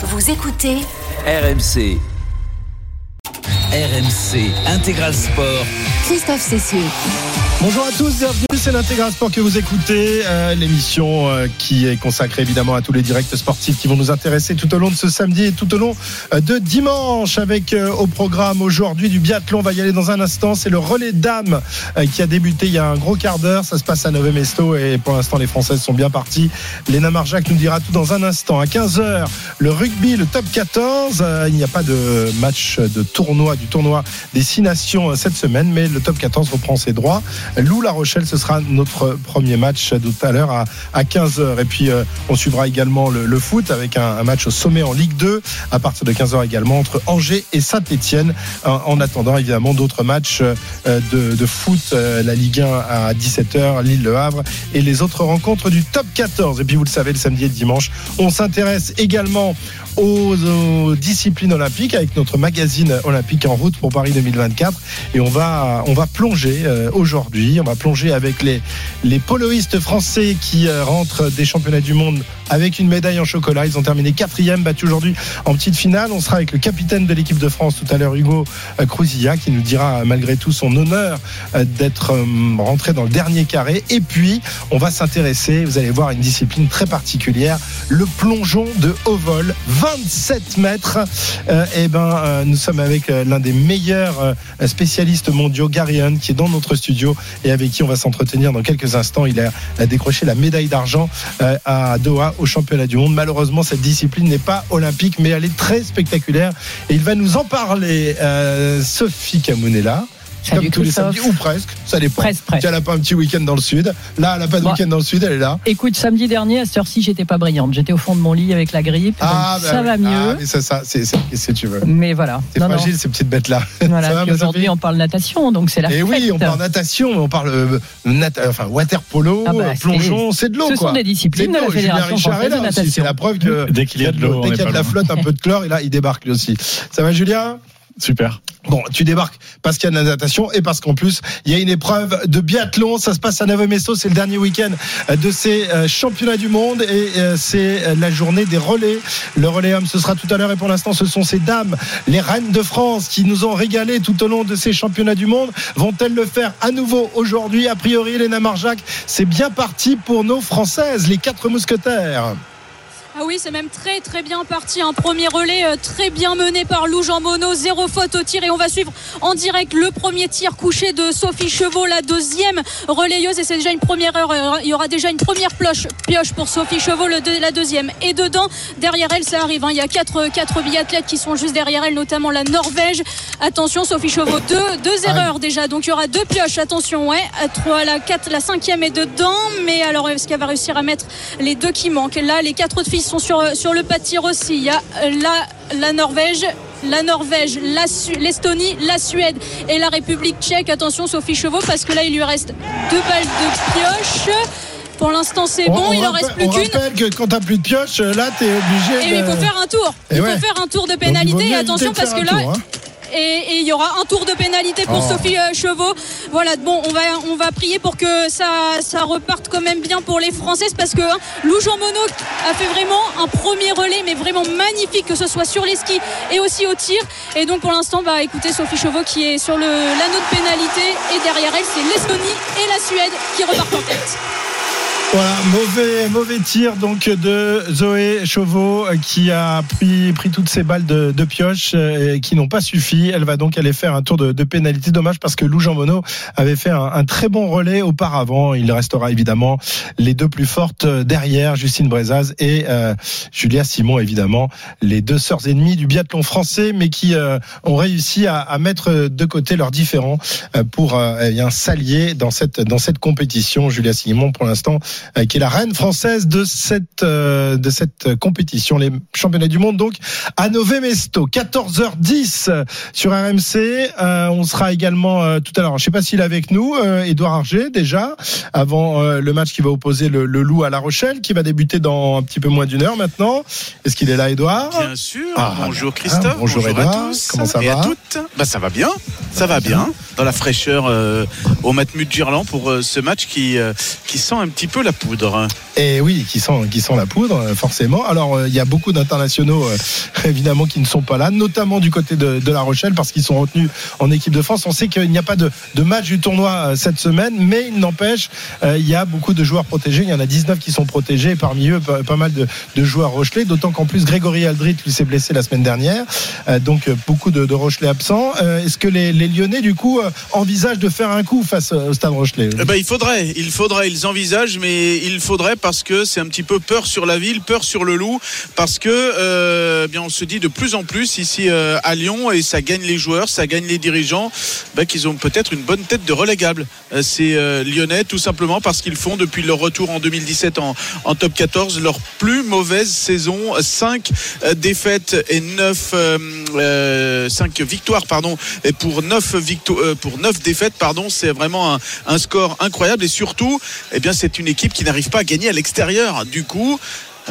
Vous écoutez RMC. RMC Intégral Sport. Christophe Cessieux. Bonjour à tous, bienvenue, c'est l'Intégral Sport que vous écoutez, euh, l'émission euh, qui est consacrée évidemment à tous les directs sportifs qui vont nous intéresser tout au long de ce samedi et tout au long euh, de dimanche avec au programme aujourd'hui du biathlon, on va y aller dans un instant, c'est le relais dames qui a débuté il y a un gros quart d'heure, ça se passe à Nové Mesto et pour l'instant les Françaises sont bien parties. Léna Marjac nous dira tout dans un instant. À 15h, le rugby, le top 14, euh, il n'y a pas de match de tournoi, du tournoi des six nations cette semaine, mais le top 14 reprend ses droits. Lou La Rochelle, ce sera notre premier match tout à l'heure à, à 15h. Et puis, euh, on suivra également le, foot avec un, match au sommet en Ligue 2 à partir de 15h également entre Angers et Saint-Etienne. En, en, attendant, évidemment, d'autres matchs euh, de, de, foot, euh, la Ligue 1 à 17h, Lille-Le Havre et les autres rencontres du top 14. Et puis, vous le savez, le samedi et le dimanche, on s'intéresse également aux, disciplines olympiques avec notre magazine olympique en route pour Paris 2024 et on va on va plonger euh, aujourd'hui. On va plonger avec les les poloistes français qui euh, rentrent des championnats du monde avec une médaille en chocolat. Ils ont terminé quatrième battu aujourd'hui en petite finale. On sera avec le capitaine de l'équipe de France tout à l'heure Hugo euh, Cruzilla qui nous dira malgré tout son honneur d'être rentré dans le dernier carré. Et puis on va s'intéresser vous allez voir une discipline très particulière le plongeon de haut vol 27 mètres. Euh, et ben, euh, nous sommes avec euh, l'un des meilleurs euh, spécialistes mondiaux, Gary qui est dans notre studio et avec qui on va s'entretenir dans quelques instants. Il a, décroché la médaille d'argent à Doha au championnat du monde. Malheureusement, cette discipline n'est pas olympique, mais elle est très spectaculaire. Et il va nous en parler. Sophie Camunella. Salut comme tous les samedis, ou presque, ça dépend. Presque, presque. Elle n'a pas un petit week-end dans le sud. Là, elle n'a pas de Bon. week-end dans le sud, elle est là. Écoute, samedi dernier, à cette heure-ci, j'étais pas brillante. J'étais au fond de mon lit avec la grippe. donc bah ça oui. va Ah, mieux. mais ça, ça, c'est, c'est, qu'est-ce que tu veux. mais voilà. C'est non. fragile, ces petites bêtes-là. Voilà. Aujourd'hui, on parle natation, donc c'est la Et fête. oui, on parle natation, mais on parle euh, nat enfin water polo, Ah bah, plongeon, c'est de l'eau Ce quoi. sont des disciplines de l'eau. la Fédération Richard est française de là aussi, C'est la preuve que Dès qu'il y a de l'eau, dès qu'il y a de la flotte, un peu de chlore, et là, il débarque lui aussi. Ça va, Julien? Super. Bon, tu débarques parce qu'il y a de la natation et parce qu'en plus, il y a une épreuve de biathlon. Ça se passe à Nové-Mesto. C'est le dernier week-end de ces euh, championnats du monde et euh, c'est euh, la journée des relais. Le relais homme, ce sera tout à l'heure et pour l'instant, ce sont ces dames, les reines de France qui nous ont régalé tout au long de ces championnats du monde. Vont-elles le faire à nouveau aujourd'hui? A priori, Elena Marjac, c'est bien parti pour nos Françaises, les quatre mousquetaires. Ah oui, c'est même très très bien parti. Un premier relais euh, très bien mené par Lou Jean Monod. Zéro faute au tir et on va suivre en direct le premier tir couché de Sophie Chevaux, la deuxième relayeuse. Et c'est déjà une première heure. Euh, Il y aura déjà une première pioche, pioche pour Sophie Chevaux, la deuxième. Et dedans, derrière elle, ça arrive. hein. Il y a quatre, quatre biathlètes qui sont juste derrière elle, notamment la Norvège. Attention, Sophie Chevaux, deux, deux erreurs déjà. Donc il y aura deux pioches. Attention, ouais. À Trois, la quatre, la cinquième est dedans. Mais alors, est-ce qu'elle va réussir à mettre les deux qui manquent? Là, les quatre autres filles sont sur, sur le pas de tir aussi. Il y a euh, la, la Norvège. La Norvège, l'Estonie, la Suède et la République tchèque. Attention Sophie Chevaux parce que là il lui reste deux balles de pioche. Pour l'instant c'est On- bon, on il en reste plus qu'une. rappelle que quand t'as plus de pioche, là, t'es obligé. Et il de- faut faire un tour. Et Il ouais. faut faire un tour de il pénalité. Et attention parce que là, tour, hein. Et, et il y aura un tour de pénalité pour Oh. Sophie euh, Chevaux. Voilà, bon, on va, on va prier pour que ça, ça reparte quand même bien pour les Françaises parce que hein, Lou Jean Monod a fait vraiment un premier relais, mais vraiment magnifique, que ce soit sur les skis et aussi au tir. Et donc pour l'instant, bah écoutez, Sophie Chevaux qui est sur l'anneau de pénalité et derrière elle, c'est l'Estonie et la Suède qui repartent en tête. Voilà, mauvais, mauvais tir donc de Zoé Chauveau euh, qui a pris, pris toutes ses balles de, de pioche euh, et qui n'ont pas suffi. Elle va donc aller faire un tour de, de pénalité. Dommage parce que Lou Jean Monod avait fait un, un très bon relais auparavant. Il restera évidemment les deux plus fortes euh, derrière, Justine Brezaz et euh, Julia Simon évidemment, les deux sœurs ennemies du biathlon français, mais qui euh, ont réussi à, à mettre de côté leurs différends pour euh, eh s'allier dans cette dans cette compétition. Julia Simon pour l'instant qui est la reine française de cette euh, de cette compétition, les championnats du monde donc à Nové Mesto, 14h10 sur RMC. Euh, on sera également euh, tout à l'heure. Je sais pas s'il est avec nous, euh, Édouard Arger déjà avant euh, le match qui va opposer le, le Loup à La Rochelle, qui va débuter dans un petit peu moins d'une heure maintenant. Est-ce qu'il est là, Édouard? Bien sûr. Ah, bonjour ah, Christophe. bonjour à Edouard. tous. Comment ça et va? à toutes. Bah, ça va bien. Ça va bien, dans la fraîcheur euh, au Matmut Girland pour euh, ce match qui, euh, qui sent un petit peu la poudre. Et oui, qui sent, qui sent la poudre, euh, forcément. Alors, euh, il y a beaucoup d'internationaux, euh, évidemment, qui ne sont pas là, notamment du côté de, de La Rochelle, parce qu'ils sont retenus en équipe de France. On sait qu'il n'y a pas de, de match du tournoi cette semaine, mais il n'empêche, il y a beaucoup de joueurs protégés. Il y en a 19 qui sont protégés, et parmi eux, pas, pas mal de, de joueurs Rochelais, d'autant qu'en plus, Grégory Aldrit, lui, s'est blessé la semaine dernière. Donc, beaucoup de, Rochelais absents. Est-ce que les, les Lyonnais, du coup, envisagent de faire un coup face au Stade Rochelet Eh ben, il faudrait, il faudrait, ils envisagent, mais il faudrait parce que c'est un petit peu peur sur la ville, peur sur le loup, parce que euh, bien on se dit de plus en plus ici euh, à Lyon et ça gagne les joueurs, ça gagne les dirigeants, ben, qu'ils ont peut-être une bonne tête de relégable. Euh, c'est lyonnais tout simplement parce qu'ils font depuis leur retour en 2017 en, en top 14 leur plus mauvaise saison, 5 défaites et 9 5 victoires pardon et pour 9 victo- euh, pour 9 défaites pardon, c'est vraiment un, un score incroyable et surtout eh bien c'est une équipe qui n'arrive pas à gagner à l'extérieur. Du coup,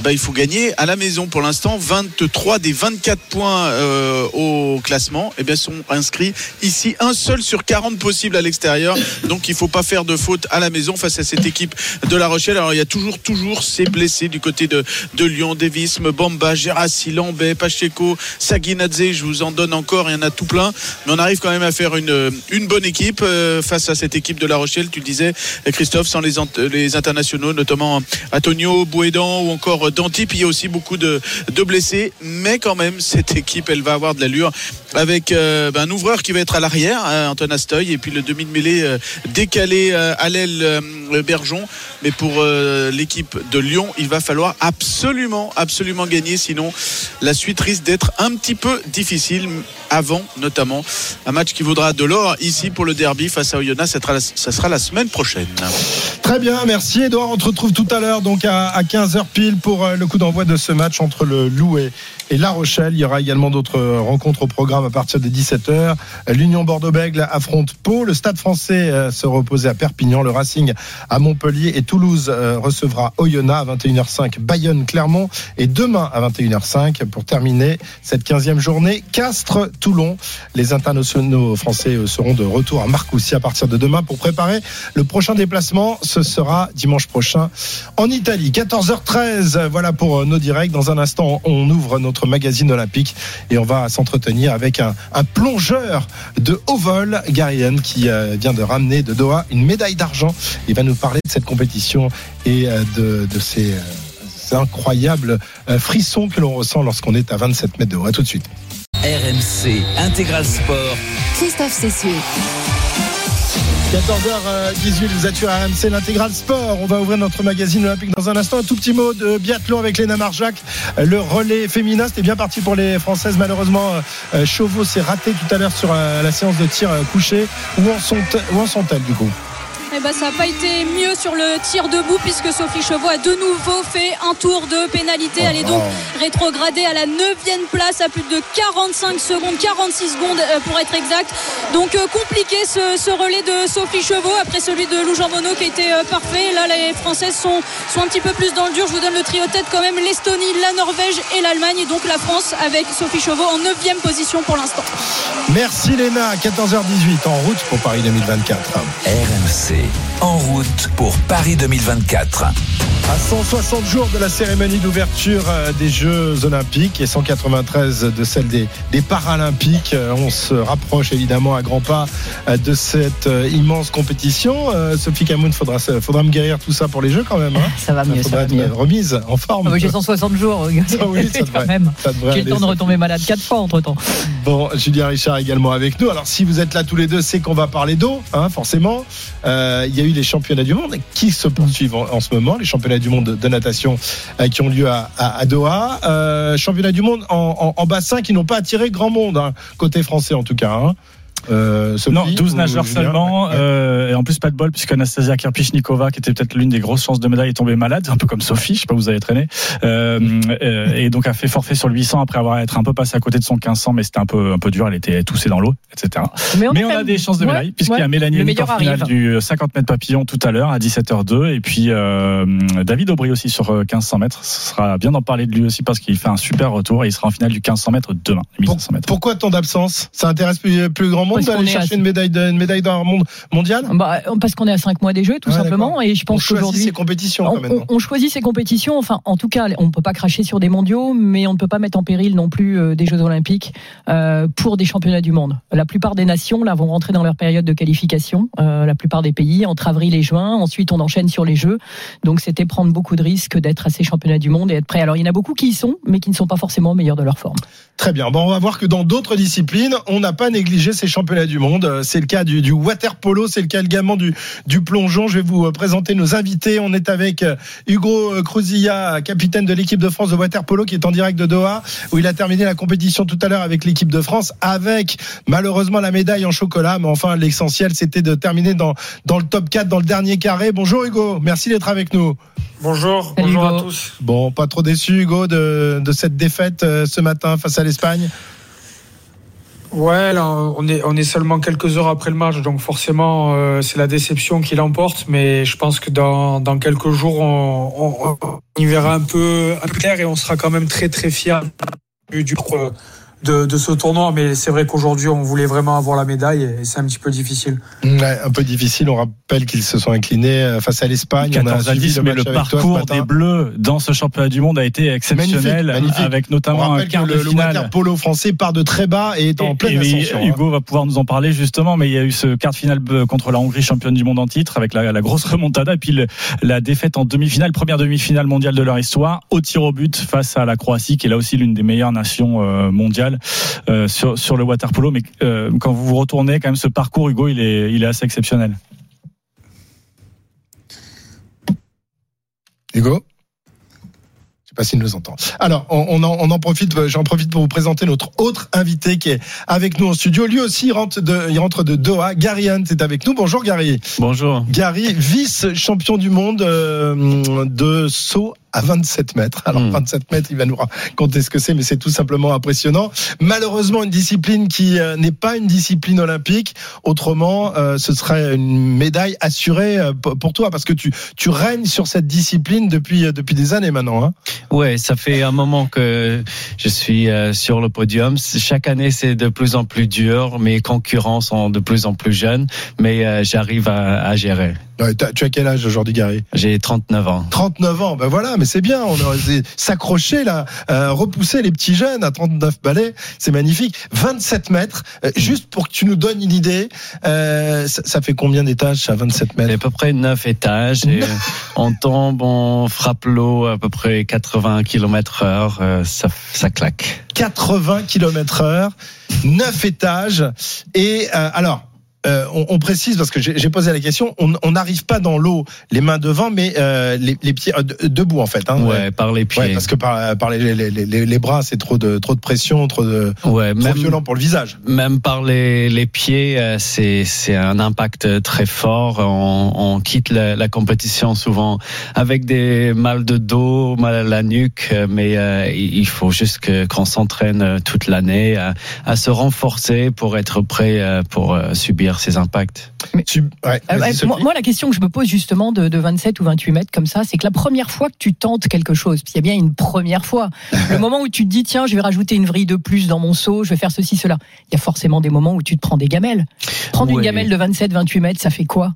bah, il faut gagner à la maison. Pour l'instant, 23 des 24 points euh, au classement eh bien, sont inscrits ici. Un seul sur 40 possibles à l'extérieur. Donc il ne faut pas faire de faute à la maison face à cette équipe de La Rochelle. Alors il y a toujours, toujours ces blessés du côté de, de Lyon, Davis, Bamba, Gérassi, Lambé, Pacheco, Saguinadze. Je vous en donne encore, il y en a tout plein. Mais on arrive quand même à faire une, une bonne équipe euh, face à cette équipe de La Rochelle. Tu le disais, Christophe, sans les, les internationaux, notamment Antonio Bouédan ou encore Danti. Puis il y a aussi beaucoup de, blessés. Mais quand même, cette équipe, elle va avoir de l'allure avec euh, ben, un ouvreur qui va être à l'arrière, hein, Antoine Astoy, et puis le demi de mêlée euh, décalé euh, à l'aile euh, Bergeon. Mais pour euh, l'équipe de Lyon, il va falloir absolument, absolument gagner. Sinon, la suite risque d'être un petit peu difficile. Avant, notamment, un match qui vaudra de l'or ici pour le derby face à Oyonnax. Ça sera la, semaine prochaine. Très bien, merci Edouard. On te retrouve tout à l'heure, donc à, à 15h pile euh, le coup d'envoi de ce match entre le Loup et, et La Rochelle. Il y aura également d'autres euh, rencontres au programme à partir de 17h. Euh, L'Union Bordeaux-Bègle affronte Pau. Le Stade français euh, se reposait à Perpignan. Le Racing à Montpellier. Et Toulouse recevra Oyonnax à 21h05. Bayonne-Clermont. Et demain à 21h05 pour terminer cette 15e journée. Castres-Toulon. Les internationaux français seront de retour à Marcoussis à partir de demain pour préparer le prochain déplacement. Ce sera dimanche prochain en Italie. 14h13. Voilà pour nos directs. Dans un instant, on ouvre notre magazine olympique et on va s'entretenir avec un, un plongeur de haut vol, Garian, qui euh, vient de ramener de Doha une médaille d'argent. Il va nous parler de cette compétition et euh, de, de ces, euh, ces incroyables euh, frissons que l'on ressent lorsqu'on est à 27 mètres de haut. À tout de suite. RMC Intégral Sport. Christophe Cessieux. 14h18, vous êtes sur RMC, l'intégral sport. On va ouvrir notre magazine olympique dans un instant. Un tout petit mot de biathlon avec Léna Marjac. Le relais féminin, c'était bien parti pour les Françaises. Malheureusement, euh, Chauveau s'est raté tout à l'heure sur euh, la séance de tir euh, couché. Où en sont- où en sont-elles du coup? Eh ben, ça n'a pas été mieux sur le tir debout puisque Sophie Chevaux a de nouveau fait un tour de pénalité. Elle est donc rétrogradée à la 9 place à plus de 45 secondes, 46 secondes euh, pour être exact. Donc euh, compliqué ce, ce relais de Sophie Chevaux après celui de Lou Jean Monod qui a été euh, parfait. Là, les Françaises sont, sont un petit peu plus dans le dur. Je vous donne le trio tête quand même l'Estonie, la Norvège et l'Allemagne. Et donc la France avec Sophie Chevaux en 9 position pour l'instant. Merci Léna, 14h18 en route pour Paris 2024. RMC Friday. En route pour Paris 2024. À 160 jours de la cérémonie d'ouverture euh, des Jeux Olympiques et 193 de celle des, des Paralympiques, euh, on se rapproche évidemment à grands pas euh, de cette immense compétition. Sophie Camoun, faudra, faudra me guérir tout ça pour les Jeux quand même. Hein Ça va mieux, ça va être mieux. remise en forme. Ah bah, J'ai 160 jours. Ah oui, ça devrait- quand même. J'ai le temps de retomber malade quatre fois entre temps. Bon, Julien Richard également avec nous. Alors, si vous êtes là tous les deux, c'est qu'on va parler d'eau, hein, forcément. Euh, il y a les championnats du monde qui se poursuivent en, ce moment, les championnats du monde de, natation euh, qui ont lieu à, Doha. Euh, championnats du monde en bassin qui n'ont pas attiré grand monde, hein, côté français en tout cas. hein. Euh, Sophie, Non, 12 ou nageurs Julien seulement. Ouais. euh, et en plus, pas de bol, puisque Anastasia Kirpichnikova, qui était peut-être l'une des grosses chances de médaille, est tombée malade, un peu comme Sophie, je sais pas où vous avez traîné. Euh, et donc a fait forfait sur le 800 après avoir été un peu passé à côté de son 1500, mais c'était un peu, un peu dur, elle était toussée dans l'eau, etc. Mais on, Mais a on des chances de Ouais, médaille, puisqu'il y a Mélanie Le Hennig en meilleur finale du 50 mètres papillon tout à l'heure à 17h02. Et puis euh, David Aubry aussi sur euh, 1500 mètres. Ce sera bien d'en parler de lui aussi parce qu'il fait un super retour et il sera en finale du 1500 mètres demain, 1500 mètres. Pourquoi tant d'absence? Ça intéresse plus, plus grand monde monde d'aller à- chercher une médaille de- une médaille d'or monde mondial Bah, parce qu'on est à 5 mois des Jeux, tout Ouais, simplement. Et je On pense choisit qu'aujourd'hui. ses compétitions On, quand même. on- on choisit ses compétitions. Enfin, en tout cas, on ne peut pas cracher sur des mondiaux, mais on ne peut pas mettre en péril non plus euh, des Jeux Olympiques euh, pour des championnats du monde. La plupart des nations là vont rentrer dans leur période de qualification. euh, la plupart des pays entre avril et juin. Ensuite, on enchaîne sur les Jeux. Donc, c'était prendre beaucoup de risques d'être à ces championnats du monde et être prêt. Alors, il y en a beaucoup qui y sont, mais qui ne sont pas forcément au meilleur de leur forme. Très bien. Bon, on va voir que dans d'autres disciplines, on n'a pas négligé ces championnats du monde. Euh, C'est le cas du, du water polo, c'est le cas également du, du plongeon. Je vais vous euh, présenter nos invités. On est avec euh, Hugo Cruzilla, capitaine de l'équipe de France de water polo, qui est en direct de Doha, où il a terminé la compétition tout à l'heure avec l'équipe de France, avec malheureusement la médaille en chocolat. Mais enfin, l'essentiel, c'était de terminer dans, dans le top 4, dans le dernier carré. Bonjour Hugo, merci d'être avec nous. Bonjour, bonjour Hugo. à tous. Bon, pas trop déçu Hugo de, de cette défaite euh, ce matin face à l'Espagne? Ouais, là, on est, on est seulement quelques heures après le match, donc forcément, euh, c'est la déception qui l'emporte. Mais je pense que dans, dans quelques jours, on, on, on y verra un peu, clair et on sera quand même très très fiers du, du- de, de ce tournoi. Mais c'est vrai qu'aujourd'hui, on voulait vraiment avoir la médaille et c'est un petit peu difficile. Ouais, un peu difficile. On rappelle qu'ils se sont inclinés euh, face à l'Espagne. On a 14 à suivi 10, mais le parcours des Bleus dans ce championnat du monde a été exceptionnel, Magnifique, magnifique. avec On notamment un quart que de le, le finale. water polo français part de très bas et est en Et- pleine et ascension. hein. Hugo va pouvoir nous en parler justement, mais il y a eu ce quart de finale contre la Hongrie, championne du monde en titre, avec la, la grosse remontada, et puis le- la défaite en demi-finale, première demi-finale mondiale de leur histoire, au tir au but face à la Croatie, qui est là aussi l'une des meilleures nations euh, euh, sur, sur le water polo. Mais euh, quand vous vous retournez, quand même, ce parcours, Hugo, il est, il est assez exceptionnel. Hugo? Je sais pas s'il nous entend. Alors, on, on en, on en profite, euh, j'en profite pour vous présenter notre autre invité qui est avec nous en studio. Lui aussi, il rentre de, il rentre de Doha. Gary Hunt est avec nous. Bonjour Gary. Bonjour. Gary, vice-champion du monde euh, de saut à 27 mètres. Alors Hmm. 27 mètres, il va nous raconter ce que c'est, mais c'est tout simplement impressionnant. Malheureusement, une discipline qui euh, n'est pas une discipline olympique. Autrement, euh, ce serait une médaille assurée euh, pour toi, parce que tu, tu règnes sur cette discipline depuis, depuis des années maintenant. Hein. Ouais, ça fait un moment que je suis sur le podium. Chaque année, c'est de plus en plus dur. Mes concurrents sont de plus en plus jeunes, mais j'arrive à, à gérer. Tu as quel âge aujourd'hui, Gary? J'ai 39 ans. 39 ans, ben voilà, mais c'est bien, on a s'accrocher là, euh, repousser les petits jeunes à 39 balais, c'est magnifique. 27 mètres, euh, juste pour que tu nous donnes une idée, euh, ça, ça fait combien d'étages à 27 Il y a mètres à peu près 9 étages et on tombe, on frappe l'eau à peu près 80 km heure. euh, ça, ça claque. 80 km heure, 9 étages, et euh, alors... euh, on, on précise parce que j'ai posé la question. On n'arrive pas dans l'eau, les mains devant, mais euh, les, les pieds euh, de- debout en fait. Hein, Ouais, par les pieds. Ouais, parce que par, par les, les, les, les bras, c'est trop de trop de pression, trop de Ouais, trop même, violent pour le visage. même par les, pieds, c'est c'est un impact très fort. On, on quitte la, la compétition souvent avec des mal de dos, mal à la nuque, mais il faut juste qu'on s'entraîne toute l'année à, à se renforcer pour être prêt pour euh, subir ces impacts. Tu, ouais, Euh, Sophie. moi, moi, la question que je me pose justement de, de 27 ou 28 mètres comme ça, c'est que la première fois que tu tentes quelque chose, puis il y a bien une première fois, le moment où tu te dis tiens, je vais rajouter une vrille de plus dans mon saut, je vais faire ceci, cela, il y a forcément des moments où tu te prends des gamelles. Prendre une gamelle de 27, 28 mètres, ça fait quoi?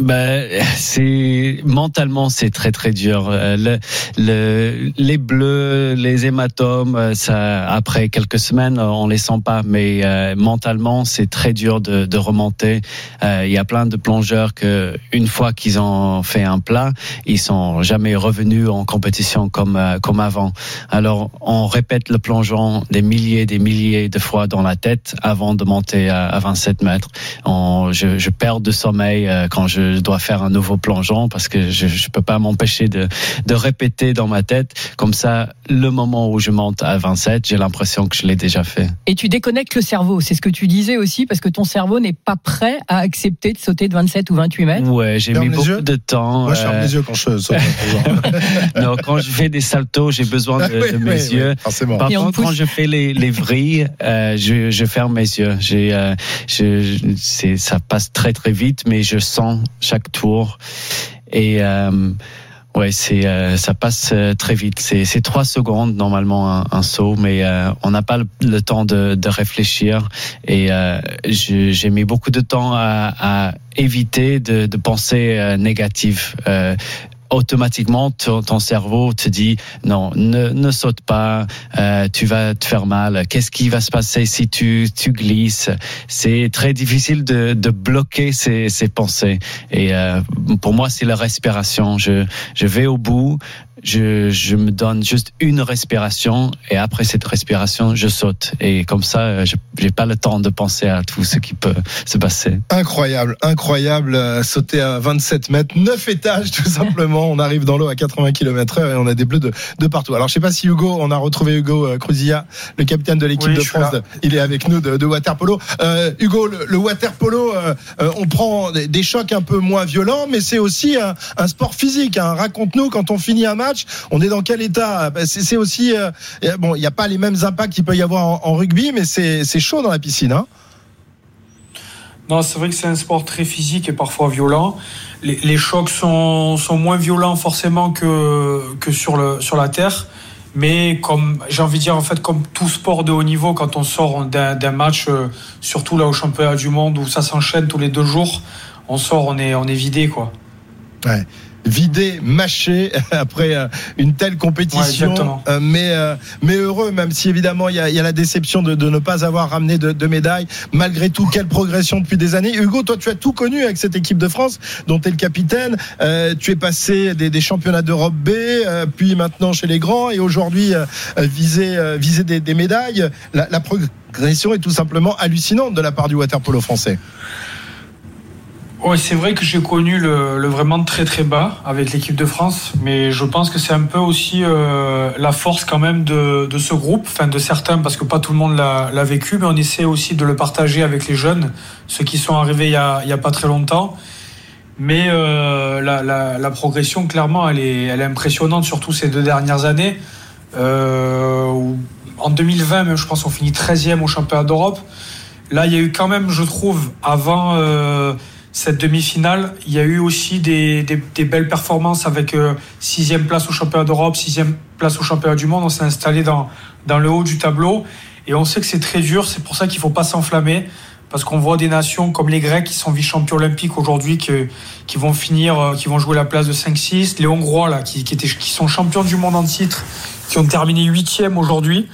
Ben, c'est mentalement c'est très très dur. Euh, Le, le, les bleus, les hématomes, euh, ça après quelques semaines euh, on les sent pas, mais euh, mentalement c'est très dur de, de remonter. Il y a plein de plongeurs que une fois qu'ils ont fait un plat, ils sont jamais revenus en compétition comme comme avant. Alors on répète le plongeon des milliers des milliers de fois dans la tête avant de monter à, à 27 mètres. On- je, je perds de sommeil quand je dois faire un nouveau plongeon parce que je ne peux pas m'empêcher de, de répéter dans ma tête. Comme ça, le moment où je monte à 27, j'ai l'impression que je l'ai déjà fait. Et tu déconnectes le cerveau, c'est ce que tu disais aussi, parce que ton cerveau n'est pas prêt à accepter de sauter de 27 ou 28 mètres. Ouais, j'ai mis beaucoup yeux. de temps. Moi, je ferme euh, les yeux quand je saute. non, quand je fais des saltos, j'ai besoin de, mes yeux. forcément. Par Et contre, pousse. quand je fais les, les vrilles, euh, je, je ferme mes yeux. J'ai, euh, je, je- c'est, ça passe très très vite, mais je sens chaque tour. Et euh, Ouais, c'est euh, ça passe euh, très vite. C'est c'est trois secondes normalement un, un saut, mais on n'a pas le, temps de, de réfléchir. Et j'ai mis beaucoup de temps à, à éviter de, de penser. Euh, automatiquement ton, ton cerveau te dit non ne, ne saute pas euh, tu vas te faire mal. Qu'est-ce qui va se passer si tu, tu glisses? C'est très difficile de, de bloquer ces, ces pensées. Et euh, pour moi c'est la respiration. Je, je vais au bout je, je me donne juste une respiration et après cette respiration je saute et comme ça euh, je j'ai pas le temps de penser à tout ce qui peut se passer Incroyable, incroyable, euh, sauter à 27 mètres, 9 étages tout simplement. On arrive dans l'eau à 80 km heure et on a des bleus de, de partout. Alors je sais pas si Hugo, on a retrouvé Hugo euh, Cruzilla, le capitaine de l'équipe Oui, de France. Il est avec nous de, de waterpolo. Euh, Hugo, le, le waterpolo, euh, euh, on prend des, des chocs un peu moins violents, mais c'est aussi un, un sport physique. hein. Raconte-nous quand on finit un match, on est dans quel état? Ben, C'est aussi euh, bon, il n'y a pas les mêmes impacts qu'il peut y avoir en, en rugby, mais c'est chaud dans la piscine. Hein Non, c'est vrai que c'est un sport très physique et parfois violent. Les, les chocs sont, sont moins violents forcément que, que sur, le, sur la terre. Mais comme j'ai envie de dire, en fait, comme tout sport de haut niveau, quand on sort d'un d'un match, euh, surtout là au championnat du monde où ça s'enchaîne tous les deux jours, on sort, on est, on est vidé, quoi. Ouais. Vidé, mâché après euh, une telle Ouais, compétition, exactement. Euh, mais euh, mais heureux, même si évidemment il y a, il y a la déception de, de ne pas avoir ramené de, de médailles. Malgré tout, quelle progression depuis des années. Hugo, toi, tu as tout connu avec cette équipe de France, dont tu es le capitaine. Euh, tu es passé des, des championnats d'Europe B, euh, puis maintenant chez les grands, et aujourd'hui euh, viser viser des, des médailles. La, la progression est tout simplement hallucinante de la part du waterpolo français. Oui, c'est vrai que j'ai connu le, le vraiment très très bas avec l'équipe de France, mais je pense que c'est un peu aussi euh, la force quand même de, de ce groupe, enfin de certains, parce que pas tout le monde l'a vécu, mais on essaie aussi de le partager avec les jeunes, ceux qui sont arrivés il y a, il y a pas très longtemps. Mais euh, la, la, la progression, clairement, elle est, elle est impressionnante, surtout ces deux dernières années. Euh, en 2020, même, je pense qu'on finit 13e au championnat d'Europe. Là, il y a eu quand même, je trouve, avant euh, cette demi-finale, il y a eu aussi des, des, des belles performances avec euh, sixième place au championnat d'Europe, sixième place au championnat du monde. On s'est installé dans, dans le haut du tableau et on sait que c'est très dur. C'est pour ça qu'il faut pas s'enflammer parce qu'on voit des nations comme les Grecs qui sont vice-champions olympiques aujourd'hui que- qui vont finir, euh, qui vont jouer la place de 5-6, les Hongrois là qui, qui, étaient, qui sont champions du monde en titre, qui ont terminé huitième aujourd'hui.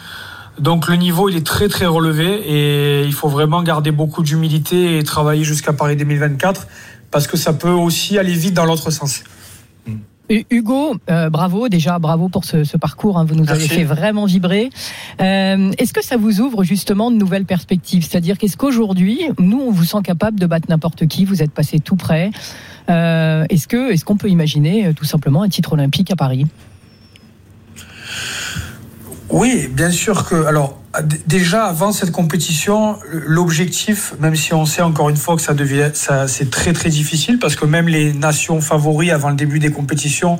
Donc le niveau il est très très relevé et il faut vraiment garder beaucoup d'humilité et travailler jusqu'à Paris 2024 parce que ça peut aussi aller vite dans l'autre sens. Hu- Hugo, euh, bravo déjà, bravo pour ce, ce parcours. hein, vous nous avez fait vraiment vibrer. Euh, est-ce que ça vous ouvre justement de nouvelles perspectives? C'est-à-dire qu'est-ce qu'aujourd'hui, nous, on vous sent capable de battre n'importe qui? Vous êtes passé tout près. Euh, est-ce que, est-ce qu'on peut imaginer euh, tout simplement un titre olympique à Paris? Oui, bien sûr que. Alors, déjà avant cette compétition, l'objectif, même si on sait encore une fois que ça devient, ça, c'est très très difficile parce que même les nations favoris avant le début des compétitions,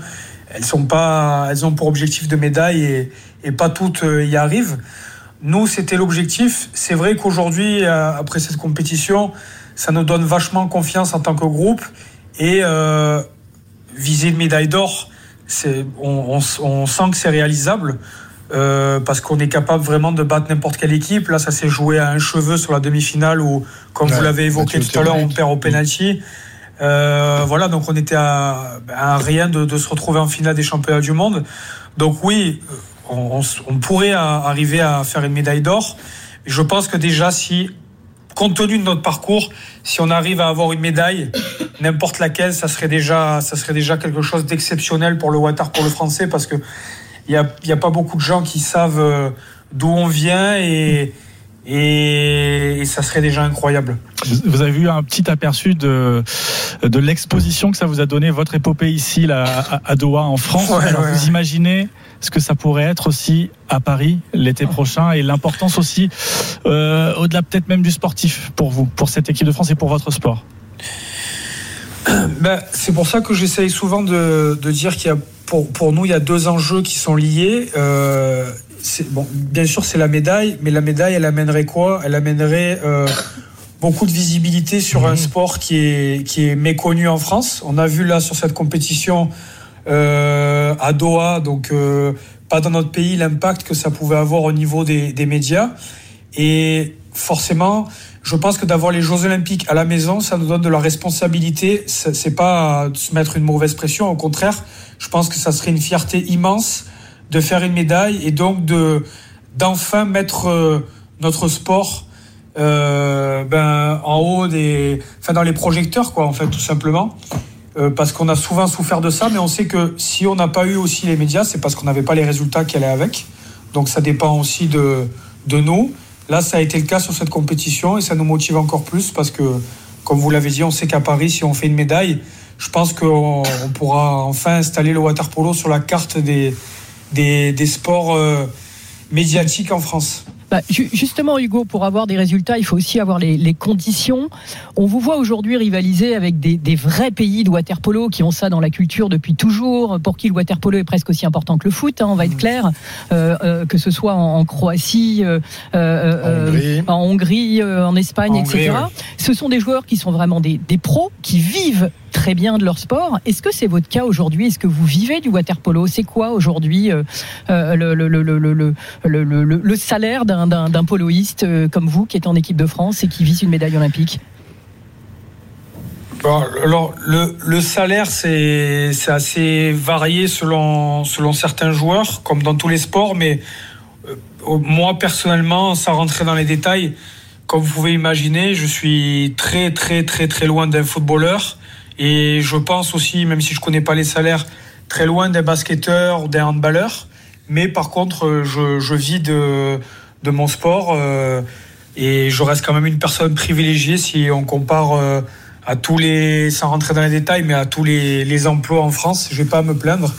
elles sont pas, elles ont pour objectif de médaille et, et pas toutes euh, y arrivent. Nous, c'était l'objectif. C'est vrai qu'aujourd'hui, euh, après cette compétition, ça nous donne vachement confiance en tant que groupe et euh, viser une médaille d'or, c'est, on, on, on sent que c'est réalisable. Euh, parce qu'on est capable vraiment de battre n'importe quelle équipe. Là, ça s'est joué à un cheveu sur la demi-finale où, comme Ouais, vous l'avez évoqué tout à l'heure, on perd au penalty. Euh, voilà, donc on était à, à rien de, de se retrouver en finale des championnats du monde. Donc oui, on, on pourrait a- arriver à faire une médaille d'or. Je pense que déjà, si, compte tenu de notre parcours, si on arrive à avoir une médaille, n'importe laquelle, ça serait déjà, ça serait déjà quelque chose d'exceptionnel pour le water pour le français, parce que il y a, y a pas beaucoup de gens qui savent euh, d'où on vient et, et, et ça serait déjà incroyable. Vous avez eu un petit aperçu de, de l'exposition que ça vous a donné, votre épopée ici là, à, Doha en France. Ouais, Alors ouais, vous imaginez ce que ça pourrait être aussi à Paris l'été prochain et l'importance aussi, euh, au-delà peut-être même du sportif pour vous, pour cette équipe de France et pour votre sport. Ben, c'est pour ça que j'essaye souvent de, de dire qu'il y a, pour, pour nous, il y a deux enjeux qui sont liés. Euh, bon, bien sûr, c'est la médaille, mais la médaille, elle amènerait quoi? Elle amènerait euh, beaucoup de visibilité sur un sport qui est, qui est méconnu en France. On a vu là sur cette compétition euh, à Doha, donc euh, pas dans notre pays, l'impact que ça pouvait avoir au niveau des, des médias. Et forcément, je pense que d'avoir les Jeux Olympiques à la maison, ça nous donne de la responsabilité. C'est pas de se mettre une mauvaise pression, au contraire, je pense que ça serait une fierté immense de faire une médaille et donc de d'enfin mettre euh, notre sport euh, ben, en haut des, enfin dans les projecteurs quoi en fait tout simplement. Euh, parce qu'on a souvent souffert de ça, mais on sait que si on n'a pas eu aussi les médias, c'est parce qu'on n'avait pas les résultats qui allaient avec. Donc ça dépend aussi de, de nous. Là, ça a été le cas sur cette compétition et ça nous motive encore plus parce que, comme vous l'avez dit, on sait qu'à Paris, si on fait une médaille, je pense qu'on on pourra enfin installer le water polo sur la carte des, des, des sports euh, médiatiques en France. Bah, ju- justement, Hugo, pour avoir des résultats, il faut aussi avoir les, les conditions. On vous voit aujourd'hui rivaliser avec des, des vrais pays de waterpolo qui ont ça dans la culture depuis toujours, pour qui le waterpolo est presque aussi important que le foot, hein, on va être clair, euh, euh, que ce soit en, en Croatie, euh, En Hongrie. en, Hongrie, en Espagne, En Hongrie, etc. Ce sont des joueurs qui sont vraiment des, des pros, qui vivent très bien de leur sport. Est-ce que c'est votre cas aujourd'hui? Est-ce que vous vivez du waterpolo C'est quoi aujourd'hui le, salaire d'un poloiste euh, comme vous qui est en équipe de France et qui vise une médaille olympique? Alors, le, salaire, c'est assez varié selon, selon certains joueurs, comme dans tous les sports, mais euh, moi, personnellement, sans rentrer dans les détails, comme vous pouvez imaginer, je suis très, très, très, très loin d'un footballeur. Et je pense aussi, même si je connais pas les salaires, très loin d'un basketteur ou d'un handballeur. Mais par contre, je, je vis de, de mon sport euh, et je reste quand même une personne privilégiée si on compare euh, à tous les, sans rentrer dans les détails, mais à tous les, les emplois en France. Je vais pas me plaindre.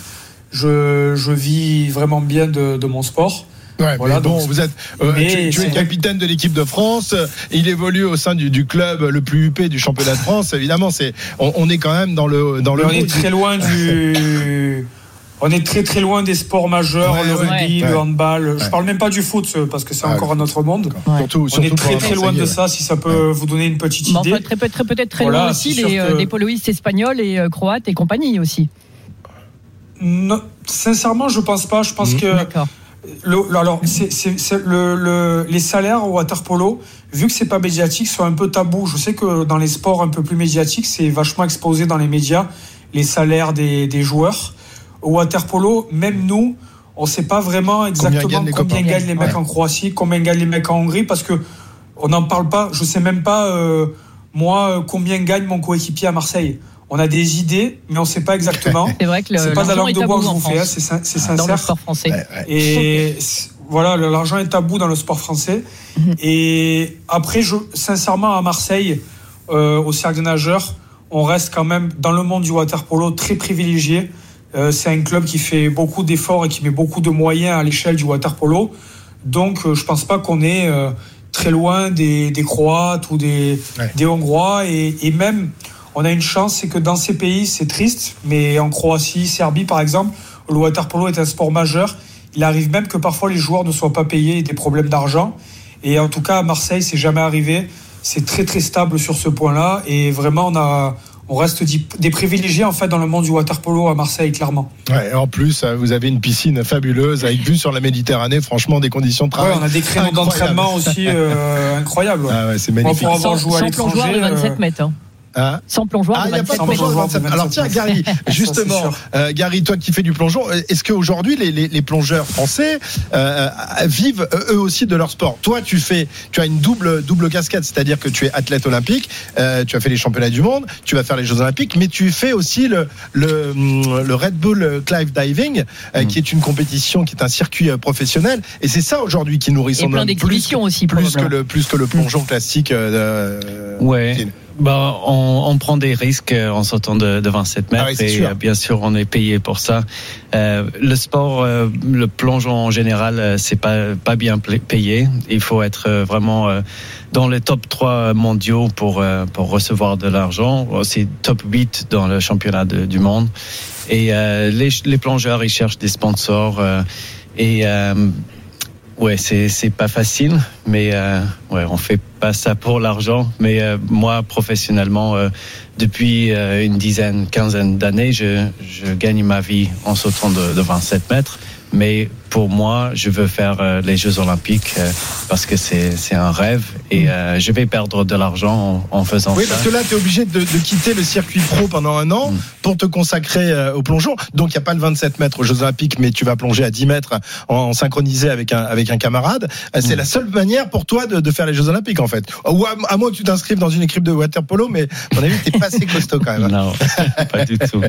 Je, je vis vraiment bien de, de mon sport. Ouais, Voilà, mais bon, donc- vous êtes, euh, Mais tu, tu es capitaine de l'équipe de France. euh, Il évolue au sein du, du club le plus huppé du championnat de France. Évidemment, c'est, on, on est quand même dans le dans Mais le. on est très loin du. On est très très loin des sports majeurs, Ouais, le rugby, Ouais. le handball. Ouais. Je parle même pas du foot euh, parce que c'est Ah, encore un autre monde. Surtout, On surtout est très très loin de ça. Si ça peut vous donner une petite idée. enfin, très, peut-être très Voilà, loin aussi des, euh, que- des poloïstes espagnols et euh, croates et compagnie aussi. Non, sincèrement, je pense pas. Je pense Mhm. que D'accord. Le, alors c'est, c'est- c'est le, le- les salaires au water polo, vu que c'est pas médiatique, sont un peu tabous. Je sais que dans les sports un peu plus médiatiques, c'est vachement exposé dans les médias les salaires des, des joueurs. Au water polo, même nous, on sait pas vraiment exactement gagnent les combien gagnent les mecs Ouais. en Croatie, combien gagnent les mecs en Hongrie, parce que on n'en parle pas. Je sais même pas euh, moi euh, combien gagne mon coéquipier à Marseille. On a des idées, mais on sait pas exactement. C'est vrai que le- C'est pas de la l'argent langue est de bois que je vous fais, hein, c'est sin- c'est dans le sincère. sport français. Ouais, ouais. Et voilà, le- l'argent est tabou dans le sport français. Mhm. Et après, je, sincèrement, à Marseille, euh, au cercle des nageurs, on reste quand même dans le monde du water polo très privilégié. Euh, c'est un club qui fait beaucoup d'efforts et qui met beaucoup de moyens à l'échelle du water polo. Donc, euh, je pense pas qu'on est euh, très loin des, des Croates ou des, Ouais. des Hongrois. Et, et même, on a une chance, c'est que dans ces pays, c'est triste, mais en Croatie, Serbie, par exemple, le water polo est un sport majeur. Il arrive même que parfois les joueurs ne soient pas payés et des problèmes d'argent. Et en tout cas, à Marseille, c'est jamais arrivé. C'est très très stable sur ce point-là. Et vraiment, on a, on reste des privilégiés en fait dans le monde du water polo à Marseille, clairement. Ouais, en plus, euh, vous avez une piscine fabuleuse avec vue sur la Méditerranée. Franchement, des conditions de Ouais, travail. on a des créneaux incroyables. d'entraînement aussi euh, incroyables. ouais. Ah ouais, c'est Moi, magnifique. pour avoir joué à sans plongeoir de l'étranger, 27 euh, mètres. hein. Hein Sans plongeoir Ah, il n'y a pas 27 de 27. Alors tiens, Gary, justement, euh, Gary, toi qui fais du plongeon, euh, est-ce qu'aujourd'hui les, les, les plongeurs français euh, vivent eux aussi de leur sport? Toi, tu fais, tu as une double double casquette, c'est-à-dire que tu es athlète olympique, euh, tu as fait les championnats du monde, tu vas faire les Jeux olympiques, mais tu fais aussi le le, le Red Bull Clive Diving, euh, Mm. qui est une compétition, qui est un circuit professionnel, et c'est ça aujourd'hui qui nourrit Et son plein plus, d'exhibitions aussi, plus que le plus que le plongeon classique. euh, Ouais. Bah, on, on prend des risques euh, en sortant de, de 27 mètres Ah oui, c'est et sûr. euh, bien sûr on est payé pour ça. Euh, le sport, euh, le plongeon en général, euh, c'est pas pas bien payé. Il faut être vraiment euh, dans les top 3 mondiaux pour euh, pour recevoir de l'argent. C'est top 8 dans le championnat de- du monde. Et euh, les, les plongeurs, ils cherchent des sponsors euh, et euh, Ouais, c'est c'est pas facile, mais euh, ouais, on fait pas ça pour l'argent. Mais euh, moi, professionnellement, euh, depuis euh, une dizaine, quinzaine d'années, je, je gagne ma vie en sautant de, de 27 mètres. Mais pour moi, je veux faire euh, les Jeux Olympiques euh, parce que c'est un rêve et euh, je vais perdre de l'argent en, en faisant Oui, ça. parce que là, tu es obligé de, de quitter le circuit pro pendant un an Mm. pour te consacrer euh, au plongeon. Donc, il n'y a pas le 27 mètres aux Jeux Olympiques, mais tu vas plonger à 10 mètres en, en synchronisé avec un, avec un camarade. C'est Mm. la seule manière pour toi de, de faire les Jeux Olympiques, en fait. Ou à, à moins que tu t'inscrives dans une équipe de water polo, mais à mon avis, tu pas assez costaud quand même. Non, pas du tout.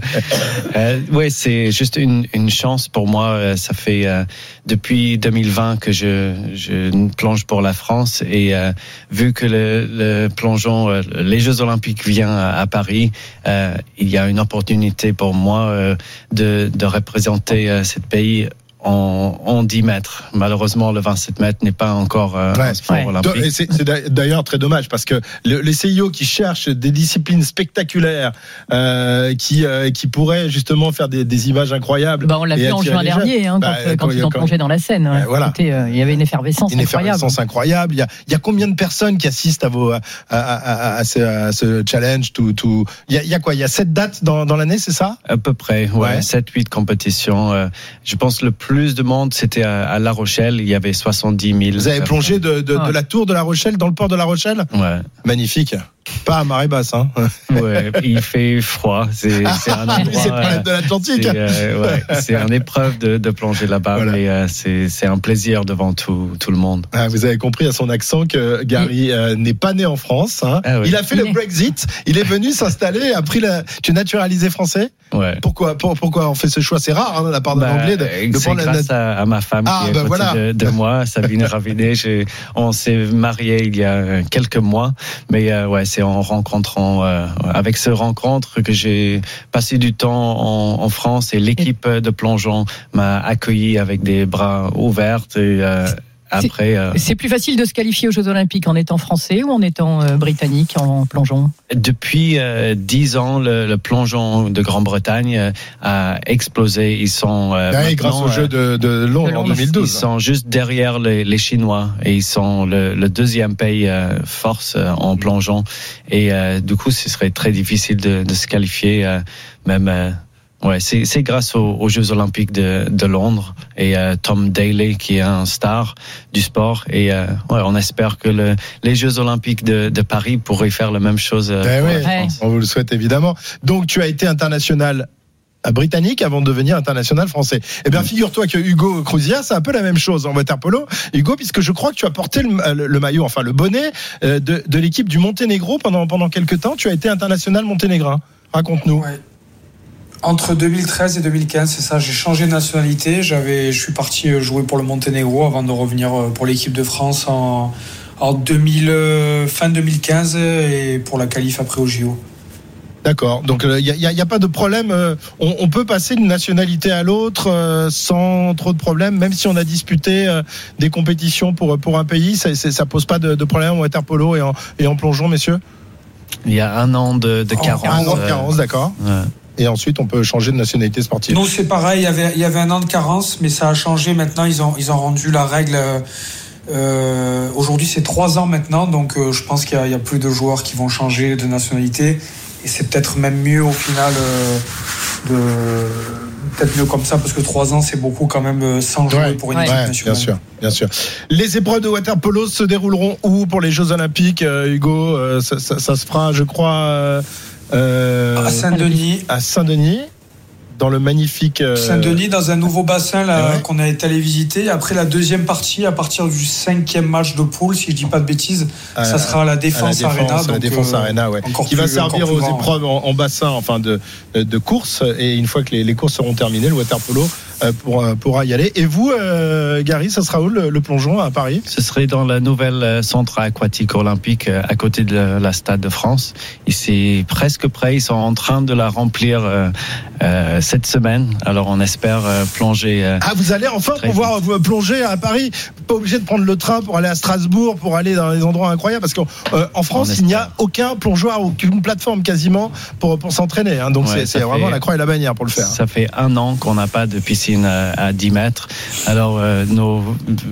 Euh, ouais, c'est juste une, une chance pour moi. Ça fait euh, depuis 2020 que je, je plonge pour la France et euh, vu que le, le plongeon, euh, les Jeux Olympiques viennent à, à Paris, euh, il y a une opportunité pour moi euh, de, de représenter ce pays. En, en 10 mètres. Malheureusement, le 27 mètres n'est pas encore euh, Ouais. un sport Ouais. olympique. C'est c'est d'a- d'ailleurs très dommage parce que le, les CIO qui cherchent des disciplines spectaculaires, euh, qui, euh, qui pourraient justement faire des, des images incroyables. Bah, on l'a vu en juin dernier, hein, Bah, quand, quand quand- ils ont quand- plongé dans la Seine. ouais. Ouais, voilà. Euh, il y avait une effervescence une incroyable. effervescence incroyable. Il y a, il y a combien de personnes qui assistent à vos à, à, à, à ce, à ce challenge tout, tout... Il, y a, il y a quoi? Il y a sept dates dans, dans l'année, c'est ça? À peu près, Ouais. ouais, 7-8 compétitions. Euh, je pense le plus de monde, c'était à, à La Rochelle. Il y avait 70 000. Vous avez plongé de, de, de Ouais. la tour de La Rochelle dans le port de La Rochelle? Ouais, Magnifique. Pas à marée basse, hein. ouais. il fait froid. C'est c'est un endroit. c'est euh, de l'Atlantique. c'est euh, ouais, c'est une épreuve de, de plonger là-bas, Voilà. mais euh, c'est un plaisir devant tout, tout le monde. Ah, vous avez compris à son accent que Gary euh, n'est pas né en France. hein. Ah oui. Il a fait le Brexit. Il est venu s'installer, a pris la. Tu es naturalisé français? Ouais. Pourquoi pour- Pourquoi on fait ce choix? C'est rare hein, de la part d'un Bah, Anglais de, de prendre la grâce à, à ma femme Ah, qui est bah voilà. de, de moi, Sabine Ravinet. On s'est mariés il y a quelques mois, mais euh, ouais, c'est en rencontrant, euh, avec ce rencontre que j'ai passé du temps en, en France et l'équipe de plongeon m'a accueilli avec des bras ouverts euh, après. euh, C'est plus facile de se qualifier aux Jeux Olympiques en étant français ou en étant euh, britannique en plongeon? Depuis euh, dix ans, le, le plongeon de Grande-Bretagne a explosé. Ils sont euh, Ah, grâce au jeu de, de Londres en Londres. 2012. Ils sont juste derrière les, les Chinois et ils sont le, le deuxième pays euh, force euh, en plongeon. Et euh, du coup, ce serait très difficile de, de se qualifier. euh, même, euh, ouais, c'est c'est grâce aux, aux Jeux Olympiques de, de Londres et euh, Tom Daly qui est un star du sport. Et euh, ouais, on espère que le, les Jeux Olympiques de, de Paris pourraient faire la même chose. euh, Ben pour oui, la France. on vous le souhaite évidemment. Donc tu as été international à britannique avant de devenir international français. Eh bien, figure-toi que Hugo Cruzia, c'est un peu la même chose en water polo. Hugo, puisque je crois que tu as porté le, le- le maillot, enfin le bonnet euh, de, de l'équipe du Monténégro pendant pendant quelques temps. Tu as été international monténégrin. Raconte-nous. Ouais. Entre 2013 et 2015, c'est ça. J'ai changé de nationalité. J'avais, je suis parti euh, jouer pour le Monténégro avant de revenir euh, pour l'équipe de France en, en 2000, euh, fin 2015 et pour la qualif après au JO. D'accord. Donc il n'y a, y a pas de problème. euh, on, on peut passer d'une nationalité à l'autre euh, sans trop de problèmes, même si on a disputé euh, des compétitions pour pour un pays. Ça, ça pose pas de, de problème en water polo et en, et en plongeon, messieurs? Il y a un an de, de En- carence. Un an de euh, carence, d'accord. ouais. Et ensuite, on peut changer de nationalité sportive. Nous, c'est pareil. Il y, avait, il y avait un an de carence, mais ça a changé. Maintenant, ils ont, ils ont rendu la règle. euh, euh, Aujourd'hui, c'est trois ans maintenant. Donc, euh, je pense qu'il y, a- il y a plus de joueurs qui vont changer de nationalité. Et c'est peut-être même mieux au final. euh, de Peut-être mieux comme ça, parce que trois ans, c'est beaucoup quand même sans jouer Ouais, pour une équipe Ouais, nationale. bien sûr, bien sûr. Les épreuves de water polo se dérouleront où pour les Jeux Olympiques, Hugo? Ça, ça- ça se fera, je crois, euh, À Saint-Denis. à Saint-Denis, dans le magnifique. euh, Saint-Denis, dans un nouveau bassin là, Ouais. qu'on été allé visiter. Après la deuxième partie, à partir du cinquième match de poule, si je dis pas de bêtises, à- ça sera à la Défense, à la Défense, Arena. à la donc, Défense euh, Arena, ouais. qui va servir aux grand. épreuves en, en bassin, enfin de, de course. Et une fois que les, les courses seront terminées, le water polo euh, pourra, pourra y aller. Et vous, euh, Gary, ça sera où le, le plongeon à Paris? Ce serait dans le nouvel euh, centre aquatique olympique euh, à côté de la, la Stade de France. Et c'est presque prêt. Ils sont en train de la remplir euh, euh, cette semaine. Alors on espère euh, plonger. euh, Ah, vous allez enfin pouvoir plonger à Paris. Pas obligé de prendre le train pour aller à Strasbourg, pour aller dans des endroits incroyables, parce qu'en euh, France, il n'y a aucun plongeoir, aucune plateforme quasiment pour, pour s'entraîner. hein. donc Ouais, c'est- vraiment fait- la croix et la bannière pour le faire. Ça fait un an qu'on n'a pas de piscine à, à 10 mètres. Alors, euh, nos,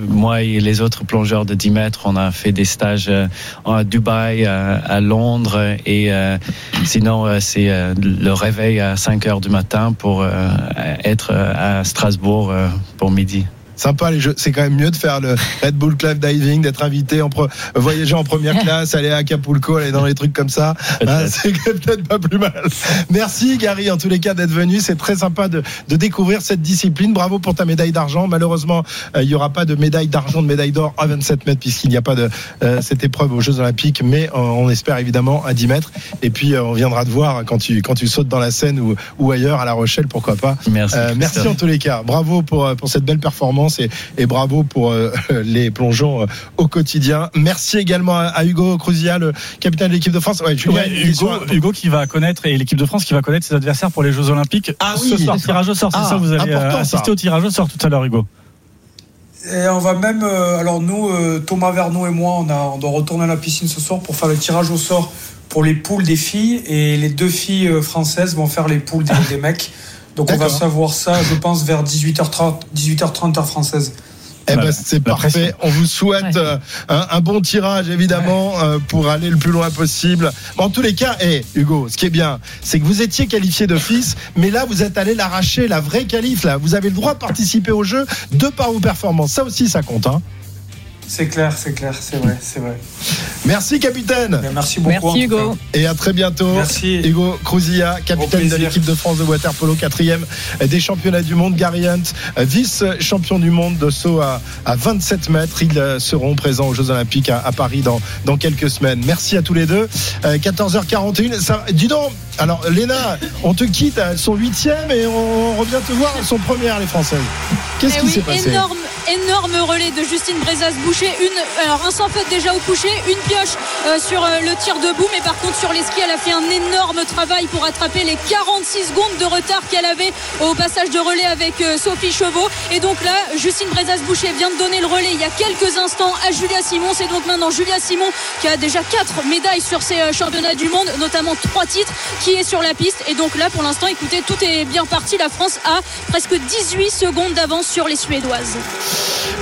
moi et les autres plongeurs de 10 mètres, on a fait des stages euh, à Dubaï, à, à Londres, et euh, sinon, euh, c'est euh, le réveil à 5 heures du matin pour euh, être euh, à Strasbourg euh, pour midi. Sympa les jeux. C'est quand même mieux de faire le Red Bull Club Diving, d'être invité, en pre- voyager en première classe, aller à Acapulco, aller dans les trucs comme ça. Hein, c'est peut-être pas plus mal. Merci Gary en tous les cas d'être venu. C'est très sympa de, de découvrir cette discipline. Bravo pour ta médaille d'argent. Malheureusement, euh, il y aura pas de médaille d'argent, de médaille d'or à 27 mètres puisqu'il n'y a pas de euh, cette épreuve aux Jeux Olympiques. Mais euh, on espère évidemment à 10 mètres. Et puis euh, on viendra te voir quand tu quand tu sautes dans la Seine ou, ou ailleurs à La Rochelle, pourquoi pas. Merci. Euh, merci en tous les cas. Bravo pour, euh, pour cette belle performance et, et bravo pour euh, les plongeons euh, au quotidien. Merci également à, à Hugo Cruzia, le capitaine de l'équipe de France. Ouais, Julien, Ouais, Hugo, à- Hugo qui va connaître et l'équipe de France qui va connaître ses adversaires pour les Jeux Olympiques Ah ce oui. soir. Tirage au sort, c'est Ah, ça Vous allez euh, important, ça. assister au tirage au sort tout à l'heure, Hugo. Et on va même, euh, alors nous, euh, Thomas Verneau et moi, on, a, on doit retourner à la piscine ce soir pour faire le tirage au sort pour les poules des filles et les deux filles euh, françaises vont faire les poules des, des mecs. Donc on va savoir ça, je pense, vers 18h30, 18h30 heure française. Eh ben, c'est parfait. pression. On vous souhaite Ouais. euh, un, un bon tirage, évidemment, euh, pour aller le plus loin possible. En tous les cas, eh, Hugo, ce qui est bien, c'est que vous étiez qualifié d'office, mais là, vous êtes allé l'arracher, la vraie qualif. Là, vous avez le droit de participer au jeu de par vos performances. Ça aussi, ça compte. Hein. C'est clair, c'est clair, c'est vrai, c'est vrai. Merci, capitaine. Ben, merci beaucoup. Merci. Hugo. Et à très bientôt. Merci. Hugo Cruzilla, capitaine de l'équipe de France de waterpolo, quatrième des championnats du monde. Gary Hunt, vice-champion du monde de saut à, à 27 mètres. Ils euh, seront présents aux Jeux Olympiques à, à Paris dans, dans quelques semaines. Merci à tous les deux. Euh, 14h41. Ça, dis donc, alors Léna, on te quitte, elles sont huitième et on revient te voir, elles sont premières les Françaises. Qu'est-ce Eh qui oui, s'est passé énorme, énorme relais de Justine Brezas-Boucher. Une, alors un sans faute déjà au coucher, une pioche euh, sur euh, le tir debout, mais par contre sur les skis, elle a fait un énorme travail pour attraper les 46 secondes de retard qu'elle avait au passage de relais avec euh, Sophie Chevaux. Et donc là, Justine Brezas-Boucher vient de donner le relais il y a quelques instants à Julia Simon. C'est donc maintenant Julia Simon qui a déjà quatre médailles sur ces championnats du monde, notamment trois titres, qui est sur la piste. Et donc là, pour l'instant, écoutez, tout est bien parti. La France a presque 18 secondes d'avance sur les Suédoises.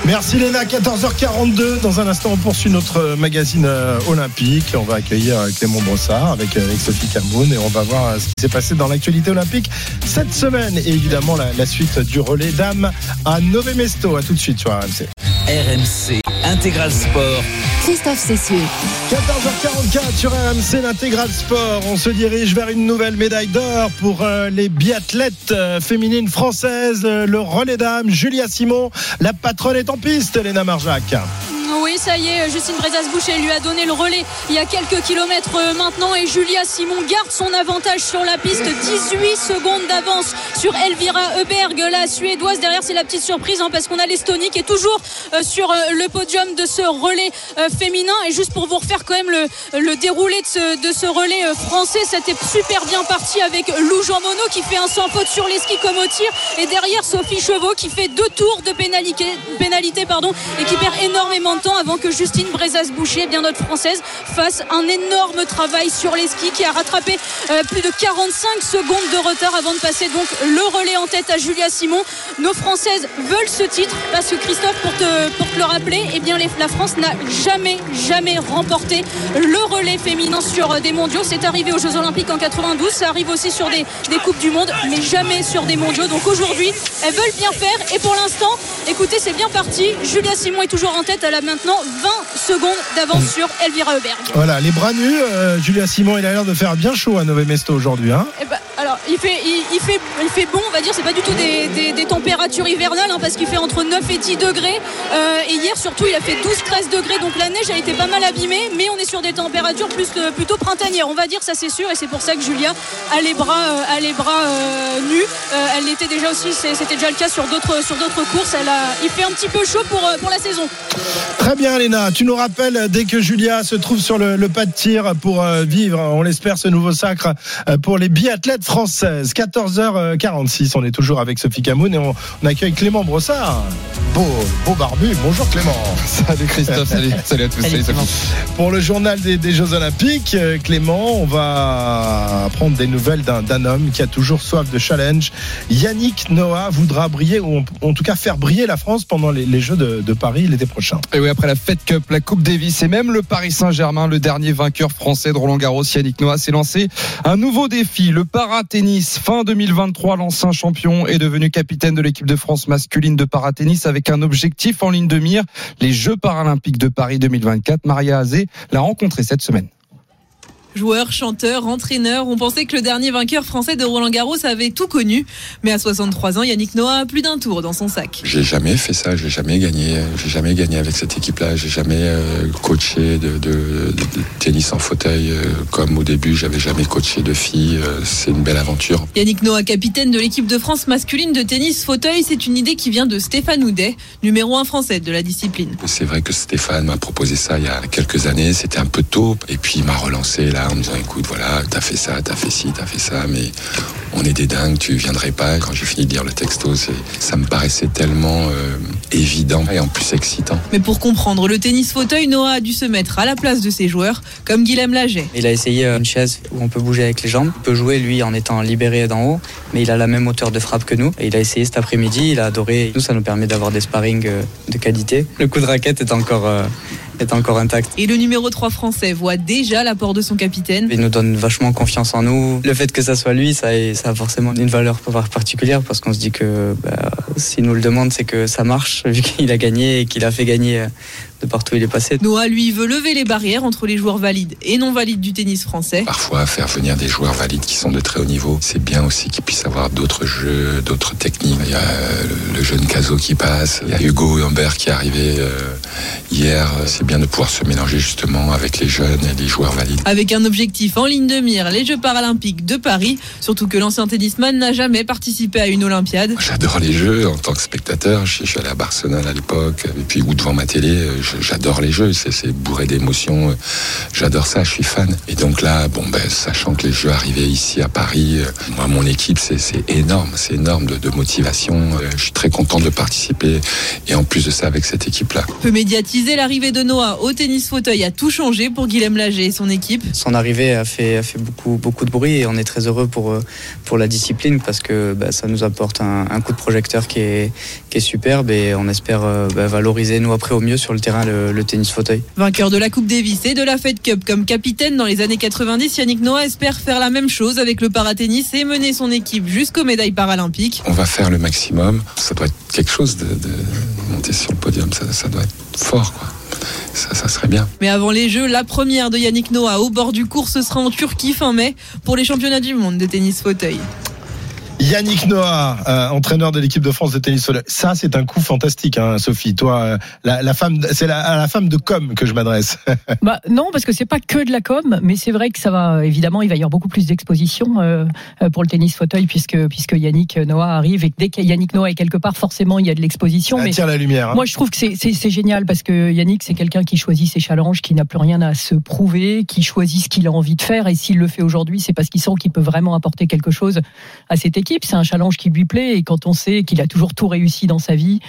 Merci Léna, 14h42. Dans un instant, on poursuit notre euh, magazine euh, olympique. On va accueillir euh, Clément Brossard avec, avec Sophie Camoun et on va voir ce qui s'est passé dans l'actualité olympique cette semaine. Et évidemment, la, la suite du relais dames à Nové Mesto. À tout de suite sur RMC. RMC Intégral Sport. Christophe Cessieux. 14h44 sur RMC, l'intégral sport. On se dirige vers une nouvelle médaille d'or pour euh, les biathlètes euh, féminines françaises. Euh, le relais dames, Julia Simon. La patronne est en piste, Léna Marjac. Oui, ça y est, Justine Brezas-Boucher lui a donné le relais il y a quelques kilomètres euh, maintenant et Julia Simon garde son avantage sur la piste. 18 secondes d'avance sur Elvira Heuberg, la suédoise. Derrière, c'est la petite surprise hein, parce qu'on a l'Estonie qui est toujours euh, sur euh, le podium de ce relais féminin. Et juste pour vous refaire quand même le, le déroulé de ce, de ce relais français, c'était super bien parti avec Lou Jean Monod qui fait un sans faute sur les skis comme au tir. Et derrière, Sophie Chevaux qui fait deux tours de pénalité, pénalité pardon, et qui perd énormément temps avant que Justine Brezas-Boucher, bien notre française, fasse un énorme travail sur les skis qui a rattrapé euh, plus de 45 secondes de retard avant de passer donc le relais en tête à Julia Simon. Nos françaises veulent ce titre parce que Christophe, pour te, le rappeler, eh bien la France n'a jamais, jamais remporté le relais féminin sur euh, des mondiaux. C'est arrivé aux Jeux Olympiques en 92, ça arrive aussi sur des, des Coupes du Monde, mais jamais sur des mondiaux. Donc aujourd'hui, elles veulent bien faire et pour l'instant, écoutez, c'est bien parti. Julia Simon est toujours en tête, elle a maintenant 20 secondes d'avance sur Elvira Heuberg. Voilà, les bras nus. euh, Julia Simon, il a l'air de faire bien chaud à Nové Mesto aujourd'hui. Hein Eh ben, alors, il fait, il, il fait, il fait bon, on va dire, c'est pas du tout des, des- des températures hivernales, hein, parce qu'il fait entre 9 et 10 degrés. Euh, et hier, surtout, il a fait 12-13 degrés, donc la neige a été pas mal abîmée, mais on est sur des températures plus plutôt printanières. On va dire ça c'est sûr, et c'est pour ça que Julia a les bras, a les bras nus. elle l'était déjà aussi, c'était déjà le cas sur d'autres sur d'autres courses. Elle a, il fait un petit peu chaud pour pour la saison. Très bien, Léna. Tu nous rappelles dès que Julia se trouve sur le, le pas de tir pour vivre, on l'espère, ce nouveau sacre pour les biathlètes françaises. 14h46. On est toujours avec Sophie Camoun et on, on accueille Clément Brossard. Beau, beau barbu. Bonjour Clément. Salut Christophe, salut, salut à tous. Salut, Pour le journal des, des, Jeux Olympiques, Clément, on va prendre des nouvelles d'un homme qui a toujours soif de challenge. Yannick Noah voudra briller, ou en tout cas faire briller la France pendant les, les Jeux de, de, Paris l'été prochain. Et oui, après la Fed Cup, la Coupe Davis et même le Paris Saint-Germain, le dernier vainqueur français de Roland Garros, Yannick Noah, s'est lancé un nouveau défi. Le para-tennis, fin 2023, l'ancien champion est devenu capitaine de l'équipe de France masculine de para-tennis avec un objectif en ligne de mire, les Jeux paralympiques de Paris 2024. Maria Azé l'a rencontré cette semaine. Joueur, chanteur, entraîneur, on pensait que le dernier vainqueur français de Roland Garros avait tout connu. Mais à 63 ans, Yannick Noah a plus d'un tour dans son sac. J'ai jamais fait ça, j'ai jamais gagné. J'ai jamais gagné avec cette équipe-là. J'ai jamais euh, coaché de, de, de, tennis en fauteuil euh, comme au début. J'avais jamais coaché de filles. Euh, c'est une belle aventure. Yannick Noah, capitaine de l'équipe de France masculine de tennis fauteuil, c'est une idée qui vient de Stéphane Houdet, numéro un français de la discipline. C'est vrai que Stéphane m'a proposé ça il y a quelques années. C'était un peu tôt. Et puis il m'a relancé là en me disant écoute, voilà, t'as fait ça, t'as fait ci, t'as fait ça, mais on est des dingues, tu viendrais pas. Quand j'ai fini de lire le texto, ça me paraissait tellement euh, évident et en plus excitant. Mais pour comprendre le tennis fauteuil, Noah a dû se mettre à la place de ses joueurs, comme Guilhem Laget. Il a essayé une chaise où on peut bouger avec les jambes. Il peut jouer, lui, en étant libéré d'en haut, mais il a la même hauteur de frappe que nous. Et il a essayé cet après-midi, il a adoré. Nous, ça nous permet d'avoir des sparring euh, de qualité. Le coup de raquette est encore. Euh, est encore intact. Et le numéro 3 français voit déjà l'apport de son capitaine. Il nous donne vachement confiance en nous. Le fait que ça soit lui, ça, ça a forcément une valeur particulière parce qu'on se dit que bah, s'il nous le demande, c'est que ça marche vu qu'il a gagné et qu'il a fait gagner de partout où il est passé. Noah, lui, veut lever les barrières entre les joueurs valides et non valides du tennis français. Parfois, faire venir des joueurs valides qui sont de très haut niveau, c'est bien aussi qu'ils puissent avoir d'autres jeux, d'autres techniques. Il y a le jeune Caso qui passe, il y a Hugo Humbert qui est arrivé hier. C'est bien de pouvoir se mélanger justement avec les jeunes et les joueurs valides. Avec un objectif en ligne de mire, les Jeux paralympiques de Paris, surtout que l'ancien tennisman n'a jamais participé à une Olympiade. J'adore les Jeux en tant que spectateur. Je suis allé à Barcelone à l'époque, et puis ou devant ma télé. J'adore les Jeux, c'est bourré d'émotions. J'adore ça, je suis fan. Et donc là, bon, ben, sachant que les Jeux arrivaient ici à Paris, moi, mon équipe, c'est énorme, c'est énorme de, de, motivation. Je suis très content de participer. Et en plus de ça, avec cette équipe-là. Peu médiatiser l'arrivée de Noah au tennis fauteuil a tout changé pour Guilhem Lager et son équipe. Son arrivée a fait, a fait beaucoup, beaucoup de bruit et on est très heureux pour, pour la discipline parce que bah, ça nous apporte un, un, coup de projecteur qui est, qui est superbe et on espère bah, valoriser nous après au mieux sur le terrain le, le, tennis fauteuil. Vainqueur de la Coupe Davis et de la Fed Cup comme capitaine dans les années 90, Yannick Noah espère faire la même chose avec le paratennis et mener son équipe jusqu'aux médailles paralympiques. On va faire le maximum. Ça doit être quelque chose de, de monter sur le podium. Ça, ça doit être fort, quoi. Ça, ça, serait bien. Mais avant les Jeux, la première de Yannick Noah au bord du cours, ce sera en Turquie fin mai pour les championnats du monde de tennis fauteuil. Yannick Noah, euh, entraîneur de l'équipe de France de tennis fauteuil. Ça, c'est un coup fantastique, hein, Sophie. Toi, euh, la, la, femme, c'est la, à la femme de com que je m'adresse. bah non, parce que c'est pas que de la com, mais c'est vrai que ça va. Évidemment, il va y avoir beaucoup plus d'exposition euh, pour le tennis fauteuil puisque puisque Yannick Noah arrive et que dès que Yannick Noah est quelque part, forcément, il y a de l'exposition. Mais attire la lumière. Hein. Moi, je trouve que c'est génial parce que Yannick, c'est quelqu'un qui choisit ses challenges, qui n'a plus rien à se prouver, qui choisit ce qu'il a envie de faire et s'il le fait aujourd'hui, c'est parce qu'il sent qu'il peut vraiment apporter quelque chose à cette équipe. C'est un challenge qui lui plaît et quand on sait qu'il a toujours tout réussi dans sa vie,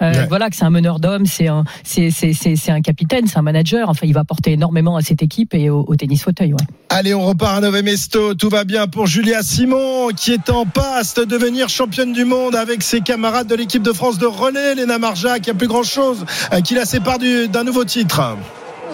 euh, ouais. voilà que c'est un meneur d'hommes, c'est un, c'est, c'est, c'est, c'est un capitaine, c'est un manager. Enfin, il va apporter énormément à cette équipe et au, au tennis fauteuil. Ouais. Allez, on repart à Nové Mesto. Tout va bien pour Julia Simon qui est en passe de devenir championne du monde avec ses camarades de l'équipe de France de relais, Léna Marja, qui a plus grand chose, qui la sépare du, d'un nouveau titre.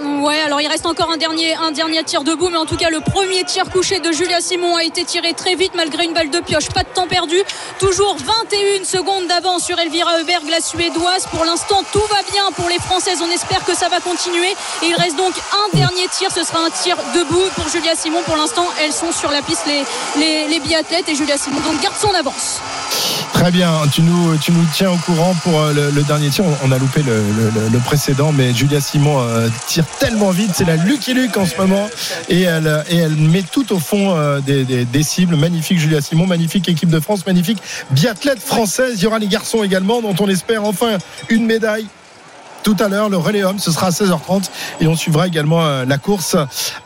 Ouais, alors il reste encore un dernier, un dernier tir debout, mais en tout cas, le premier tir couché de Julia Simon a été tiré très vite malgré une balle de pioche. Pas de temps perdu. Toujours 21 secondes d'avance sur Elvira Heuberg, la Suédoise. Pour l'instant, tout va bien pour les Françaises. On espère que ça va continuer. Il reste donc un dernier tir. Ce sera un tir debout pour Julia Simon. Pour l'instant, elles sont sur la piste, les, biathlètes. Et Julia Simon donc garde son avance. Très bien, tu nous, tu tiens au courant pour euh, le, dernier tir. On, a loupé le précédent, mais Julia Simon euh, tire tellement vite. C'est la Lucky Luke en ce moment. Et elle, et elle met tout au fond euh, des, des- des cibles. Magnifique Julia Simon, magnifique équipe de France, magnifique biathlète française. Il y aura les garçons également, dont on espère enfin une médaille. Tout à l'heure, le relais homme, ce sera à 16h30 et on suivra également euh, la course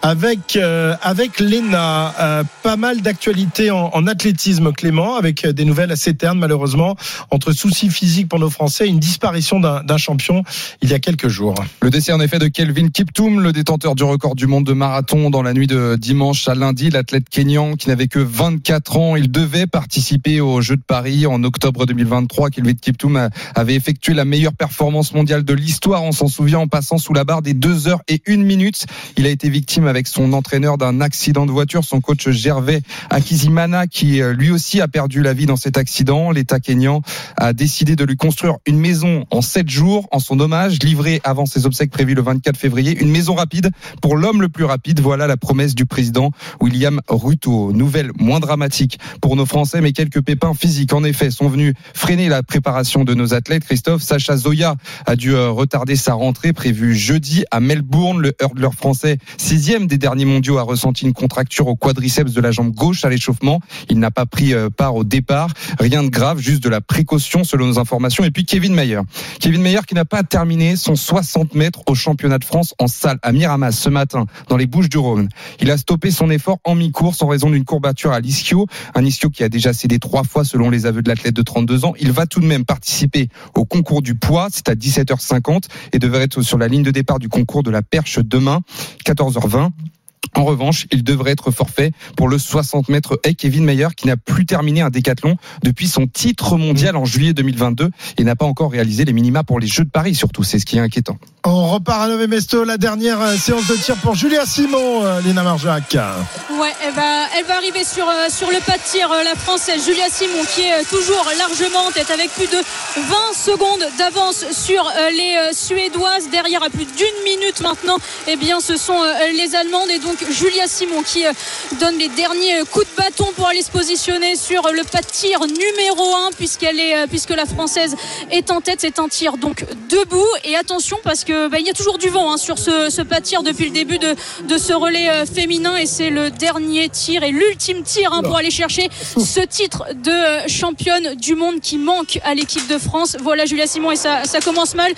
avec euh, avec Lena. Euh, pas mal d'actualités en, athlétisme, Clément, avec euh, des nouvelles assez ternes malheureusement entre soucis physiques pour nos Français et une disparition d'un champion il y a quelques jours. Le décès en effet de Kelvin Kiptoum, le détenteur du record du monde de marathon dans la nuit de dimanche à lundi, l'athlète kényan qui n'avait que 24 ans, il devait participer aux Jeux de Paris en octobre 2023. Kelvin Kiptoum avait effectué la meilleure performance mondiale de l'histoire, on s'en souvient, en passant sous la barre des 2 heures et 1 minute. Il a été victime avec son entraîneur d'un accident de voiture, son coach Gervais Akizimana, qui euh, lui aussi a perdu la vie dans cet accident. L'État kényan a décidé de lui construire une maison en 7 jours en son hommage, livrée avant ses obsèques prévues le 24 février. Une maison rapide pour l'homme le plus rapide. Voilà la promesse du président William Ruto. Nouvelle moins dramatique pour nos Français, mais quelques pépins physiques en effet sont venus freiner la préparation de nos athlètes. Christophe, Sacha Zoya a dû euh, retarder sa rentrée prévue jeudi à Melbourne. Le hurdler français, sixième des derniers mondiaux, a ressenti une contracture au quadriceps de la jambe gauche à l'échauffement. Il n'a pas pris euh, part au départ. Rien de grave, juste de la précaution selon nos informations. Et puis Kevin Mayer. Kevin Mayer qui n'a pas terminé son 60 mètres au championnat de France en salle à Miramas ce matin dans les Bouches du Rhône. Il a stoppé son effort en mi-course en raison d'une courbature à l'ischio. Un ischio qui a déjà cédé trois fois selon les aveux de l'athlète de 32 ans. Il va tout de même participer au concours du poids. C'est à 17h50 et devrait être sur la ligne de départ du concours de la perche demain, 14h20. En revanche, il devrait être forfait pour le 60 mètres haie Kevin Mayer qui n'a plus terminé un décathlon depuis son titre mondial en juillet 2022 et n'a pas encore réalisé les minima pour les Jeux de Paris surtout. C'est ce qui est inquiétant. On repart à Nové Mesto, la dernière euh, séance de tir pour Julia Simon, euh, Léna Marjac. Ouais, elle va, elle va arriver sur, euh, sur le pas de tir, la Française Julia Simon, qui est toujours largement en tête avec plus de 20 secondes d'avance sur les Suédoises. Derrière, à plus d'une minute maintenant, eh bien, ce sont les Allemandes. Et donc, Julia Simon qui euh, donne les derniers coups de bâton pour aller se positionner sur le pas de tir numéro 1, puisqu'elle est, euh, puisque la Française est en tête. C'est un tir donc debout. Et attention, parce que bah, il y a toujours du vent hein, sur ce, ce pas de tir depuis le début de, de ce relais euh, féminin. Et c'est le dernier tir et l'ultime tir hein, pour aller chercher ce titre de championne du monde qui manque à l'équipe de France. Voilà Julia Simon et ça, ça commence mal.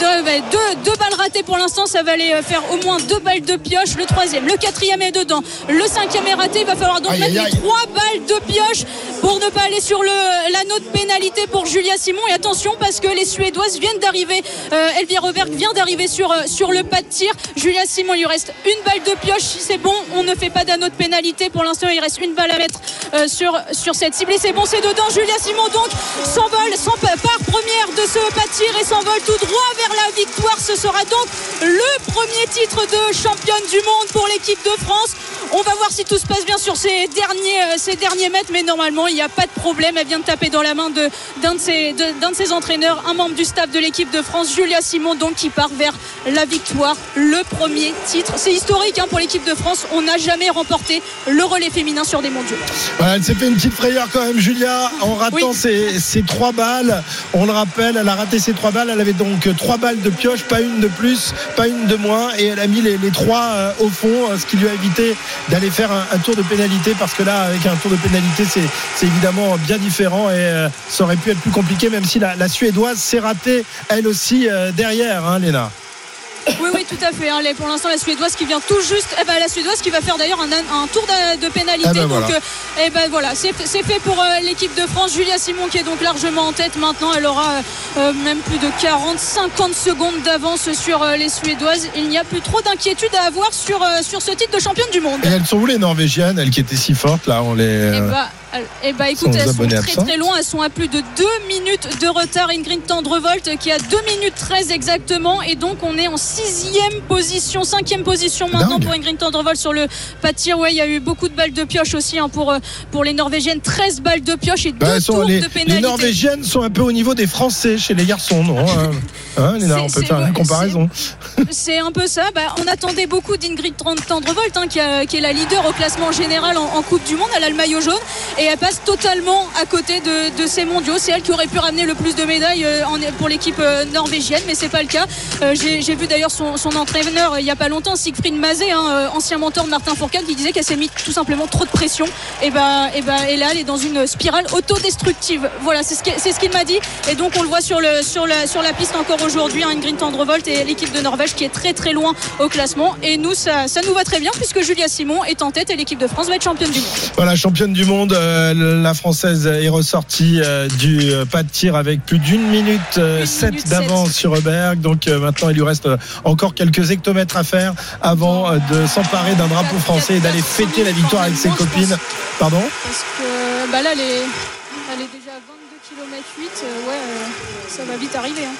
Deux, bah, deux, deux balles ratées pour l'instant. Ça va aller faire au moins deux balles de pioche. Le troisième, le quatrième est dedans. Le cinquième est raté. Il va falloir donc Aïe, mettre aïe, les trois balles de pioche pour ne pas aller sur le, la note pénalité pour Julia Simon. Et attention parce que les Suédoises viennent d'arriver. Euh, Elvira Roberg vient d'arriver sur, euh, sur le pas de tir. Julia Simon, il lui reste une balle de pioche. Si c'est bon, on ne fait pas d'anneau de pénalité. Pour l'instant, il reste une balle à mettre euh, sur, sur cette cible. Et c'est bon, c'est dedans. Julia Simon donc s'envole, s'en- part première de ce pas de tir et s'envole tout droit vers la victoire. Ce sera donc le premier titre de championne du monde pour l'équipe de France. On va voir si tout se passe bien sur ces derniers, euh, ces derniers mètres, mais normalement il n'y a pas de problème. Elle vient de taper dans la main de- d'un de, ses, de, d'un de ses entraîneurs, un membre du staff de l'équipe de France, Julia Simon, donc qui part vers la victoire, le premier titre. C'est historique hein, pour l'équipe de France. On n'a jamais remporté le relais féminin sur des mondiaux. Voilà, elle s'est fait une petite frayeur quand même, Julia, en ratant ses, ses trois balles. On le rappelle, elle a raté ses trois balles. Elle avait donc trois balles de pioche, pas une de plus, pas une de moins. Et elle a mis les, les trois euh, au fond, euh, qui lui a évité d'aller faire un, tour de pénalité. Parce que là, avec un tour de pénalité, c'est évidemment bien différent. Et euh, ça aurait pu être plus compliqué, même si la, la Suédoise s'est ratée, elle aussi, euh, derrière, hein, Léna. Oui, oui, tout à fait. hein. Pour l'instant, la Suédoise qui vient tout juste. Eh ben, la Suédoise qui va faire d'ailleurs un, un tour de, de pénalité. Eh ben, donc, voilà. euh, eh ben voilà, c'est fait pour euh, l'équipe de France. Julia Simon qui est donc largement en tête maintenant. Elle aura euh, même plus de 40, 50 secondes d'avance sur les Suédoises. Il n'y a plus trop d'inquiétude à avoir sur, sur ce titre de championne du monde. Et elles sont où les Norvégiennes, elles qui étaient si fortes, là On les. Eh elles- eh bah, écoute, elles sont très absents. très loin. Elles sont à plus de 2 minutes de retard. Ingrid Tendrevolt qui a 2 minutes 13 exactement. Et donc, on est en sixième position, cinquième position maintenant Dingue. pour Ingrid Tendrevolt sur le pas de tir. Ouais, il y a eu beaucoup de balles de pioche aussi hein, pour, euh, pour les Norvégiennes. 13 balles de pioche et 2 Bah, elles sont- tours les, de les pénalité. Norvégiennes sont un peu au niveau des Français chez les garçons, non hein, hein, Léna, On peut faire une comparaison. C'est un peu ça. Bah, on attendait beaucoup d'Ingrid Tendrevolt, hein, qui, est la leader au classement général en, en Coupe du Monde. Elle a le maillot jaune. Et et elle passe totalement à côté de, ces mondiaux. C'est elle qui aurait pu ramener le plus de médailles euh, pour l'équipe euh, norvégienne, mais c'est pas le cas. Euh, J'ai vu d'ailleurs son, entraîneur il y a pas longtemps, Siegfried Mazet, hein, ancien mentor de Martin Fourcade, qui disait qu'elle s'est mis tout simplement trop de pression. Et ben, et et là, elle est dans une spirale autodestructive. Voilà, c'est ce qu'il m'a dit. Et donc, on le voit sur, la, piste encore aujourd'hui, hein, Ingrid Tendrevolt et l'équipe de Norvège qui est très très loin au classement. Et nous, ça, nous va très bien puisque Julia Simon est en tête et l'équipe de France va être championne du monde. Voilà, championne du monde, la française est ressortie euh, du euh, pas de tir avec plus d'une minute euh, sept minute d'avance sur Hubert. Donc euh, maintenant, il lui reste euh, encore quelques hectomètres à faire avant euh, de s'emparer d'un drapeau français et d'aller fêter la victoire avec ses copines. Pardon? Parce que bah là, elle est, elle est déjà à 22 km 8. euh, ouais, euh, ça va vite arriver. hein.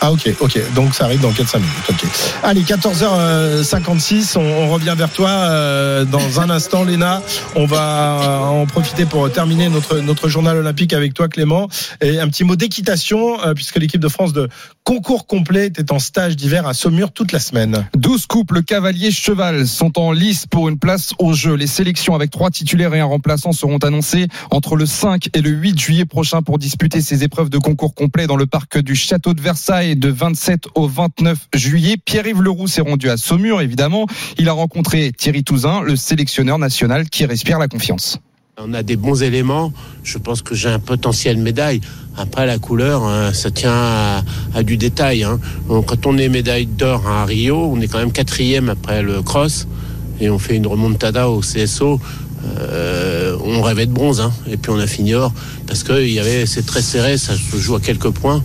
Ah ok, ok. Donc ça arrive dans 4-5 minutes. Allez, 14h56, on, on revient vers toi euh, dans un instant, Léna. On va euh, en profiter pour terminer notre, notre journal olympique avec toi, Clément. Et un petit mot d'équitation, euh, puisque l'équipe de France de concours complet était en stage d'hiver à Saumur toute la semaine. 12 couples cavaliers cheval sont en lice pour une place au jeu. Les sélections avec trois titulaires et un remplaçant seront annoncées entre le 5 et le 8 juillet prochain pour disputer ces épreuves de concours complet dans le parc du Château de Versailles de 27 au 29 juillet. Pierre-Yves Leroux s'est rendu à Saumur, évidemment. Il a rencontré Thierry Touzin, le sélectionneur national qui respire la confiance. On a des bons éléments. Je pense que j'ai un potentiel médaille. Après, la couleur, hein, ça tient à, du détail. hein. Quand on est médaille d'or à Rio, on est quand même quatrième après le cross et on fait une remontada au CSO. Euh, on rêvait de bronze hein. et puis on a fini or parce que c'est très serré, ça se joue à quelques points.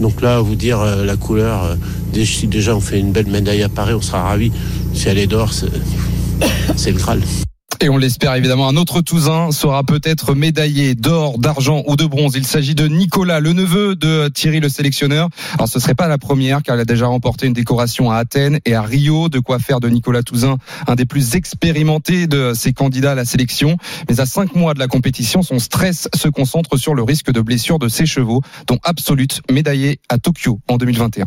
Donc là, vous dire euh, la couleur, euh, si déjà on fait une belle médaille à Paris, on sera ravi. Si elle est d'or, c'est le Graal. Et on l'espère évidemment. Un autre Tousin sera peut-être médaillé d'or, d'argent ou de bronze. Il s'agit de Nicolas, le neveu de Thierry, le sélectionneur. Alors ce serait pas la première, car il a déjà remporté une décoration à Athènes et à Rio. De quoi faire de Nicolas Tousin un des plus expérimentés de ses candidats à la sélection. Mais à cinq mois de la compétition, son stress se concentre sur le risque de blessure de ses chevaux, dont Absolute, médaillé à Tokyo en 2021.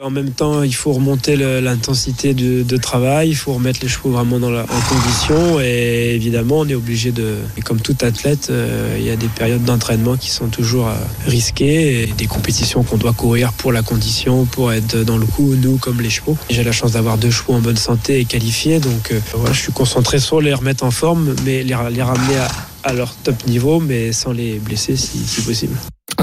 En même temps, il faut remonter l'intensité de, travail, il faut remettre les chevaux vraiment dans la, en condition et évidemment, on est obligé de, comme tout athlète, euh, il y a des périodes d'entraînement qui sont toujours euh, risquées des compétitions qu'on doit courir pour la condition, pour être dans le coup, nous comme les chevaux. J'ai la chance d'avoir deux chevaux en bonne santé et qualifiés, donc euh, voilà, je suis concentré sur les remettre en forme, mais les, ramener à, leur top niveau, mais sans les blesser si possible.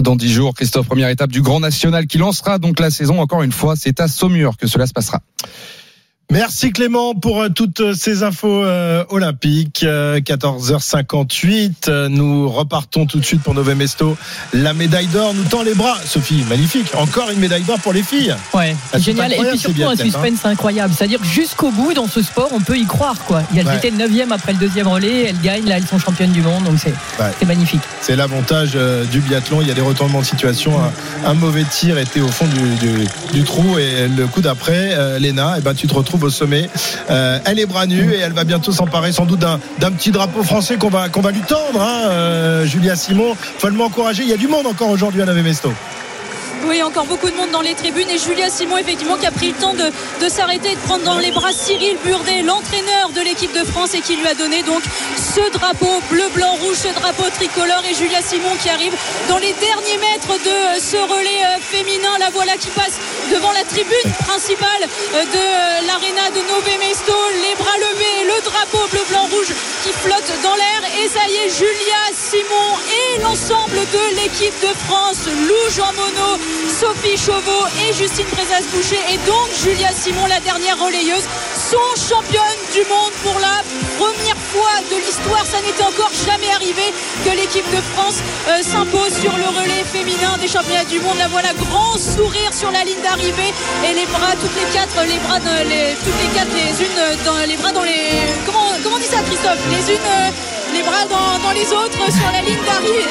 Dans dix jours, Christophe, première étape du Grand National qui lancera donc la saison. Encore une fois, c'est à Saumur que cela se passera. Merci Clément pour euh, toutes euh, ces infos euh, olympiques. Euh, 14h58, euh, nous repartons tout de suite pour Nové Mesto. La médaille d'or nous tend les bras. Sophie, magnifique. Encore une médaille d'or pour les filles. Ouais, Ah, c'est génial. Et puis surtout un biathlètes, hein. suspense incroyable. C'est-à-dire que jusqu'au bout, dans ce sport, on peut y croire. Quoi. Et elles Ouais. étaient 9 après le deuxième relais. Elles gagnent. Là, elles sont championnes du monde. Donc c'est Ouais. magnifique. C'est l'avantage du biathlon. Il y a des retournements de situation. Un, un mauvais tir était au fond du, du- du trou et le coup d'après, euh, Léna, eh ben, tu te retrouves au sommet. Euh, elle est bras nus et elle va bientôt s'emparer sans doute d'un petit drapeau français qu'on va, qu'on va lui tendre. hein, euh, Julia Simon, follement encouragée. Il y a du monde encore aujourd'hui à Mesto. Oui, encore beaucoup de monde dans les tribunes et Julia Simon effectivement qui a pris le temps de, s'arrêter et de prendre dans les bras Cyril Burdet, l'entraîneur de l'équipe de France et qui lui a donné donc ce drapeau bleu, blanc, rouge, ce drapeau tricolore et Julia Simon qui arrive dans les derniers mètres de euh, ce relais euh, féminin. La voilà qui passe devant la tribune principale euh, de l'aréna de Nové Mesto, les bras levés, le drapeau bleu, blanc, rouge qui flotte dans l'air. Et ça y est, Julia Simon et l'ensemble de l'équipe de France, Lou Jean Monod, Sophie Chauveau et Justine Brezas-Boucher et donc Julia Simon, la dernière relayeuse, sont championnes du monde pour la première fois de l'histoire. Ça n'était encore jamais arrivé que l'équipe de France euh, s'impose sur le relais féminin des championnats du monde. La voilà grand sourire sur la ligne d'arrivée et les bras, toutes les quatre, les bras, dans les, toutes les quatre, les unes les bras dans les. Comment, dit ça, Christophe? Les unes. euh, les bras dans, dans les autres sur la ligne d'arrivée.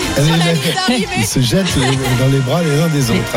Ils se jettent dans les bras les uns des autres.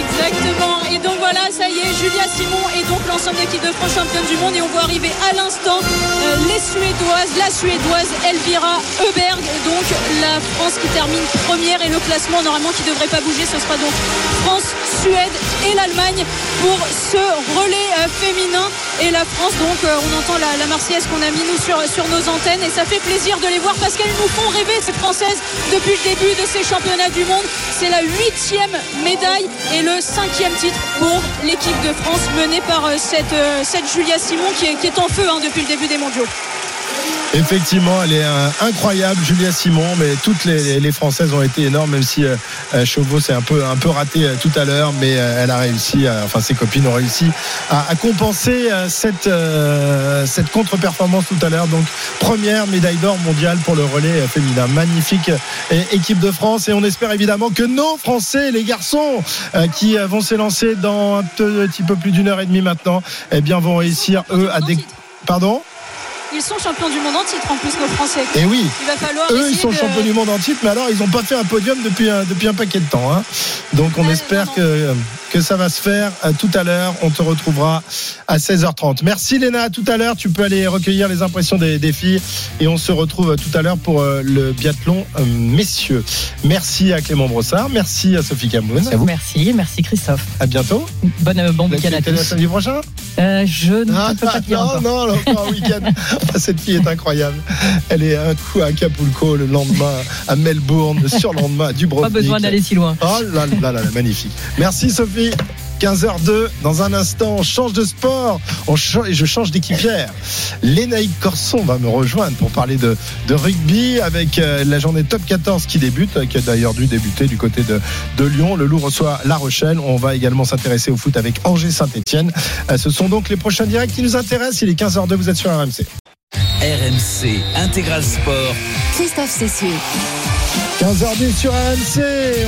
Exactement. Et donc voilà, ça y est, Julia Simon et donc l'ensemble de l'équipe de France championne du monde. Et on voit arriver à l'instant euh, les Suédoises, la Suédoise Elvira Heuberg. Donc la France qui termine première et le classement normalement qui devrait pas bouger. Ce sera donc France, Suède et l'Allemagne pour ce relais euh, féminin. Et la France, donc euh, on entend la, la Marseillaise qu'on a mis nous sur, sur nos antennes et ça fait plaisir de les voir parce qu'elles nous font rêver ces Françaises depuis le début de ces championnats du monde. C'est la huitième médaille et le cinquième titre pour l'équipe de France menée par euh, cette, euh, cette Julia Simon qui est, qui est en feu hein, depuis le début des mondiaux. Effectivement, elle est euh, incroyable, Julia Simon, mais toutes les, les Françaises ont été énormes, même si euh, euh, Chauveau s'est un peu, un peu raté euh, tout à l'heure, mais elle a réussi, à- enfin ses copines ont réussi à, à compenser cette, cette contre-performance tout à l'heure. Donc première médaille d'or mondiale pour le relais féminin. Magnifique équipe de France et on espère évidemment que nos Français, les garçons, qui vont s'élancer dans un petit peu plus d'une heure et demie maintenant, eh bien vont réussir eux à. Pardon? Ils sont champions du monde en titre en plus nos Français. Eh oui. Il va falloir Eux, ils sont de- champions du monde en titre, mais alors ils n'ont pas fait un podium depuis un, depuis un paquet de temps. hein. Donc on espère que, que ça va se faire euh, tout à l'heure. On te retrouvera à 16h30. Merci Léna, à tout à l'heure. Tu peux aller recueillir les impressions des, des filles et on se retrouve euh, tout à l'heure pour euh, le biathlon messieurs. Merci à Clément Brossard, merci à Sophie Camoun. Merci, merci Christophe. À bientôt. Bon, euh, bon week-end à tous. samedi prochain? Euh, je ne Ah, peux pas dire non, encore. non, non, encore un week-end. Ah, Cette fille est incroyable. Elle est un coup à Acapulco, le lendemain à Melbourne, le surlendemain à Dubrovnik. Pas besoin d'aller si loin. Oh là là là là, magnifique. Merci Sophie. 15h02, dans un instant, on change de sport on cha- et je change d'équipière. Lénaïque Corson va me rejoindre pour parler de, de rugby avec euh, la journée top 14 qui débute, euh, qui a d'ailleurs dû débuter du côté de, de Lyon. Le Loup reçoit La Rochelle. On va également s'intéresser au foot avec Angers Saint-Etienne. Ce sont donc les prochains directs qui nous intéressent. Il est 15h02, vous êtes sur RMC. RMC Intégral Sport. Christophe Cessieux. 15h10 sur RMC,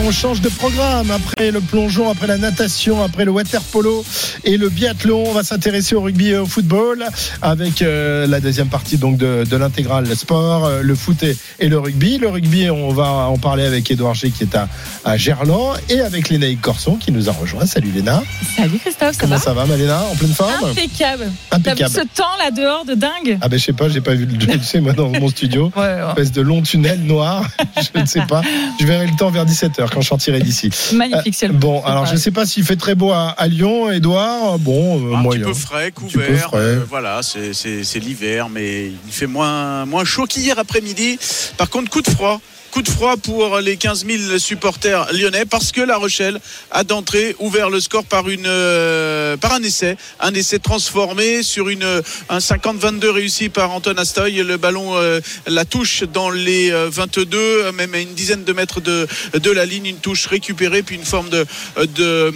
on change de programme après le plongeon, après la natation, après le water polo et le biathlon. On va s'intéresser au rugby et au football avec euh, la deuxième partie donc de, de l'intégral sport, euh, le foot et, et le rugby. Le rugby, on va en parler avec Édouard G qui est à, à Gerland et avec Lénaïque Corson qui nous a rejoint. Salut Léna. Salut Christophe, ça Comment va ça va Maléna En pleine forme Impeccable. T'as vu Impeccable. ce temps là dehors de dingue Ah ben je sais pas, j'ai pas vu le tu sais moi dans mon studio. Ouais, ouais. Espèce de long tunnel noir. je ne sais pas. Je verrai le temps vers 17h quand je sortirai d'ici. Magnifique ciel. Bon, alors je ne sais pas s'il fait très beau à, à Lyon, Edouard. Bon, euh, Un moyen. petit peu frais, peu couvert. frais. euh, voilà, c'est- c'est c'est l'hiver, mais il fait moins, moins chaud qu'hier après-midi. Par contre, coup de froid. Coup de froid pour les 15 000 supporters lyonnais parce que La Rochelle a d'entrée ouvert le score par une euh, par un essai, un essai transformé sur une un 50-22 réussi par Anton Astoy. Le ballon euh, la touche dans les euh, 22, euh, même à une dizaine de mètres de de la ligne, une touche récupérée puis une forme de de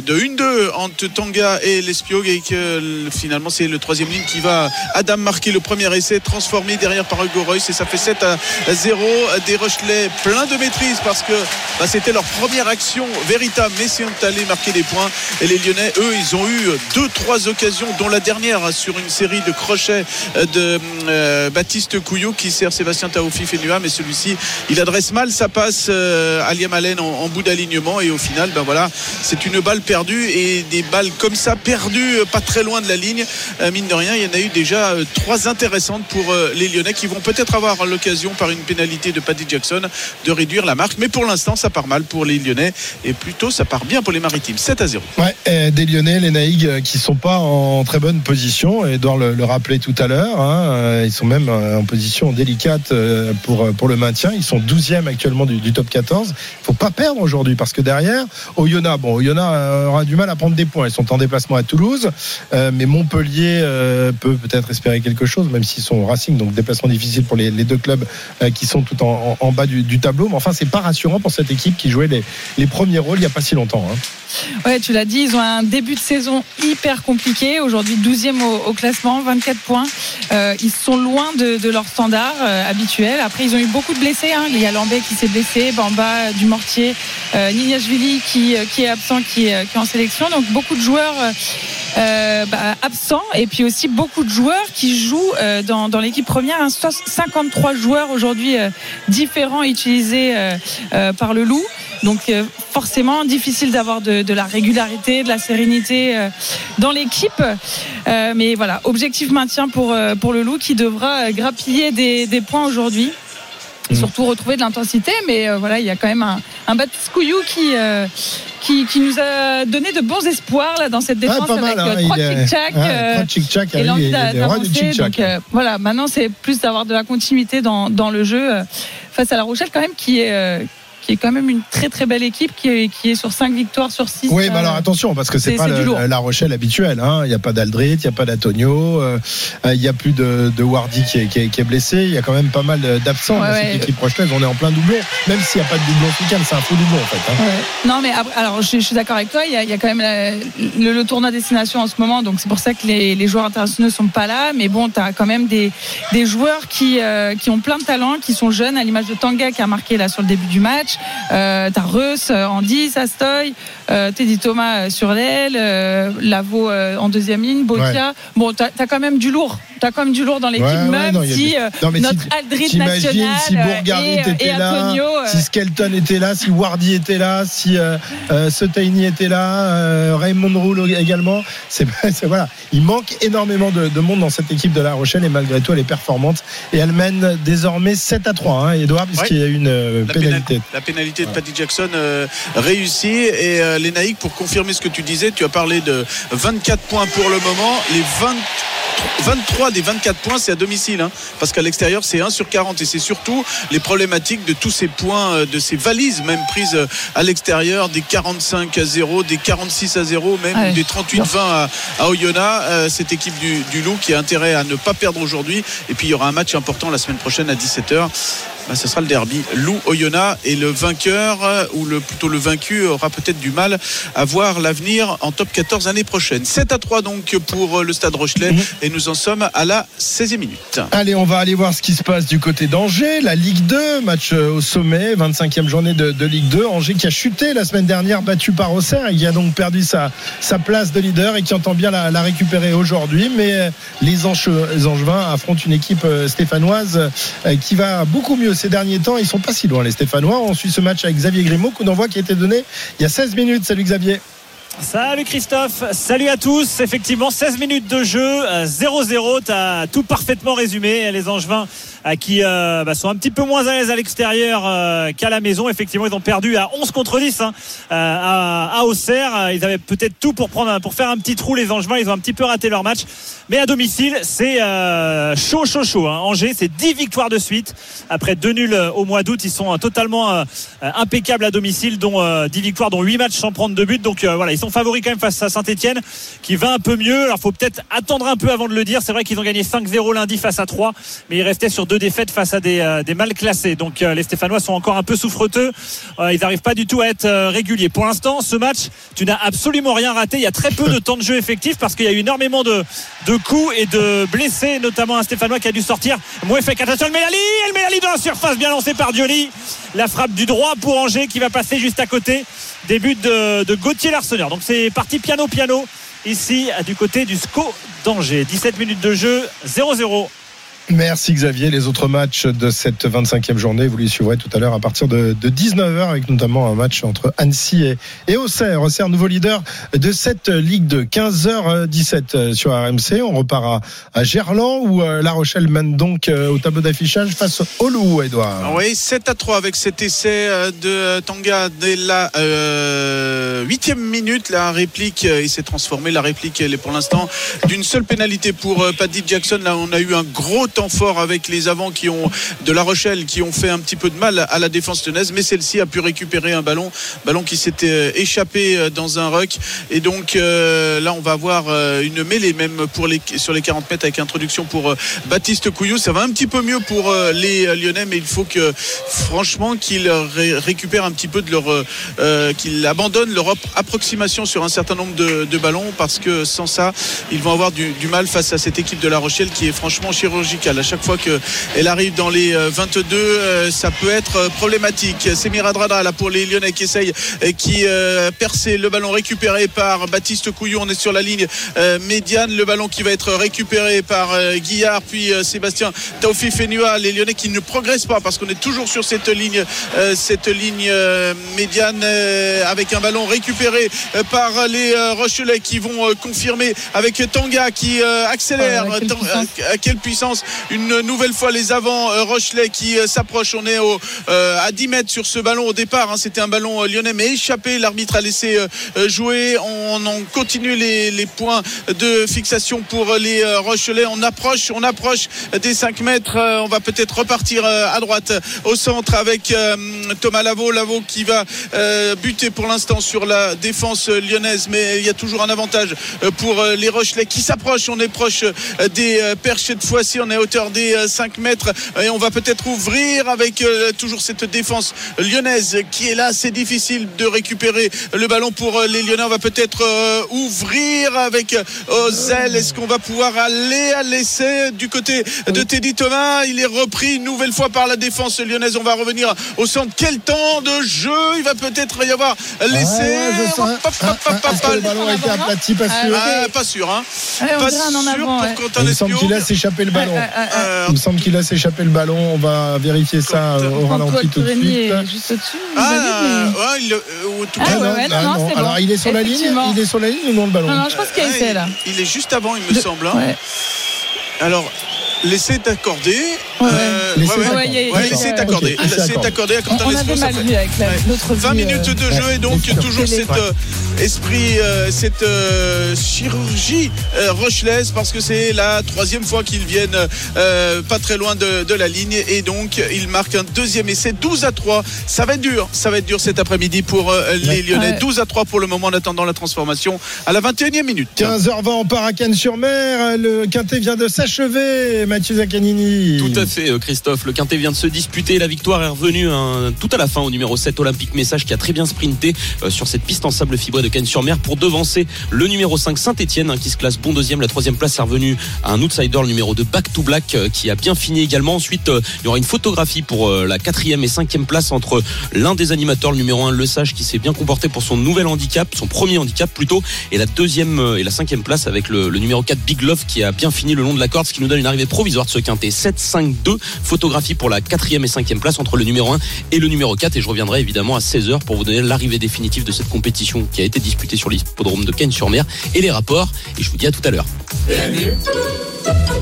de 1-2 entre Tanga et l'Espiog et que finalement c'est le troisième ligne qui va Adam marquer le premier essai transformé derrière par Hugo Royce. Et ça fait 7 à 0 des Rochelais plein de maîtrise parce que bah, c'était leur première action véritable. Mais c'est allé marquer des points. Et les Lyonnais eux ils ont eu deux trois occasions dont la dernière sur une série de crochets euh, de euh, Baptiste Couillot qui sert Sébastien Taofi Fenua mais celui-ci il adresse mal sa passe euh, à Liam Allen en, bout d'alignement. Et au final ben voilà c'est une balle perdue et des balles comme ça perdues euh, pas très loin de la ligne. Mine de rien il y en a eu déjà trois intéressantes pour les Lyonnais qui vont peut-être avoir l'occasion par une pénalité de Paddy Jackson de réduire la marque mais pour l'instant ça part mal pour les Lyonnais et plutôt ça part bien pour les Maritimes 7 à 0 Ouais, euh, des Lyonnais, les Naïgs, euh, qui sont pas en très bonne position. Edouard le, le rappelait tout à l'heure. hein, euh, ils sont même euh, en position délicate pour pour le maintien. Ils sont 12e actuellement du, top 14. Il faut pas perdre aujourd'hui parce que derrière, Oyonnax, bon, Oyonnax aura du mal à prendre des points. Ils sont en déplacement à Toulouse, mais Montpellier peut peut-être espérer quelque chose, même s'ils sont au Racing, donc déplacement difficile pour les, deux clubs qui sont tout en- en bas du, tableau. Mais enfin, c'est pas rassurant pour cette équipe qui jouait les, premiers rôles il y a pas si longtemps. hein. Ouais, tu l'as dit, ils ont un début de saison hyper compliqué. Aujourd'hui, 12e au, classement, 24 points. Euh, ils sont loin de, leur standard euh, habituel. Après, ils ont eu beaucoup de blessés. Hein. Il y a Lambé qui s'est blessé, Bamba, Dumortier, euh, qui, euh, qui est absent, qui est en sélection. Donc, beaucoup de joueurs. Euh, bah, absents et puis aussi beaucoup de joueurs qui jouent euh, dans, dans l'équipe première. hein. So- 53 joueurs aujourd'hui euh, différents utilisés euh, euh, par le Loup. Donc euh, forcément difficile d'avoir de, de la régularité, de la sérénité euh, dans l'équipe. Euh, mais voilà, objectif maintien pour, euh, pour le Loup qui devra euh, grappiller des, des points aujourd'hui. Et Mm. surtout retrouver de l'intensité, mais euh, voilà, il y a quand même un, un Baptiste Couillou qui, euh, qui, qui nous a donné de bons espoirs là dans cette défense pas avec mal, hein, euh, trois est- tic-tac euh, et ah l'envie d'avancer. Donc euh, voilà, maintenant c'est plus d'avoir de la continuité dans, dans le jeu face à La Rochelle quand même qui est euh, qui est quand même une très très belle équipe qui est, qui est sur 5 victoires sur 6 Oui, mais alors attention, parce que c'est pas la Rochelle habituelle. hein. Il n'y a pas d'Aldrit, il n'y a pas d'Antonio, euh, il n'y a plus de, de Wardy qui est, qui, est, qui est blessé. Il y a quand même pas mal d'absents Ouais, dans ouais. cette équipe rochelaise. On est en plein doublon, même s'il n'y a pas de doublon week-end, c'est un faux doublon en fait. hein. Ouais. Non, mais alors je, je suis d'accord avec toi. Il y a, il y a quand même la- le, le tournoi destination en ce moment, donc c'est pour ça que les, les joueurs internationaux sont pas là. Mais bon, tu as quand même des, des joueurs qui, euh, qui ont plein de talent, qui sont jeunes, à l'image de Tanga qui a marqué là sur le début du match. Euh, tu as Reus, euh, Andy, Sastoy, euh, Teddy Thomas sur l'aile, euh, Lavo euh, en deuxième ligne, Botia. Ouais. Bon, tu as, quand même du lourd. Tu as quand même du lourd dans l'équipe, Ouais, ouais, même non, si Non, notre si- Aldrit national si et, était et là, Antonio. euh, si Skelton était là, si Wardy était là, si euh, euh, Setaini était là, euh, Raymond Roule également. C'est, voilà, il manque énormément de, de monde dans cette équipe de La Rochelle et malgré tout elle est performante et elle mène désormais 7 à 3, hein, Edouard, puisqu'il y a une euh, La pénalité. La pénalité de Paddy Jackson euh, réussie. Et euh, les Naïcs, pour confirmer ce que tu disais, tu as parlé de 24 points pour le moment. Les 20 23 des 24 points, c'est à domicile. hein, parce qu'à l'extérieur, c'est 1 sur 40. Et c'est surtout les problématiques de tous ces points, euh, de ces valises, même prises euh, à l'extérieur, des 45 à 0, des 46 à 0, même Ouais. des 38-20 à, à Oyonnax. Euh, cette équipe du, du Loup qui a intérêt à ne pas perdre aujourd'hui. Et puis, il y aura un match important la semaine prochaine à 17h. Bah, ce sera le derby Loup-Oyonnax et le vainqueur euh, ou le, plutôt le vaincu aura peut-être du mal à voir l'avenir en top 14 l'année prochaine. 7 à 3 donc pour euh, le stade Rochelet et nous en sommes à la 16e minute. Allez, on va aller voir ce qui se passe du côté d'Angers, la Ligue 2, match euh, au sommet, 25e journée de, de Ligue 2. Angers qui a chuté la semaine dernière, battu par Auxerre, et qui a donc perdu sa, sa place de leader et qui entend bien la, la récupérer aujourd'hui. Mais les, Anche- les Angevins affrontent une équipe stéphanoise qui va beaucoup mieux ces derniers temps. Ils sont pas si loin, les Stéphanois. On suit ce match avec Xavier Grimaud, coup d'envoi qui a été donné il y a 16 minutes. Salut Xavier. Salut Christophe, salut à tous. Effectivement, 16 minutes de jeu, euh, 0-0. Tu as tout parfaitement résumé. Les Angevins qui euh, bah, sont un petit peu moins à l'aise à l'extérieur euh, qu'à la maison. Effectivement, ils ont perdu à 11 contre 10 hein, euh, à, à Auxerre. Ils avaient peut-être tout pour, prendre, pour faire un petit trou, les Angevins. Ils ont un petit peu raté leur match. Mais à domicile, c'est euh, chaud, chaud, chaud. hein. Angers, c'est 10 victoires de suite. Après deux nuls euh, au mois d'août, ils sont totalement impeccables à domicile, dont euh, 10 victoires, dont 8 matchs sans prendre de but. Donc voilà, ils sont favoris quand même face à Saint-Etienne, qui va un peu mieux. Alors faut peut-être attendre un peu avant de le dire. C'est vrai qu'ils ont gagné 5-0 lundi face à 3, mais ils restaient sur deux défaites face à des, euh, mal classés. Donc euh, les Stéphanois sont encore un peu souffreteux. Euh, ils n'arrivent pas du tout à être réguliers. Pour l'instant, ce match, tu n'as absolument rien raté. Il y a très peu de temps de jeu effectif parce qu'il y a eu énormément de, coups et de blessés, notamment un Stéphanois qui a dû sortir. Mouefek, attention, le Melali, et le Melali dans la surface, bien lancé par Dioli. La frappe du droit pour Angers qui va passer juste à côté des buts de, de Gauthier Larsonneur. Donc c'est parti piano-piano ici du côté du SCO d'Angers. 17 minutes de jeu, 0-0. Merci Xavier. Les autres matchs de cette 25e journée, vous les suivrez tout à l'heure à partir de, 19h avec notamment un match entre Annecy et, et Auxerre. Auxerre, nouveau leader de cette Ligue de 15h17 sur RMC. On repart à, Gerland où euh, La Rochelle mène donc euh, au tableau d'affichage face au Loup, Edouard. Oui, 7 à 3 avec cet essai euh, de Tanga dès la euh, huitième minute. La réplique, euh, il s'est transformé. La réplique, elle est pour l'instant d'une seule pénalité pour euh, Paddy Jackson. Là, on a eu un gros temps fort avec les avants qui ont de La Rochelle qui ont fait un petit peu de mal à la défense tenaise, mais celle-ci a pu récupérer un ballon, ballon qui s'était euh, échappé euh, dans un ruck. Et donc euh, là, on va avoir une mêlée même pour les sur les 40 mètres avec introduction pour Baptiste Couillou. Ça va un petit peu mieux pour les Lyonnais, mais il faut que franchement qu'ils ré- récupèrent un petit peu de leur, qu'ils abandonnent leur approximation sur un certain nombre de, de ballons parce que sans ça, ils vont avoir du, du mal face à cette équipe de La Rochelle qui est franchement chirurgicale verticale. À chache fois qu'elle arrive dans les 22, euh, ça peut être problématique. C'est Miradradra là pour les Lyonnais qui essayent, qui percer le ballon récupéré par Baptiste Couillon. On est sur la ligne médiane. Le ballon qui va être récupéré par Guillard, puis Sébastien Taofi Fenua. Les Lyonnais qui ne progressent pas parce qu'on est toujours sur cette ligne, cette ligne médiane avec un ballon récupéré par les Rochelais qui vont confirmer avec Tanga qui accélère. Oh, quelle puissance. à quelle puissance Une nouvelle fois les avants Rochelais qui s'approchent. On est au, à 10 mètres sur ce ballon au départ. hein. C'était un ballon lyonnais mais échappé. L'arbitre a laissé jouer. On, on continue les, les points de fixation pour les Rochelais. On approche, on approche des 5 mètres. On va peut-être repartir à droite au centre avec Thomas Lavaux. Lavaux qui va buter pour l'instant sur la défense lyonnaise. Mais il y a toujours un avantage pour les Rochelais qui s'approchent. On est proche des perches cette fois-ci. On est à hauteur des 5 mètres et on va peut-être ouvrir avec toujours cette défense lyonnaise qui est là. C'est difficile de récupérer le ballon pour les Lyonnais. On va peut-être ouvrir avec Ozel. Est-ce qu'on va pouvoir aller à l'essai du côté de Teddy Thomas Il est repris une nouvelle fois par la défense lyonnaise. On va revenir au centre. Quel temps de jeu Il va peut-être y avoir l'essai. le ballon a été aplati Pas sûr. Ah, pas sûr. Hein. Pas sûr pour. Quentin Il semble qu'il laisse échapper le ballon. Il me semble qu'il laisse échapper le ballon. On va vérifier ça euh, au ralenti tout de suite. est juste au-dessus. Ah, ouais, tout Ah, ouais, non, Ah. Alors il est sur la ligne. Il est sur la ligne ou non le ballon Non, je pense qu'il y a essai là. il est juste avant, il me semble. hein. Alors, l'essai est accordé. Ouais. Euh, L'essai ouais, est ouais. Ouais, il y a- Ouais, il y a- l'essai est Ok, accordé. l'essai L'essai est accordé. accordé à Quentin On avait Lesbio, ça mal vu avec la- Ouais. l'autre 20 vue, minutes euh, de jeu et donc toujours cet euh, esprit, euh, cette euh, chirurgie euh, rochelaise parce que c'est la troisième fois qu'ils viennent euh, pas très loin de, de la ligne et donc ils marquent un deuxième essai 12 à 3 ça va être dur ça va être dur cet après-midi pour euh, les Lyonnais Ouais. 12 à 3 pour le moment en attendant la transformation à la 21e minute 15h20, on part à Cannes-sur-Mer. Le quintet vient de s'achever. Mathieu Zaccanini. Tout à fait, euh, Christophe. Le Quintet vient de se disputer. La victoire est revenue hein, tout à la fin au numéro 7 Olympique Message qui a très bien sprinté euh, sur cette piste en sable fibré de Cannes-sur-Mer pour devancer le numéro 5 Saint-Etienne qui se classe bon deuxième. La troisième place est revenue à un outsider, le numéro 2 Back to Black euh, qui a bien fini également. Ensuite, il y aura une photographie pour la quatrième et cinquième place entre l'un des animateurs, le numéro 1 Le Sage qui s'est bien comporté pour son nouvel handicap, son premier handicap plutôt, et la deuxième et la cinquième place avec le, le numéro 4 Big Love qui a bien fini le long de la corde, ce qui nous donne une arrivée provisoire de ce quintet 7-5-2. Photographie pour la quatrième et cinquième place entre le numéro 1 et le numéro 4. Et je reviendrai évidemment à 16h pour vous donner l'arrivée définitive de cette compétition qui a été disputée sur l'hippodrome de Cannes-sur-Mer et les rapports. Et je vous dis à tout à l'heure.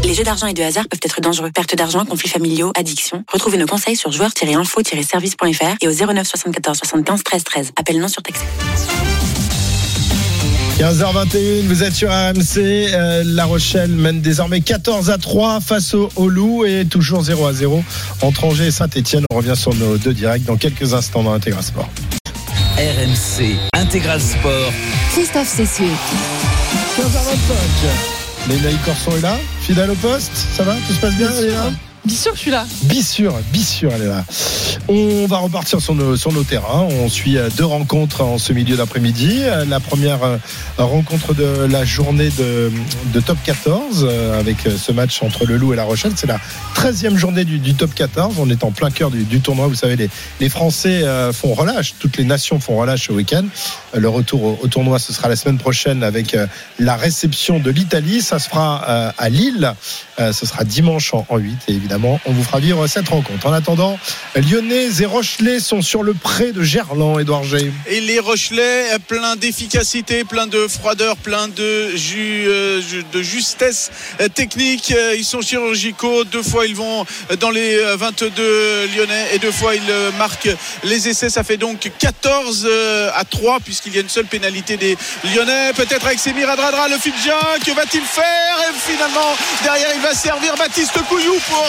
Les jeux d'argent et de hasard peuvent être dangereux. Perte d'argent, conflits familiaux, addiction. Retrouvez nos conseils sur joueurs-info-service.fr et au 09 74 75 13 13. Appel non surtaxé. 15h21, vous êtes sur RMC. Euh, la Rochelle mène désormais 14 à 3 face au, au Loup et toujours 0 à 0 entre Angers et Saint-Etienne. On revient sur nos deux directs dans quelques instants dans Intégral Sport. RMC Intégral Sport. Christophe Cessieux. 15h25. Lénaï Corson est là, fidèle au poste. Ça va? Tout se passe bien là Bien je suis là. Bissure, Bissure, elle est là. On va repartir sur nos, terrains. On suit euh, deux rencontres en ce milieu d'après-midi. Euh, La première euh, rencontre de la journée de, top 14 euh, avec ce match entre le Loup et la Rochelle. C'est la 13e journée du, top 14. On est en plein cœur du, tournoi. Vous savez, les, Français font relâche. Toutes les nations font relâche au week-end. Le retour au, tournoi, ce sera la semaine prochaine avec la réception de l'Italie. Ça se fera à Lille. Ce sera dimanche en, en 8. Et évidemment, on vous fera vivre cette rencontre. En attendant, Lyonnais et Rochelais sont sur le pré de Gerland, Edouard G. Et les Rochelais, euh, plein d'efficacité, plein de froideur, plein de, euh, de justesse euh, technique. Ils sont chirurgicaux. Deux fois, ils vont dans les euh, 22 Lyonnais et deux fois, ils marquent les essais. Ça fait donc 14 euh, à 3 puisqu'il y a une seule pénalité des Lyonnais. Peut-être avec Semir Adradra, le Fidja. Que va-t-il faire? Et finalement, derrière, il va servir Baptiste Couillou pour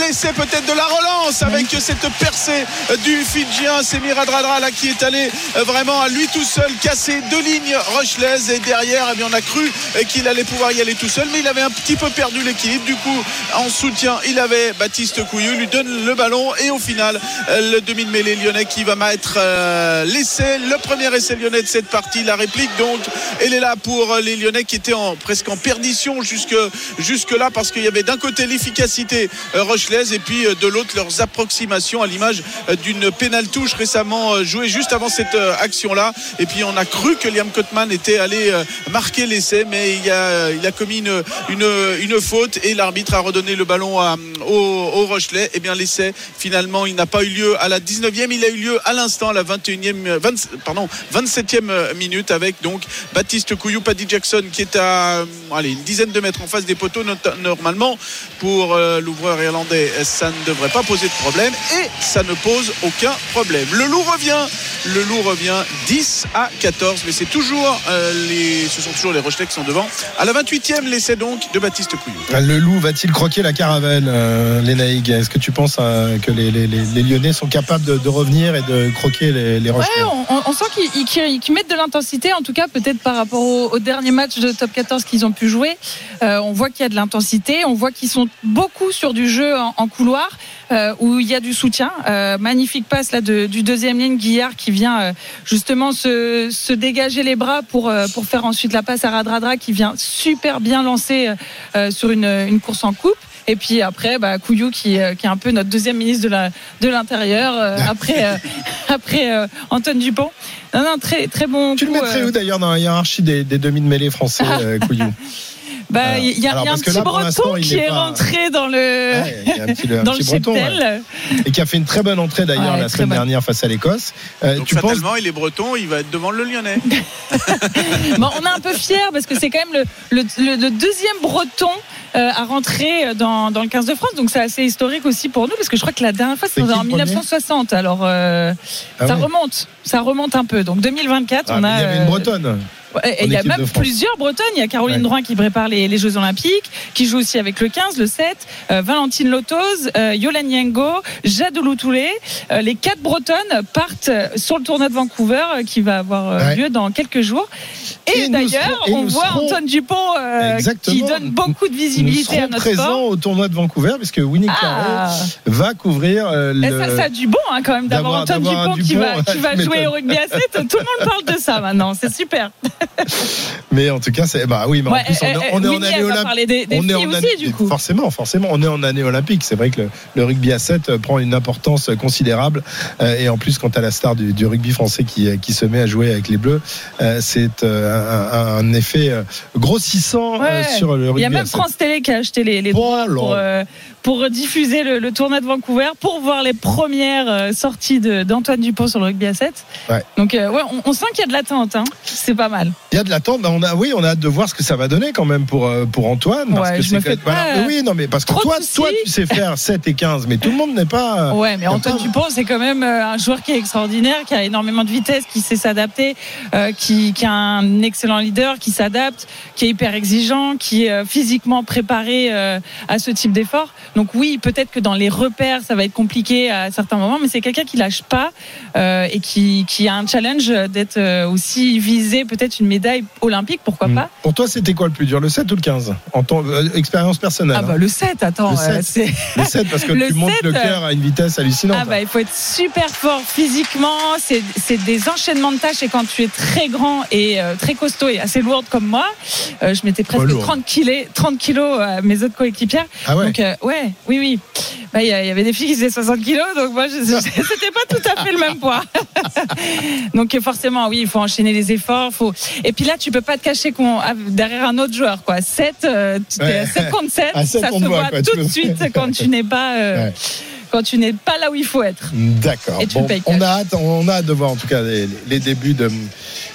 l'essai peut-être de la relance avec cette percée du Fidjien. Semir Adradra là qui est allé vraiment à lui tout seul casser deux lignes Rochelaises. Et derrière eh on a cru qu'il allait pouvoir y aller tout seul mais il avait un petit peu perdu l'équilibre. Du coup en soutien il avait Baptiste Couillou lui donne le ballon. Et au final le demi de mêlée lyonnais qui va mettre euh, le premier essai lyonnais de cette partie la réplique donc. Elle est là pour les lyonnais qui étaient en, presque en perdition jusque, là parce qu'il y avait d'un côté l'efficacité euh, rochelaise et puis euh, de l'autre leurs approximations à l'image euh, d'une pénale touche récemment euh, jouée juste avant cette euh, action là et puis on a cru que Liam Cotman était allé euh, marquer l'essai mais il a, il a commis une, une, faute et l'arbitre a redonné le ballon à, au, au Rochelet. Et bien l'essai finalement il n'a pas eu lieu à la 19e il a eu lieu à l'instant à la 21e 20, pardon 27e minute avec donc Baptiste Couillou Paddy Jackson qui est à euh, allez, une dizaine de mètres en face des poteaux normalement pour euh, irlandais ça ne devrait pas poser de problème et ça ne pose aucun problème. Le loup revient. Le loup revient 10 à 14 mais c'est toujours euh, les ce sont toujours les Rochelais qui sont devant. À la 28e l'essai donc de Baptiste Couillou Le loup va-t-il croquer la caravane, euh, Est-ce que tu penses euh, que les, les- les- les Lyonnais sont capables de, de revenir et de croquer les, les Rochelais on, on- on sent qu'ils mettent de l'intensité, en tout cas peut-être par rapport au, au dernier match de top 14 qu'ils ont pu jouer. Euh, on voit qu'il y a de l'intensité, on voit qu'ils sont beaucoup sur du jeu en, en couloir. euh, où il y a du soutien. Euh, magnifique passe là de- du deuxième ligne Guillard qui vient euh, justement se, se dégager les bras pour pour faire ensuite la passe à Radradra qui vient super bien lancer sur une, une course en coupe. Et puis après, bah, Couillou qui, qui est un peu notre deuxième ministre de la de l'intérieur euh, après euh, après euh, Antoine Dupont. Non, non, très très bon. Tu le coup, mettrais euh, où d'ailleurs dans la hiérarchie des, des demi de mêlée français, Couillou? Bah, il y a, Alors, il y a un petit là, breton qui est pas- rentré dans le Ouais, il y a un petit, un dans petit le breton, cheptel. et qui a fait une très bonne entrée d'ailleurs Ouais, la semaine dernière face à l'Écosse. Euh, donc tu penses fatalement il est breton il va être devant le lyonnais Bon, on est un peu fiers parce que c'est quand même le, le, le- le deuxième breton euh, à rentrer dans, dans le 15 de France. Donc c'est assez historique aussi pour nous parce que je crois que la dernière fois c'était en le premier 1960. Alors euh, Ah ça remonte, ça remonte un peu. Donc 2024, Ah, on a. il y avait euh, une bretonne. Et il y a même plusieurs Bretonnes. Il y a Caroline Ouais. Drouin qui prépare les, les Jeux Olympiques, qui joue aussi avec le 15, le 7, euh, Valentine Lotos, euh, Yolan Yengo, Jade Loutoulé. Euh, les quatre Bretonnes partent sur le tournoi de Vancouver euh, qui va avoir euh, Ouais. lieu dans quelques jours. Et, Et d'ailleurs, et on voit serons- Antoine Dupont euh, qui donne beaucoup de Nous visibilité à notre présents sport. au tournoi de Vancouver puisque Winnie Ah. Va couvrir euh, Et le. ça, ça a du bon hein, quand même d'avoir Antoine Dupont, qui va, qui va jouer au rugby à 7. Tout le monde parle de ça maintenant. C'est super. Mais en tout cas, c'est bah oui, mais Ouais, en plus on, est- eh, on est en année olympique. parler des- des on est en aussi, année- du coup. Forcément, forcément, on est en année olympique. C'est vrai que le, le rugby à 7 euh, prend une importance considérable. Euh, et en plus, quand à la star du, du rugby français qui, euh, qui se met à jouer avec les Bleus, euh, c'est euh, un, un effet euh, grossissant euh, Ouais. sur le Il rugby y a même à 7. France Télé qui a acheté les, les droits pour, euh, pour diffuser le, le tournoi de Vancouver, pour voir les premières euh, sorties d'Antoine Dupont sur le rugby à 7. Ouais. Donc, euh, ouais, on, on sent qu'il y a de l'attente. Hein. C'est pas mal. Il y a de l'attente. Bah, on a, oui, on a hâte de voir ce que ça va donner quand même pour, euh, pour Antoine. Parce Ouais, que je c'est me fais pas, oui, non, mais parce que toi, toi, tu sais faire 7 et 15, mais tout le monde n'est pas. Ouais, mais Antoine pas- Dupont, c'est quand même un joueur qui est extraordinaire, qui a énormément de vitesse, qui sait s'adapter, euh, qui, qui a un excellent leader, qui s'adapte, qui est hyper exigeant, qui est physiquement préparé à ce type d'effort. Donc oui, peut-être que dans les repères, ça va être compliqué à certains moments, mais c'est quelqu'un qui lâche pas euh, et qui, qui a un challenge d'être euh, aussi visé peut-être une médaille olympique, pourquoi Mm. pas Pour toi, c'était quoi le plus dur, le 7 ou le 15 En ton euh, expérience personnelle. Ah bah hein. le 7, attends, Le euh, 7. c'est Le 7, parce que Le tu montes le 7, cœur à une vitesse hallucinante. Ah bah il faut être super fort physiquement, c'est des enchaînements de tâches et quand tu es très grand et euh, très costaud et assez lourde comme moi, euh, je mettais presque Pas lourd. 30 kilos, 30 kilos à mes autres coéquipières. Ah ouais. Donc euh, ouais, oui oui. Bah, Il y, avait des filles qui faisaient 60 kilos, donc moi c'était pas tout à fait le même poids. donc forcément oui, il faut enchaîner les efforts, faut et puis là tu peux pas te cacher qu'on derrière un autre joueur quoi. 7 euh, tu t'es Ouais. à 7 contre 7, À sept, ça se voit, quoi, tout de suite quand tu n'es pas euh, Ouais. Quand tu n'es pas là où il faut être. D'accord. Et tu Bon, on a hâte, on a hâte de voir en tout cas les, les débuts de,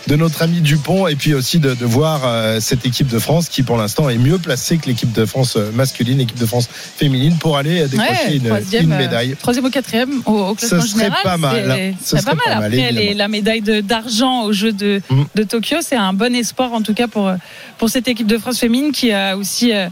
de notre ami Dupont et puis aussi de, de voir euh, cette équipe de France qui pour l'instant est mieux placée que l'équipe de France euh, masculine, l'équipe de France féminine pour aller euh, décrocher Ouais, une, médaille. troisième ou quatrième au, au classement Ce serait général. pas mal. c'est- Ce pas serait mal. pas mal, Après, les- la médaille d'argent aux Jeux de, Mm. de Tokyo, c'est un bon espoir en tout cas pour, pour cette équipe de France féminine qui a aussi. euh,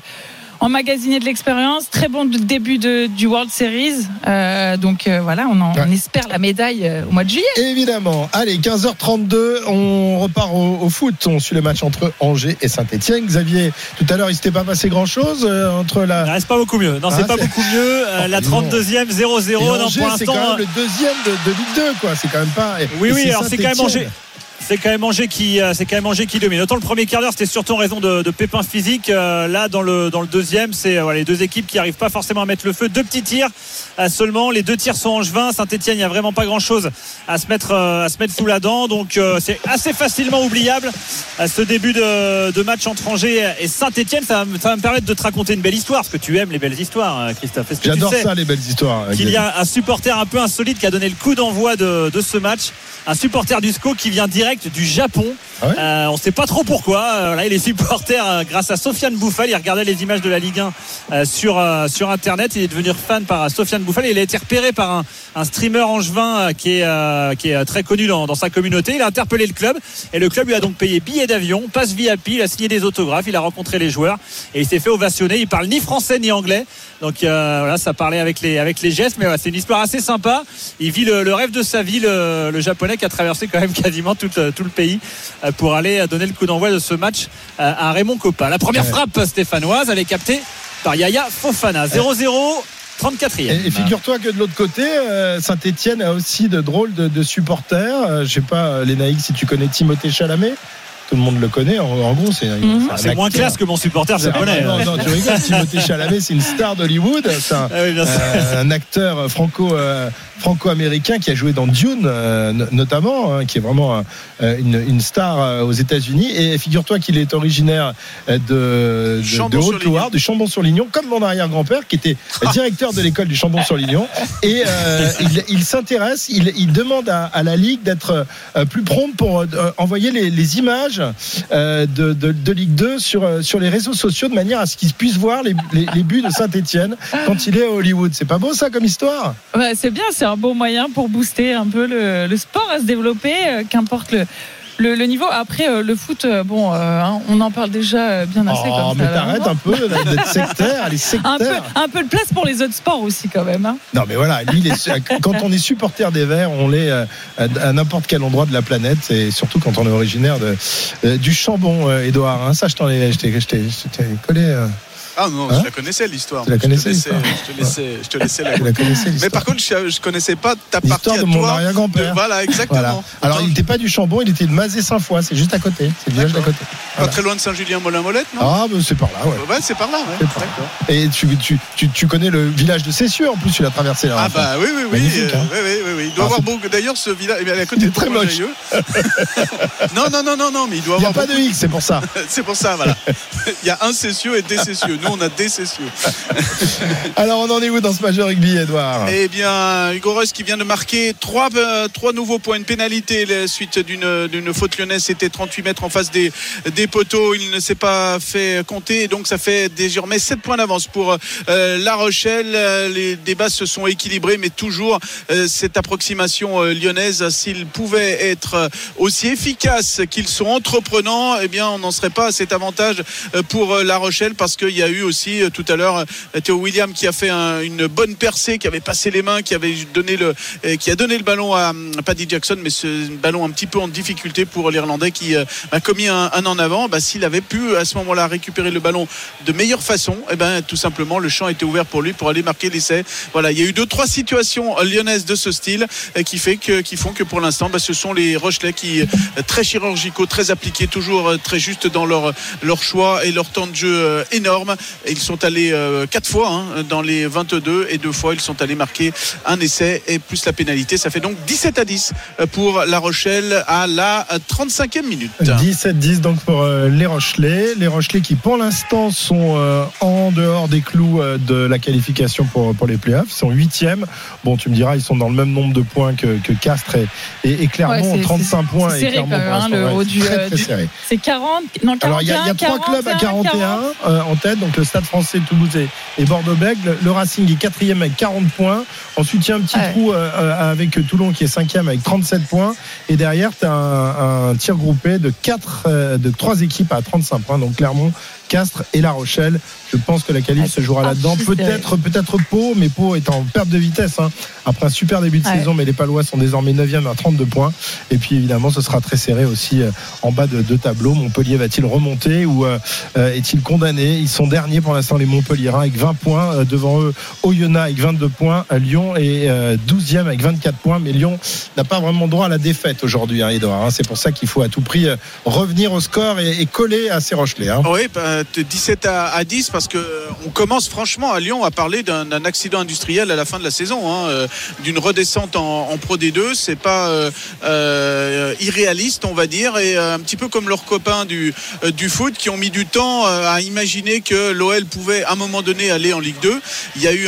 emmagasiner de l'expérience. Très bon début de, du World Series. Euh, donc euh, voilà, on, en, on espère la médaille euh, au mois de juillet. Évidemment. Allez, 15h32, on repart au, au foot. On suit le match entre Angers et Saint-Etienne. Xavier, tout à l'heure, il s'était pas passé grand-chose entre la. Non, c'est pas beaucoup mieux. Non, Ah, c'est pas c'est- beaucoup mieux. Euh, la 32e, 0-0. Et Non, Angers, pour c'est quand même le deuxième de, de Ligue 2, quoi. C'est quand même pas. Oui, et oui, alors c'est quand même. Angers. C'est quand même Angers qui, euh, c'est quand même Angers qui domine. Autant le premier quart d'heure, c'était surtout en raison de, de pépins physiques. Euh, là, dans le dans le deuxième, c'est euh, les deux équipes qui arrivent pas forcément à mettre le feu. Deux petits tirs euh, seulement. Les deux tirs sont angevins. Saint-Etienne, il y a vraiment pas grand chose à se mettre euh, à se mettre sous la dent. Donc c'est assez facilement oubliable ce début de, de match entre Angers et Saint-Etienne. Ça, va me- ça va me permettre de te raconter une belle histoire, parce que tu aimes les belles histoires, euh, Christophe. Tu J'adore sais ça, les belles histoires. qu'il y a un supporter un peu insolite qui a donné le coup d'envoi de, de ce match? Un supporter du SCO qui vient direct du Japon. Euh, on ne sait pas trop pourquoi. Euh, là, il est supporter euh, grâce à Sofiane Bouffal. Il regardait les images de la Ligue 1 euh, sur, sur Internet. Il est devenu fan par Sofiane Bouffal. Il a été repéré par un, un streamer angevin qui est, qui est très connu dans, dans sa communauté. Il a interpellé le club et le club lui a donc payé billet d'avion, passe VIP. Il a signé des autographes. Il a rencontré les joueurs et il s'est fait ovationner. Il parle ni français ni anglais. Donc euh, voilà, ça parlait avec les, avec les gestes. Mais c'est une histoire assez sympa. Il vit le, le rêve de sa vie, le, le japonais qui a traversé quand même quasiment tout, euh, tout le pays euh, pour aller euh, donner le coup d'envoi de ce match euh, à Raymond Coppa. La première frappe stéphanoise, elle est captée par Yaya Fofana. 0-0. 34e. Et, et figure-toi que de l'autre côté, euh, Saint-Etienne a aussi de drôles de, de supporters. Euh, je sais pas, euh, Lénaïque, si tu connais Timothée Chalamet. Tout le monde le connaît. En, en gros, c'est. Mhm. C'est moins classe que mon supporter japonais. Non, non, tu rigoles. Timothée Chalamet, c'est une star d'Hollywood. C'est un, Ah oui, euh, un acteur franco, euh, franco-américain qui a joué dans Dune, euh, no- notamment, hein, qui est vraiment euh, une, une star euh, aux États-Unis. Et figure-toi qu'il est originaire de, de, de Chambon-sur-Lignon. Haute-Loire, du Chambon-sur-Lignon, comme mon arrière-grand-père qui était directeur de l'école du Chambon-sur-Lignon. Et euh, il, il s'intéresse, il, il demande à, à la Ligue d'être euh, plus prompte pour euh, envoyer les, les images de, de, Ligue 2 sur, euh, sur les réseaux sociaux de manière à ce qu'ils puissent voir les, buts de Saint-Etienne quand il est à Hollywood. C'est pas beau ça comme histoire? C'est bien, c'est un bon moyen pour booster un peu le, le sport à se développer, euh, qu'importe le, le, le niveau. Après, euh, le foot, euh, bon, euh, hein, on en parle déjà bien assez. Oh, comme mais t'arrêtes un peu d'être sectaire, elle est un peu, sectaire. un peu de place pour les autres sports aussi, quand même. hein. Non mais voilà, lui, quand on est supporter des Verts, on l'est à n'importe quel endroit de la planète, et surtout quand on est originaire de, du Chambon, Édouard. hein. ça, je t'en ai, je t'ai collé. Euh. Ah non, Hein je la connaissais l'histoire. Tu la Je te connaissais, l'histoire Je te laissais, je te laissais la Tu la connaissais, Mais par contre, je, je connaissais pas ta partie L'histoire de mon arrière-grand-père. de- Voilà, exactement. Voilà. Alors, il n'était pas du Chambon, il était de Mazé-Saint-Foy, c'est juste à côté. C'est le village d'à côté. Pas très loin de Saint-Julien-Molin-Molette, non Ah, ben, c'est par là, ouais. Ouais, c'est par là, ouais. Par là. Et tu, tu, tu, tu connais le village de Cessieux en plus, tu l'as traversé là. Ah bah oui, oui, oui, Magnifique, euh, hein. oui, oui, oui, oui. Il doit Ah, avoir beaucoup. D'ailleurs, ce village, il est à côté de très moche. Non, non, non, non, non, mais il doit Il n'y a avoir. pas de X, c'est pour ça. C'est pour ça, voilà. Il y a un Cessieux et des Cessieux. Nous, on a des Cessieux. Alors, on en est où dans ce match de rugby, Edouard? Eh bien, Hugo Reus qui vient de marquer trois, euh, trois nouveaux points, une pénalité la suite d'une, faute lyonnaise. C'était 38 mètres en face des, des poteaux. Il ne s'est pas fait compter. Et donc, ça fait désormais 7 points d'avance pour euh, La Rochelle. Les débats se sont équilibrés, mais toujours euh, cette approximation euh, lyonnaise, s'ils pouvaient être aussi efficaces qu'ils sont entreprenants, eh bien, on n'en serait pas à cet avantage pour La Rochelle parce qu'il y a eu aussi euh, tout à l'heure euh, Théo William qui a fait un- une bonne percée, qui avait passé les mains, qui avait donné le, euh, qui a donné le ballon à Paddy Jackson, mais ce ballon un petit peu en difficulté pour l'Irlandais qui a commis un, un en avant. Bah, S'il avait pu à ce moment-là récupérer le ballon de meilleure façon, eh ben tout simplement le champ était ouvert pour lui pour aller marquer l'essai. Voilà, il y a eu deux trois situations lyonnaises de ce style qui fait que qui font que pour l'instant, bah, ce sont les Rochelais qui très chirurgicaux, très appliqués, toujours très justes dans leur leur choix et leur temps de jeu énorme. Ils sont allés euh, quatre fois hein, dans les 22 et deux fois ils sont allés marquer un essai et plus la pénalité. Ça fait donc 17 à 10 pour La Rochelle à la 35e minute. 17-10 donc pour euh, les Rochelais. Les Rochelais qui pour l'instant sont euh, en dehors des clous euh, de la qualification pour, pour les playoffs. Ils sont huitièmes. Bon, tu me diras, ils sont dans le même nombre de points que, que Castres et, et, et Clermont, Ouais, c'est- 35 c'est- points. c'est et serré Clermont, quand même, hein, le haut du, euh. C'est 40, non, 41, Alors il y a, il y a trois 41, clubs à 41 40. euh, en tête, donc le Stade Français, Toulouse et, et Bordeaux-Bègles. Le Racing est quatrième avec 40 points. Ensuite il y a un petit Ouais. trou euh, euh, avec Toulon qui est cinquième avec 37 points. Et derrière tu as un, un tir groupé de quatre, euh, de trois équipes à 35 points. Donc Clermont, Castres et La Rochelle. Je pense que la qualif se jouera là-dedans. archi Peut-être, peut-être Pau, mais Pau est en perte de vitesse. hein. Après un super début de Ouais. saison, mais les Palois sont désormais 9e à 32 points. Et puis évidemment, ce sera très serré aussi euh, en bas de, de tableau. Montpellier va-t-il remonter ou euh, euh, est-il condamné? Ils sont derniers pour l'instant, les Montpelliérains, avec 20 points. Euh, devant eux, Oyonnax avec 22 points. Lyon est euh, 12e avec 24 points. Mais Lyon n'a pas vraiment droit à la défaite aujourd'hui, hein, Edouard. hein. C'est pour ça qu'il faut à tout prix revenir au score et, et coller à ces Rochelais. hein. Oui, bah, de 17 à, à 10 parce que euh, on commence franchement à Lyon à parler d'un accident industriel à la fin de la saison, hein, euh, d'une redescente en, en Pro D2. C'est pas euh, irréaliste, on va dire, et un petit peu comme leurs copains du foot qui ont mis du temps à imaginer que l'OL pouvait à un moment donné aller en Ligue 2. Il y a eu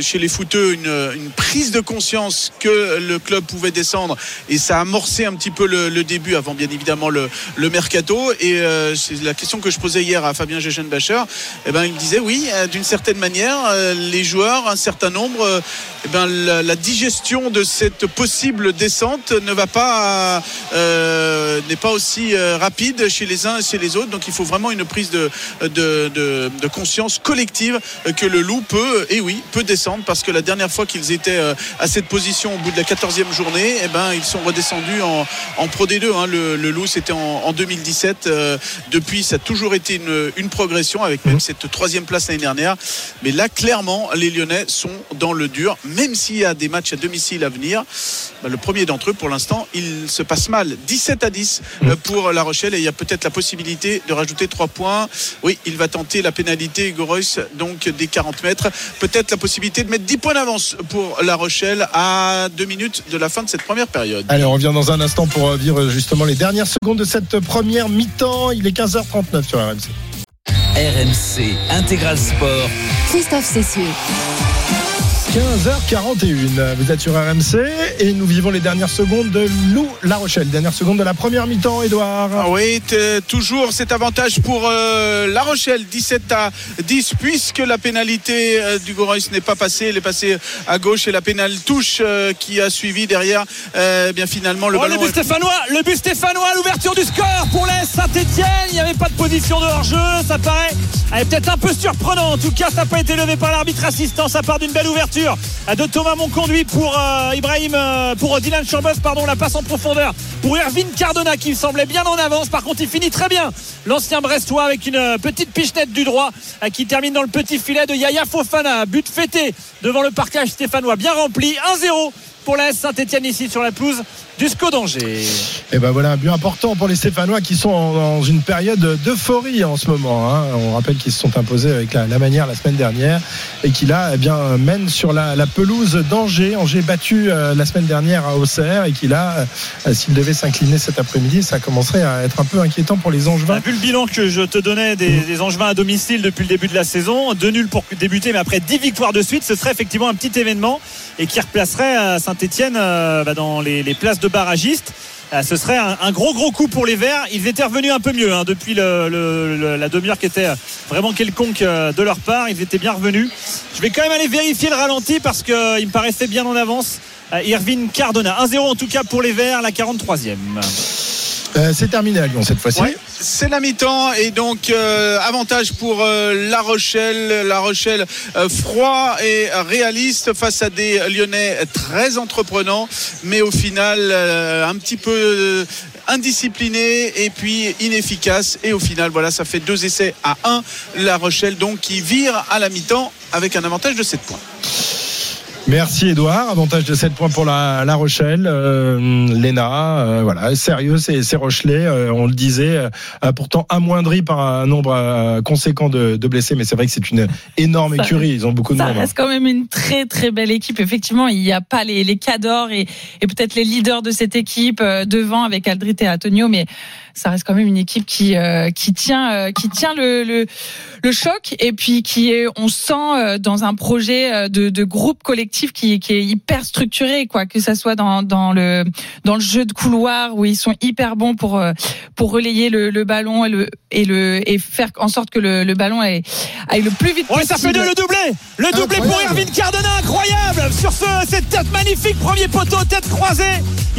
chez les footeux une, prise de conscience que le club pouvait descendre et ça a amorcé un petit peu le, début avant bien évidemment le, mercato et c'est la question que je posais hier à Fabien Gegenbacher eh ben il me disait oui euh, d'une certaine manière euh, les joueurs un certain nombre euh, eh ben la, digestion de cette possible descente ne va pas n'est pas aussi rapide chez les uns et chez les autres donc il faut vraiment une prise de, de, conscience collective que le loup peut et oui peut descendre parce que la dernière fois qu'ils étaient à cette position au bout de la 14e journée eh ben ils sont redescendus en, en Pro D2 hein. le, le loup c'était en, en 2017 euh, depuis ça a toujours été une, une progression avec même cette troisième place l'année dernière. Mais là clairement les Lyonnais sont dans le dur. Même s'il y a des matchs à domicile à venir bah, le premier d'entre eux pour l'instant il se passe mal. 17 à 10 euh, pour La Rochelle. Et il y a peut-être la possibilité de rajouter 3 points. Oui il va tenter la pénalité Hugo Reus, donc des 40 mètres. Peut-être la possibilité de mettre 10 points d'avance pour La Rochelle à 2 minutes de la fin de cette première période. Allez, on revient dans un instant pour euh, vivre justement les dernières secondes de cette première mi-temps. Il est 15h39 sur RMC. RMC Intégral Sport. Christophe Cessieux. 15h41, vous êtes sur RMC et nous vivons les dernières secondes de Lou La Rochelle. Dernière seconde de la première mi-temps, Edouard. Ah oui, t- toujours cet avantage pour euh, La Rochelle, 17 à 10, puisque la pénalité euh, du Reus n'est pas passée, elle est passée à gauche et la pénale touche euh, qui a suivi derrière. euh, eh bien finalement, le Oh, le ballon. but stéphanois, le but stéphanois, l'ouverture du score pour l'Est Saint-Etienne. Il n'y avait pas de position de hors-jeu. Ça paraît elle est peut-être un peu surprenant. En tout cas, ça n'a pas été levé par l'arbitre assistant. Ça part d'une belle ouverture de Thomas Monconduit pour euh, Ibrahim, euh, pour Dylan Chambos, pardon, la passe en profondeur pour Erwin Cardona qui semblait bien en avance. Par contre, il finit très bien. L'ancien Brestois avec une euh, petite pichenette du droit qui termine dans le petit filet de Yaya Fofana. But fêté devant le parcage stéphanois, bien rempli. 1-0 pour l'AS Saint-Etienne ici sur la pelouse du SCO d'Angers. Et ben voilà un but important pour les Stéphanois qui sont en- dans une période d'euphorie en ce moment. hein. On rappelle qu'ils se sont imposés avec la, la manière la semaine dernière et qui là eh bien mènent sur la, la pelouse d'Angers. Angers battu euh, la semaine dernière à Auxerre et qui là, euh, s'il devait s'incliner cet après-midi, ça commencerait à être un peu inquiétant pour les Angevins. Vu le bilan que je te donnais des, des Angevins à domicile depuis le début de la saison, deux nuls pour débuter, mais après 10 victoires de suite, ce serait effectivement un petit événement et qui replacerait Saint-Etienne dans les, les places de barragistes. Euh, Ce serait un, gros gros coup pour les Verts. Ils étaient revenus un peu mieux hein, depuis la demi-heure qui était vraiment quelconque euh, de leur part. Ils étaient bien revenus. Je vais quand même aller vérifier le ralenti parce qu'il me paraissait bien en avance. Euh, Irvine Cardona. 1-0 en tout cas pour les Verts, la 43e. Euh, c'est terminé à Lyon cette fois-ci. C'est la mi-temps et donc euh, avantage pour euh, La Rochelle. La Rochelle froid et réaliste face à des Lyonnais très entreprenants, mais au final un petit peu indiscipliné et puis inefficace. Et au final, voilà, ça fait deux essais à un. La Rochelle donc qui vire à la mi-temps avec un avantage de 7 points. Merci Edouard, avantage de 7 points pour la, la Rochelle, euh, Léna, euh, voilà, sérieux, c'est Rochelet, euh, on le disait, euh, pourtant amoindri par un nombre euh, conséquent de, de blessés, mais c'est vrai que c'est une énorme Ça- écurie, ils ont beaucoup de Ça monde. hein. reste quand même une très très belle équipe. Effectivement, il n'y a pas les, les cadors et, et peut-être les leaders de cette équipe euh, devant avec Aldrit et Antonio, mais ça reste quand même une équipe qui euh, qui tient euh, qui tient le, le le choc et puis qui est on sent euh, dans un projet euh, de, de groupe collectif qui, qui est hyper structuré quoi que ça soit dans, dans le dans le jeu de couloir où ils sont hyper bons pour euh, pour relayer le, le ballon et le et le et faire en sorte que le, le ballon aille, aille le plus vite Ouais, possible. ça fait deux le doublé Le doublé pour Irvine Cardona, incroyable Sur ce, cette tête magnifique, premier poteau, tête croisée.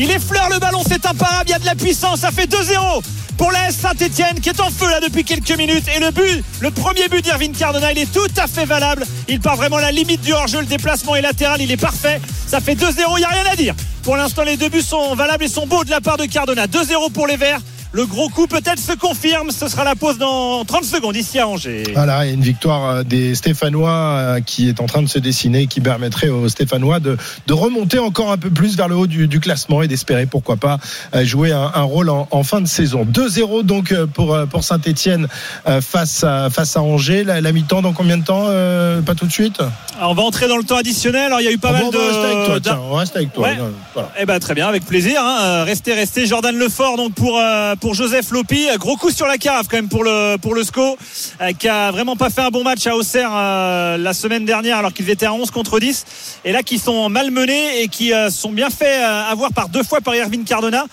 Il effleure le ballon, c'est imparable, il y a de la puissance, ça fait 2-0 pour l'AS Saint-Etienne qui est en feu là depuis quelques minutes. Et le but, le premier but d'Irvine Cardona, il est tout à fait valable. Il part vraiment la limite du hors-jeu. Le déplacement est latéral, il est parfait. Ça fait 2-0, il n'y a rien à dire. Pour l'instant, les deux buts sont valables et sont beaux de la part de Cardona. 2-0 pour les Verts. Le gros coup peut-être se confirme. Ce sera la pause dans 30 secondes ici à Angers. Voilà, et une victoire euh, des Stéphanois euh, qui est en train de se dessiner, qui permettrait aux Stéphanois de, de remonter encore un peu plus vers le haut du, du classement et d'espérer, pourquoi pas, euh, jouer un, un rôle en, en, fin de saison. 2-0 donc pour, pour Saint-Etienne face à, face à Angers. La, la mi-temps dans combien de temps Pas tout de suite Alors, On va entrer dans le temps additionnel. Alors il y a eu pas Ah mal de. on va rester avec toi, tiens, on reste avec toi. Ouais. Voilà. Eh ben très bien, avec plaisir. Hein. Restez, restez. Jordan Lefort donc pour euh, pour Joseph Lopi. Gros coup sur la cave quand même pour le pour le SCO euh, qui a vraiment pas fait un bon match à Auxerre euh, la semaine dernière alors qu'ils étaient à 11 contre 10 et là qui sont malmenés et qui euh, sont bien fait avoir par deux fois par Irvine Cardona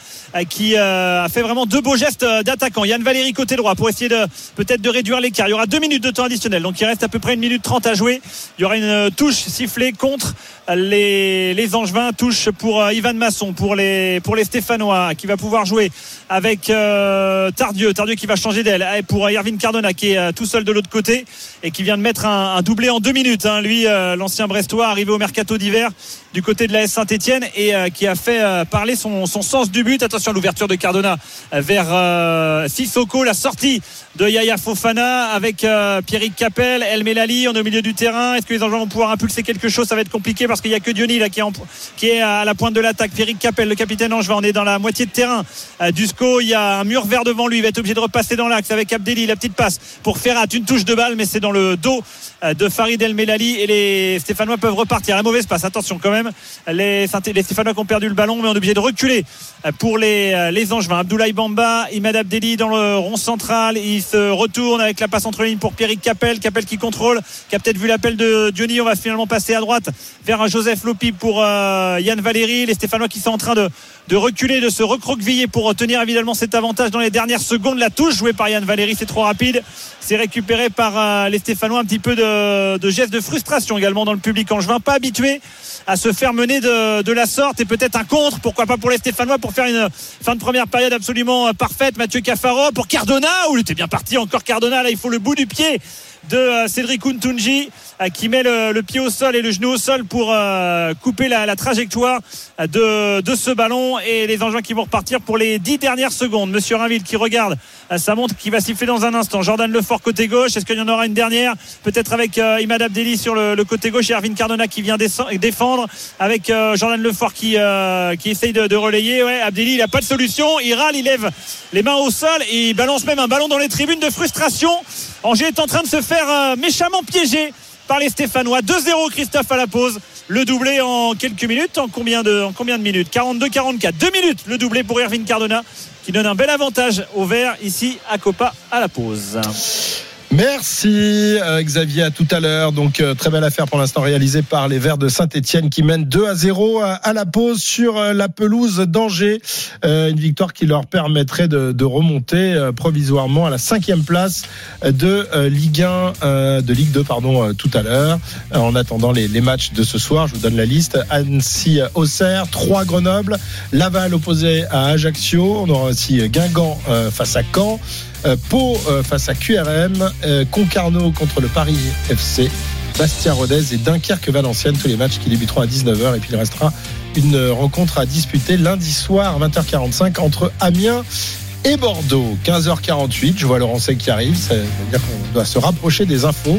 qui euh, a fait vraiment deux beaux gestes euh, d'attaquant. Yann Valéry côté droit pour essayer de peut-être de réduire l'écart. Il y aura deux minutes de temps additionnel donc il reste à peu près une minute trente à jouer. Il y aura une euh, touche sifflée contre les, les Angevins touche pour euh, Ivan Masson pour les pour les Stéphanois qui va pouvoir jouer avec euh, Tardieu Tardieu qui va changer d'aile et pour Irvine Cardona qui est euh, tout seul de l'autre côté et qui vient de mettre un, un doublé en deux minutes hein. lui euh, l'ancien Brestois arrivé au mercato d'hiver du côté de la S Saint-Etienne et euh, qui a fait euh, parler son, son sens du but à l'ouverture de Cardona vers euh, Sissoko la sortie de Yaya Fofana avec euh, Pierrick Capel El Melali en au milieu du terrain. Est-ce que les Angevins vont pouvoir impulser quelque chose? Ça va être compliqué parce qu'il y a que Diony là qui est, en- qui est à la pointe de l'attaque. Pierrick Capel le capitaine Angevin on est dans la moitié de terrain. Euh, du SCO il y a un mur vert devant lui. Il va être obligé de repasser dans l'axe avec Abdelli. La petite passe pour Ferrat une touche de balle mais c'est dans le dos euh, de Farid El Melali. Et les Stéphanois peuvent repartir. La mauvaise passe attention quand même. Les, Stéphanois qui ont perdu le ballon mais on est obligé de reculer euh, pour les, euh, les Angevins. Abdoulaye Bamba Imad Abdelli dans le rond central se retourne avec la passe entre lignes pour Pierrick Capel. Capel qui contrôle qui a peut-être vu l'appel de Diony. On va finalement passer à droite vers Joseph Lopi pour euh, Yann Valéry. Les Stéphanois qui sont en train de, de reculer de se recroqueviller pour tenir évidemment cet avantage dans les dernières secondes. La touche jouée par Yann Valéry c'est trop rapide. C'est récupéré par euh, les Stéphanois un petit peu de, de gestes de frustration également dans le public angevin pas habitué à se faire mener de, la sorte et peut-être un contre pourquoi pas pour les Stéphanois pour faire une fin de première période absolument euh, parfaite. Mathieu Cafaro pour Cardona où il était bien parti encore Cardona. Là il faut le bout du pied de euh, Cédric Untunji qui met le, le pied au sol et le genou au sol pour euh, couper la, la trajectoire euh, de, de ce ballon et les engins qui vont repartir pour les dix dernières secondes. Monsieur Rainville qui regarde euh, sa montre qui va siffler dans un instant. Jordan Lefort côté gauche. Est-ce qu'il y en aura une dernière? Peut-être avec euh, Imad Abdelli sur le, le côté gauche et Erwin Cardona qui vient défendre avec euh, Jordan Lefort qui, euh, qui essaye de, de relayer. Ouais, Abdelli il n'a pas de solution. Il râle, il lève les mains au sol et il balance même un ballon dans les tribunes de frustration. Angers est en train de se faire euh, méchamment piéger par les Stéphanois. 2-0 Christophe à la pause. Le doublé en quelques minutes. En combien de, en combien de minutes? 42-44. Deux minutes le doublé pour Erwin Cardona qui donne un bel avantage au vert ici à Copa à la pause. Merci euh, Xavier, à tout à l'heure. Donc euh, très belle affaire pour l'instant réalisée par les Verts de Saint-Etienne qui mènent 2 à 0 à, à la pause sur euh, la pelouse d'Angers. Euh, une victoire qui leur permettrait de, remonter euh, provisoirement à la cinquième place de euh, Ligue 1, euh, de Ligue 2 pardon, euh, tout à l'heure. Euh, en attendant les, les matchs de ce soir, je vous donne la liste. Annecy, euh, Auxerre, 3 Grenoble, Laval opposé à Ajaccio. On aura aussi euh, Guingamp euh, face à Caen. Euh, Pau euh, face à QRM, euh, Concarneau contre le Paris FC, Bastia Rodez et Dunkerque Valenciennes, tous les matchs qui débuteront à 19h et puis il restera une rencontre à disputer lundi soir à 20h45 entre Amiens et Bordeaux. 15h48, je vois Laurent qui arrive, ça veut dire qu'on doit se rapprocher des infos.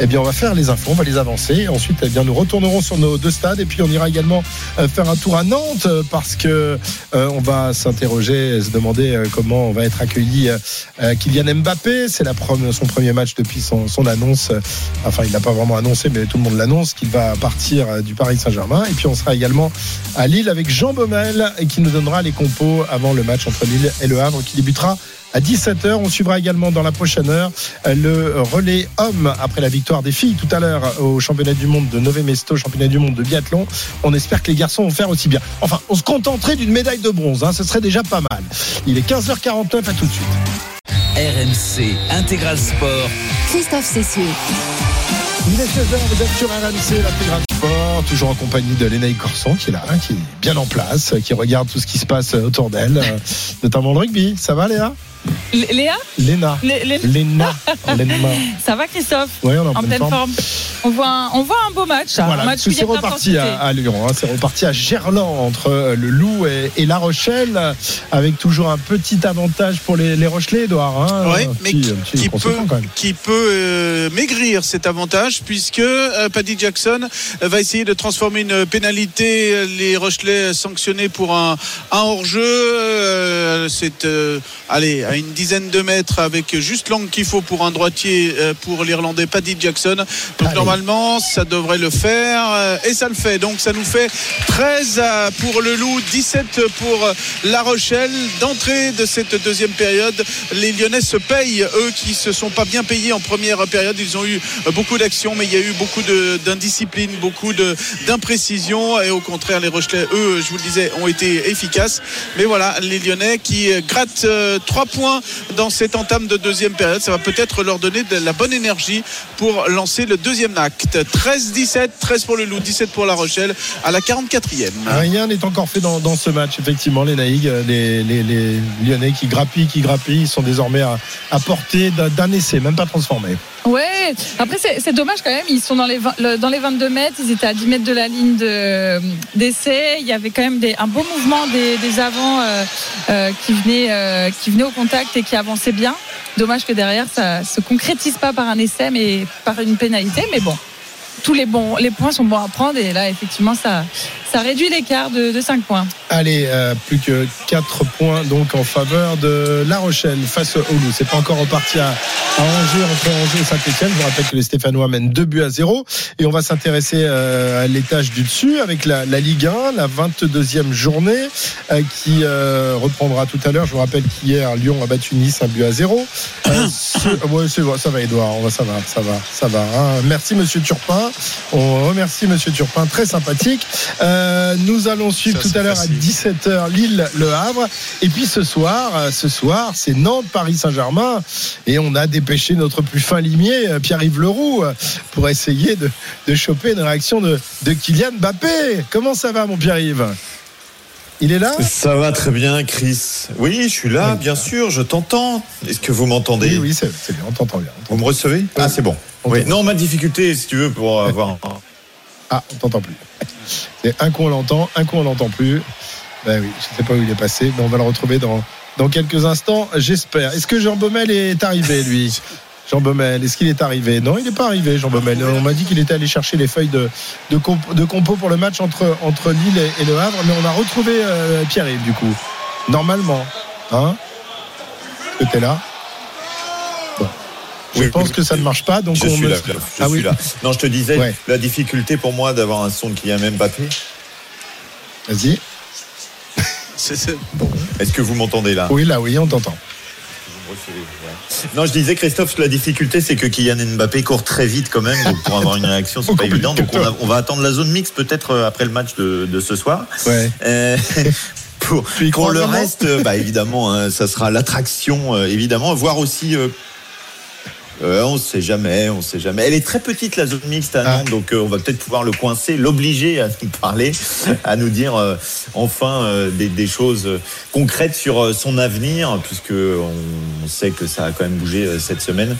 Eh bien, on va faire les infos, on va les avancer. Ensuite, eh bien, nous retournerons sur nos deux stades et puis on ira également euh, faire un tour à Nantes euh, parce que euh, on va s'interroger, se demander comment on va être accueilli Kylian Mbappé. C'est la son premier match depuis son, annonce. Enfin, il n'a pas vraiment annoncé, mais tout le monde l'annonce qu'il va partir du Paris Saint-Germain. Et puis, on sera également à Lille avec Jean Baumel qui nous donnera les compos avant le match entre Lille et Le Havre qui débutera à 17h. On suivra également dans la prochaine heure euh, le relais homme après la victoire des filles tout à l'heure au championnat du monde de Nové Mesto, championnat du monde de biathlon. On espère que les garçons vont faire aussi bien. Enfin, on se contenterait d'une médaille de bronze, hein, ce serait déjà pas mal. Il est 15h49, à tout de suite. RMC Intégral Sport. Christophe Cessieux. Il est 16h, vous êtes sur RMC, l'intégral sport, toujours en compagnie de Lénaï Corson qui est là, hein, qui est bien en place, qui regarde tout ce qui se passe autour d'elle, euh, notamment le rugby. Ça va Léa? Léa? Léna. Lé- Lé- Léna. Léna. Ça va Christophe? Ouais, on est en En pleine forme. forme. On voit un, on voit un beau match. un Voilà, match c'est reparti à, à Lyon, hein, c'est reparti à Gerland entre euh, le Loup et, et La Rochelle, avec toujours un petit avantage pour les, les Rochelais, Edouard. Hein, un mais qui, un peut, qui peut euh, maigrir cet avantage puisque euh, Paddy Jackson euh, va essayer de transformer une pénalité. euh, Les Rochelais sanctionnés pour un, un hors-jeu. euh, c'est euh, allez à une dizaine de mètres avec juste l'angle qu'il faut pour un droitier euh, pour l'Irlandais Paddy Jackson. Donc normalement ça devrait le faire euh, et ça le fait. Donc ça nous fait 13 à- pour le Loup, 17 pour euh, La Rochelle. D'entrée de cette deuxième période, les Lyonnais se payent, eux qui se sont pas bien payés en première période. Ils ont eu euh, beaucoup d'actions, mais il y a eu beaucoup d'indiscipline, beaucoup d'imprécision. Et au contraire, les Rochelais, eux, je vous le disais, ont été efficaces. Mais voilà, les Lyonnais qui euh, grattent euh, trois points dans cette entame de deuxième période. Ça va peut-être leur donner de la bonne énergie pour lancer le deuxième acte. 13-17, 13 pour le Loup, 17 pour La Rochelle à la 44e. Rien n'est encore fait dans, dans ce match, effectivement, les Naïgs, euh, les, les- les Lyonnais qui grappillent, qui grappillent, ils sont désormais à, à portée d'un essai, même pas transformés. Ouais, après c'est dommage quand même, ils sont dans les, 20 le- dans les 22 mètres, ils étaient à 10 mètres de la ligne de- d'essai, il y avait quand même des, un beau mouvement des, des avants euh, euh, qui, venaient, euh, qui venaient au contact et qui avançaient bien. Dommage que derrière ça se concrétise pas par un essai mais par une pénalité, mais bon. Tous les, bons, les points sont bons à prendre et là effectivement ça, ça réduit l'écart de, de 5 points. Allez, euh, plus que 4 points donc en faveur de La Rochelle face au Loup. C'est pas encore reparti à, à Angers, entre Angers et Saint-Etienne. Je vous rappelle que les Stéphanois mènent 2 buts à 0. Et on va s'intéresser euh, à l'étage du dessus avec la, la Ligue 1, la 22e journée euh, qui euh, reprendra tout à l'heure. Je vous rappelle qu'hier, Lyon a battu Nice un but à 0. Euh, ce- ouais, c'est bon, ça va Edouard, on va, ça va, ça va, ça va. hein. Merci Monsieur Turpin. On remercie Monsieur Turpin, très sympathique. Euh, nous allons suivre tout à l'heure à 17h Lille Le Havre et puis ce soir euh, ce soir c'est Nantes Paris Saint-Germain et on a dépêché notre plus fin limier euh, Pierre-Yves Leroux euh, pour essayer de, de choper une réaction de, de Kylian Mbappé comment ça va mon Pierre-Yves? Il est là? Ça va très bien, Chris. Oui, je suis là, bien sûr, je t'entends. Est-ce que vous m'entendez? Oui, oui, c'est bien, on t'entend bien. Vous me recevez? Ah, c'est bon. Oui. Non, ma difficulté, si tu veux, pour avoir. Ah, on t'entend plus. C'est un coup on l'entend, un coup on l'entend plus. Ben oui, je sais pas où il est passé, mais on va le retrouver dans, dans quelques instants, j'espère. Est-ce que Jean Baumel est arrivé, lui? Jean Baumel, est-ce qu'il est arrivé? Non, il n'est pas arrivé, Jean Baumel. On m'a dit qu'il était allé chercher les feuilles de, de, comp- de compo pour le match entre, entre Lille et, Le Havre, mais on a retrouvé euh, Pierre-Yves, du coup. Normalement. Hein? Est-ce que là? Je Oui, pense que ça ne marche pas, donc Je on suis me- là, je Ah suis oui. là. Non, je te disais, Ouais. la difficulté pour moi d'avoir un son qui a même Mbappé. Vas-y. Est-ce que vous m'entendez là? Oui, là, oui, on t'entend. Vous me recevez, ouais. Non, je disais, Christophe, la difficulté, c'est que Kylian Mbappé court très vite quand même. Donc, pour avoir une réaction, c'est pas évident. Donc, on, a- on va attendre la zone mixte peut-être euh, après le match de, de ce soir. Ouais. Euh, pour le reste, euh, bah, évidemment, hein, ça sera l'attraction, euh, évidemment. Voir aussi. euh, euh, on sait jamais, on sait jamais. Elle est très petite la zone mixte à Nantes, donc euh, on va peut-être pouvoir le coincer, l'obliger à nous parler, à nous dire euh, enfin euh, des, des choses euh, concrètes sur euh, son avenir, puisque on, on sait que ça a quand même bougé euh, cette semaine.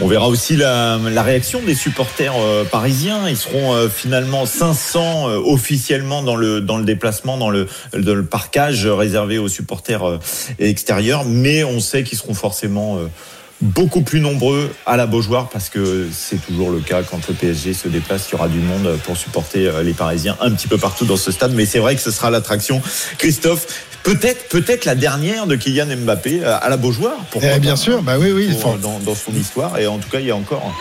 On verra aussi la, la réaction des supporters euh, parisiens. Ils seront euh, finalement 500 euh, officiellement dans le dans le déplacement, dans le dans le parcage réservé aux supporters euh, extérieurs, mais on sait qu'ils seront forcément euh, beaucoup plus nombreux à la Beaujoire parce que c'est toujours le cas quand le PSG se déplace, il y aura du monde pour supporter euh, les Parisiens un petit peu partout dans ce stade, mais c'est vrai que ce sera l'attraction. Christophe, peut-être peut-être la dernière de Kylian Mbappé euh, à la Beaujoire. Pourquoi Eh bien pas, sûr, bah oui, oui. pour- Enfin, dans, dans son histoire et en tout cas il y a encore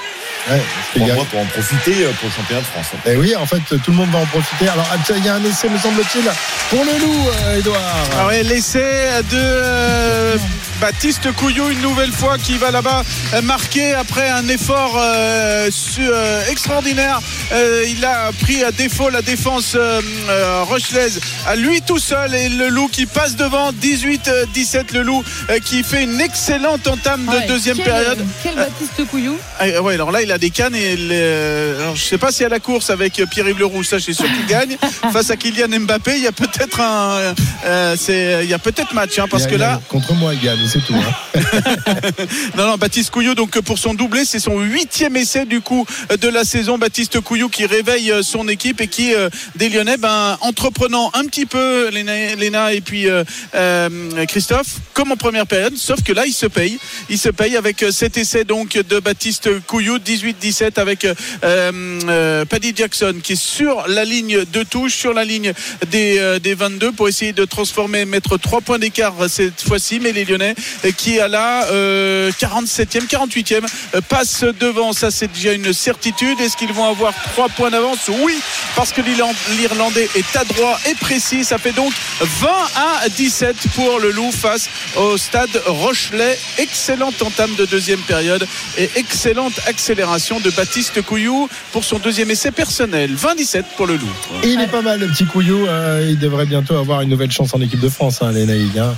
Ouais, pour moi pour en profiter euh, pour le championnat de France. Eh oui, en fait, tout le monde va en profiter. Alors, ah, tiens, il y a un essai, me semble-t-il, pour le loup, euh, Edouard. Ah ouais, l'essai de euh, Baptiste Couillou une nouvelle fois qui va là-bas euh, marquer après un effort euh, euh, extraordinaire. Euh, il a pris à défaut la défense rochelaise à lui tout seul et le loup qui passe devant 18-17 le loup euh, qui fait une excellente entame de Ouais, deuxième quel- période. Quel Baptiste Couillou Ah, ouais, alors là, il a des cannes et alors, je sais pas si à la course avec Pierre-Yves Leroux, ça, c'est sûr qu'il gagne. Face à Kylian Mbappé, il y a peut-être un, euh, il y a peut-être match, hein, parce Il y a- que là, Contre moi, il gagne. C'est tout. hein. Non, non, Baptiste Couillou, donc pour son doublé, c'est son huitième essai du coup de la saison. Baptiste Couillou qui réveille euh, son équipe et qui, euh, des Lyonnais, ben, entreprenant un petit peu Léna, et puis euh, Christophe, comme en première période, sauf que là, il se paye. Il se paye avec cet essai donc de Baptiste Couillou, 18-17 avec Paddy Jackson qui est sur la ligne de touche, sur la ligne des, des 22 pour essayer de transformer, mettre trois points d'écart cette fois-ci. Mais les Lyonnais qui à la euh, 47e, 48e euh, passe devant. Ça, c'est déjà une certitude. Est-ce qu'ils vont avoir trois points d'avance? Oui, parce que l'Irland- l'Irlandais est adroit et précis. Ça fait donc 20 à 17 pour le Loup face au stade Rochelet. Excellente entame de deuxième période et excellente accélération de Baptiste Couillou pour son deuxième essai personnel. 20-17 pour le Loup. Il est pas mal, le petit Couillou. euh, il devrait bientôt avoir une nouvelle chance en équipe de France, hein, les hein.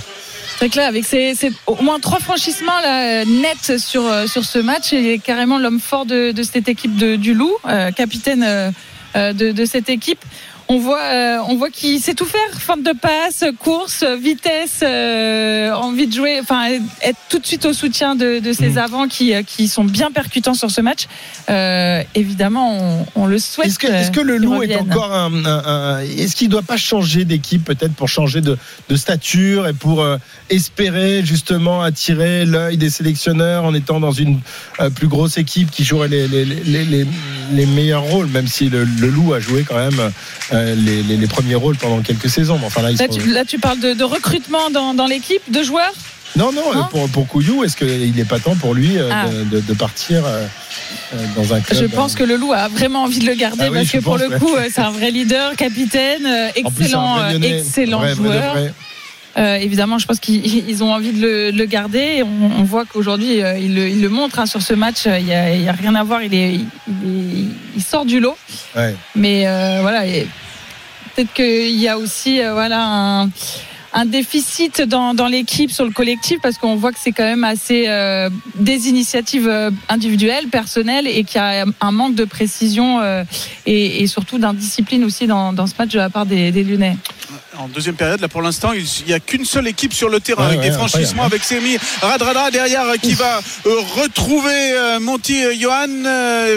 C'est clair, avec ses, au moins trois franchissements là, euh, nets sur, euh, sur ce match, il est carrément l'homme fort de, cette équipe de, du Loup, euh, capitaine de cette équipe. On voit, euh, on voit qu'il sait tout faire, forme de passe, course, vitesse, euh, envie de jouer, enfin être tout de suite au soutien de, de ses avants qui, euh, qui sont bien percutants sur ce match. Euh, évidemment, on, on le souhaite. Est-ce que, le loup est encore un. un- un- est-ce qu'il ne doit pas changer d'équipe peut-être pour changer de, de stature et pour espérer justement attirer l'œil des sélectionneurs en étant dans une plus grosse équipe qui jouerait les, les, les, les- les meilleurs rôles, même si le, le loup a joué quand même euh, les, les- les premiers rôles pendant quelques saisons. Mais Enfin, là, ils Là sont- tu, là, tu parles de, de recrutement dans, dans l'équipe, de joueurs Non, non, Non euh, pour, pour Couillou, est-ce qu'il n'est pas temps pour lui euh, Ah. de, de- de partir euh, euh, dans un club Je pense que le loup a vraiment envie de le garder Ah oui, parce que pour le coup, c'est un vrai leader, capitaine, plus, excellent, vrai excellent vrai, vrai de joueur. Euh, évidemment, je pense qu'ils ils ont envie de le, de le garder. Et on, on voit qu'aujourd'hui, euh, il, le, il le montre hein, sur ce match. Il n'y a, rien à voir. Il, est, il, est- il sort du lot. Ouais. Mais euh, voilà, et peut-être qu'il y a aussi euh, voilà un, déficit dans, l'équipe sur le collectif parce qu'on voit que c'est quand même assez euh, des initiatives euh, individuelles, personnelles et qu'il y a un manque de précision et, surtout d'indiscipline aussi dans, dans ce match de la part des, des Lyonnais. En deuxième période, là pour l'instant, il n'y a qu'une seule équipe sur le terrain Ouais, avec ouais, des franchissements avec Semi Radradra derrière euh, qui va euh, retrouver euh, Monty Johan.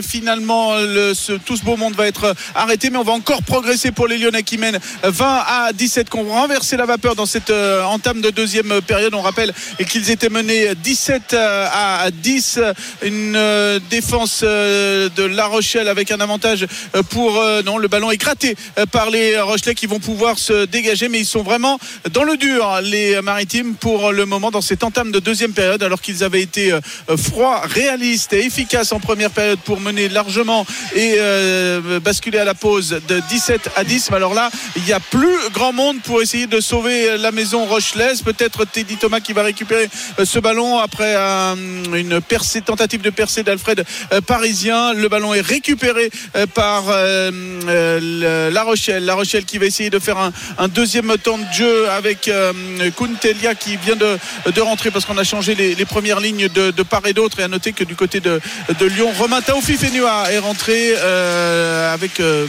Finalement, le- ce- tout ce beau monde va être arrêté, mais on va encore progresser pour les Lyonnais qui mènent 20 à 17, qu'on va renverser la vapeur dans cette entame de deuxième période. On rappelle qu'ils étaient menés 17 euh, à 10. Une défense de La Rochelle avec un avantage pour non le ballon est gratté par les Rochelais qui vont pouvoir se dégager mais ils sont vraiment dans le dur les Maritimes pour le moment dans cette entame de deuxième période alors qu'ils avaient été euh, froids réalistes et efficaces en première période pour mener largement et euh, basculer à la pause de 17 à 10 mais alors là il n'y a plus grand monde pour essayer de sauver la maison rochelaise. Peut-être Teddy Thomas qui va récupérer euh, ce ballon après une percée tentative de percée d'Alfred Parisien. Le ballon est récupéré par La Rochelle. La Rochelle qui va essayer de faire un, un deuxième temps de jeu avec euh, Kuntelia qui vient de, de rentrer parce qu'on a changé les, premières lignes de, part et d'autre. Et à noter que du côté de, de Lyon Romain Taoufi Fenua est rentré euh, avec euh,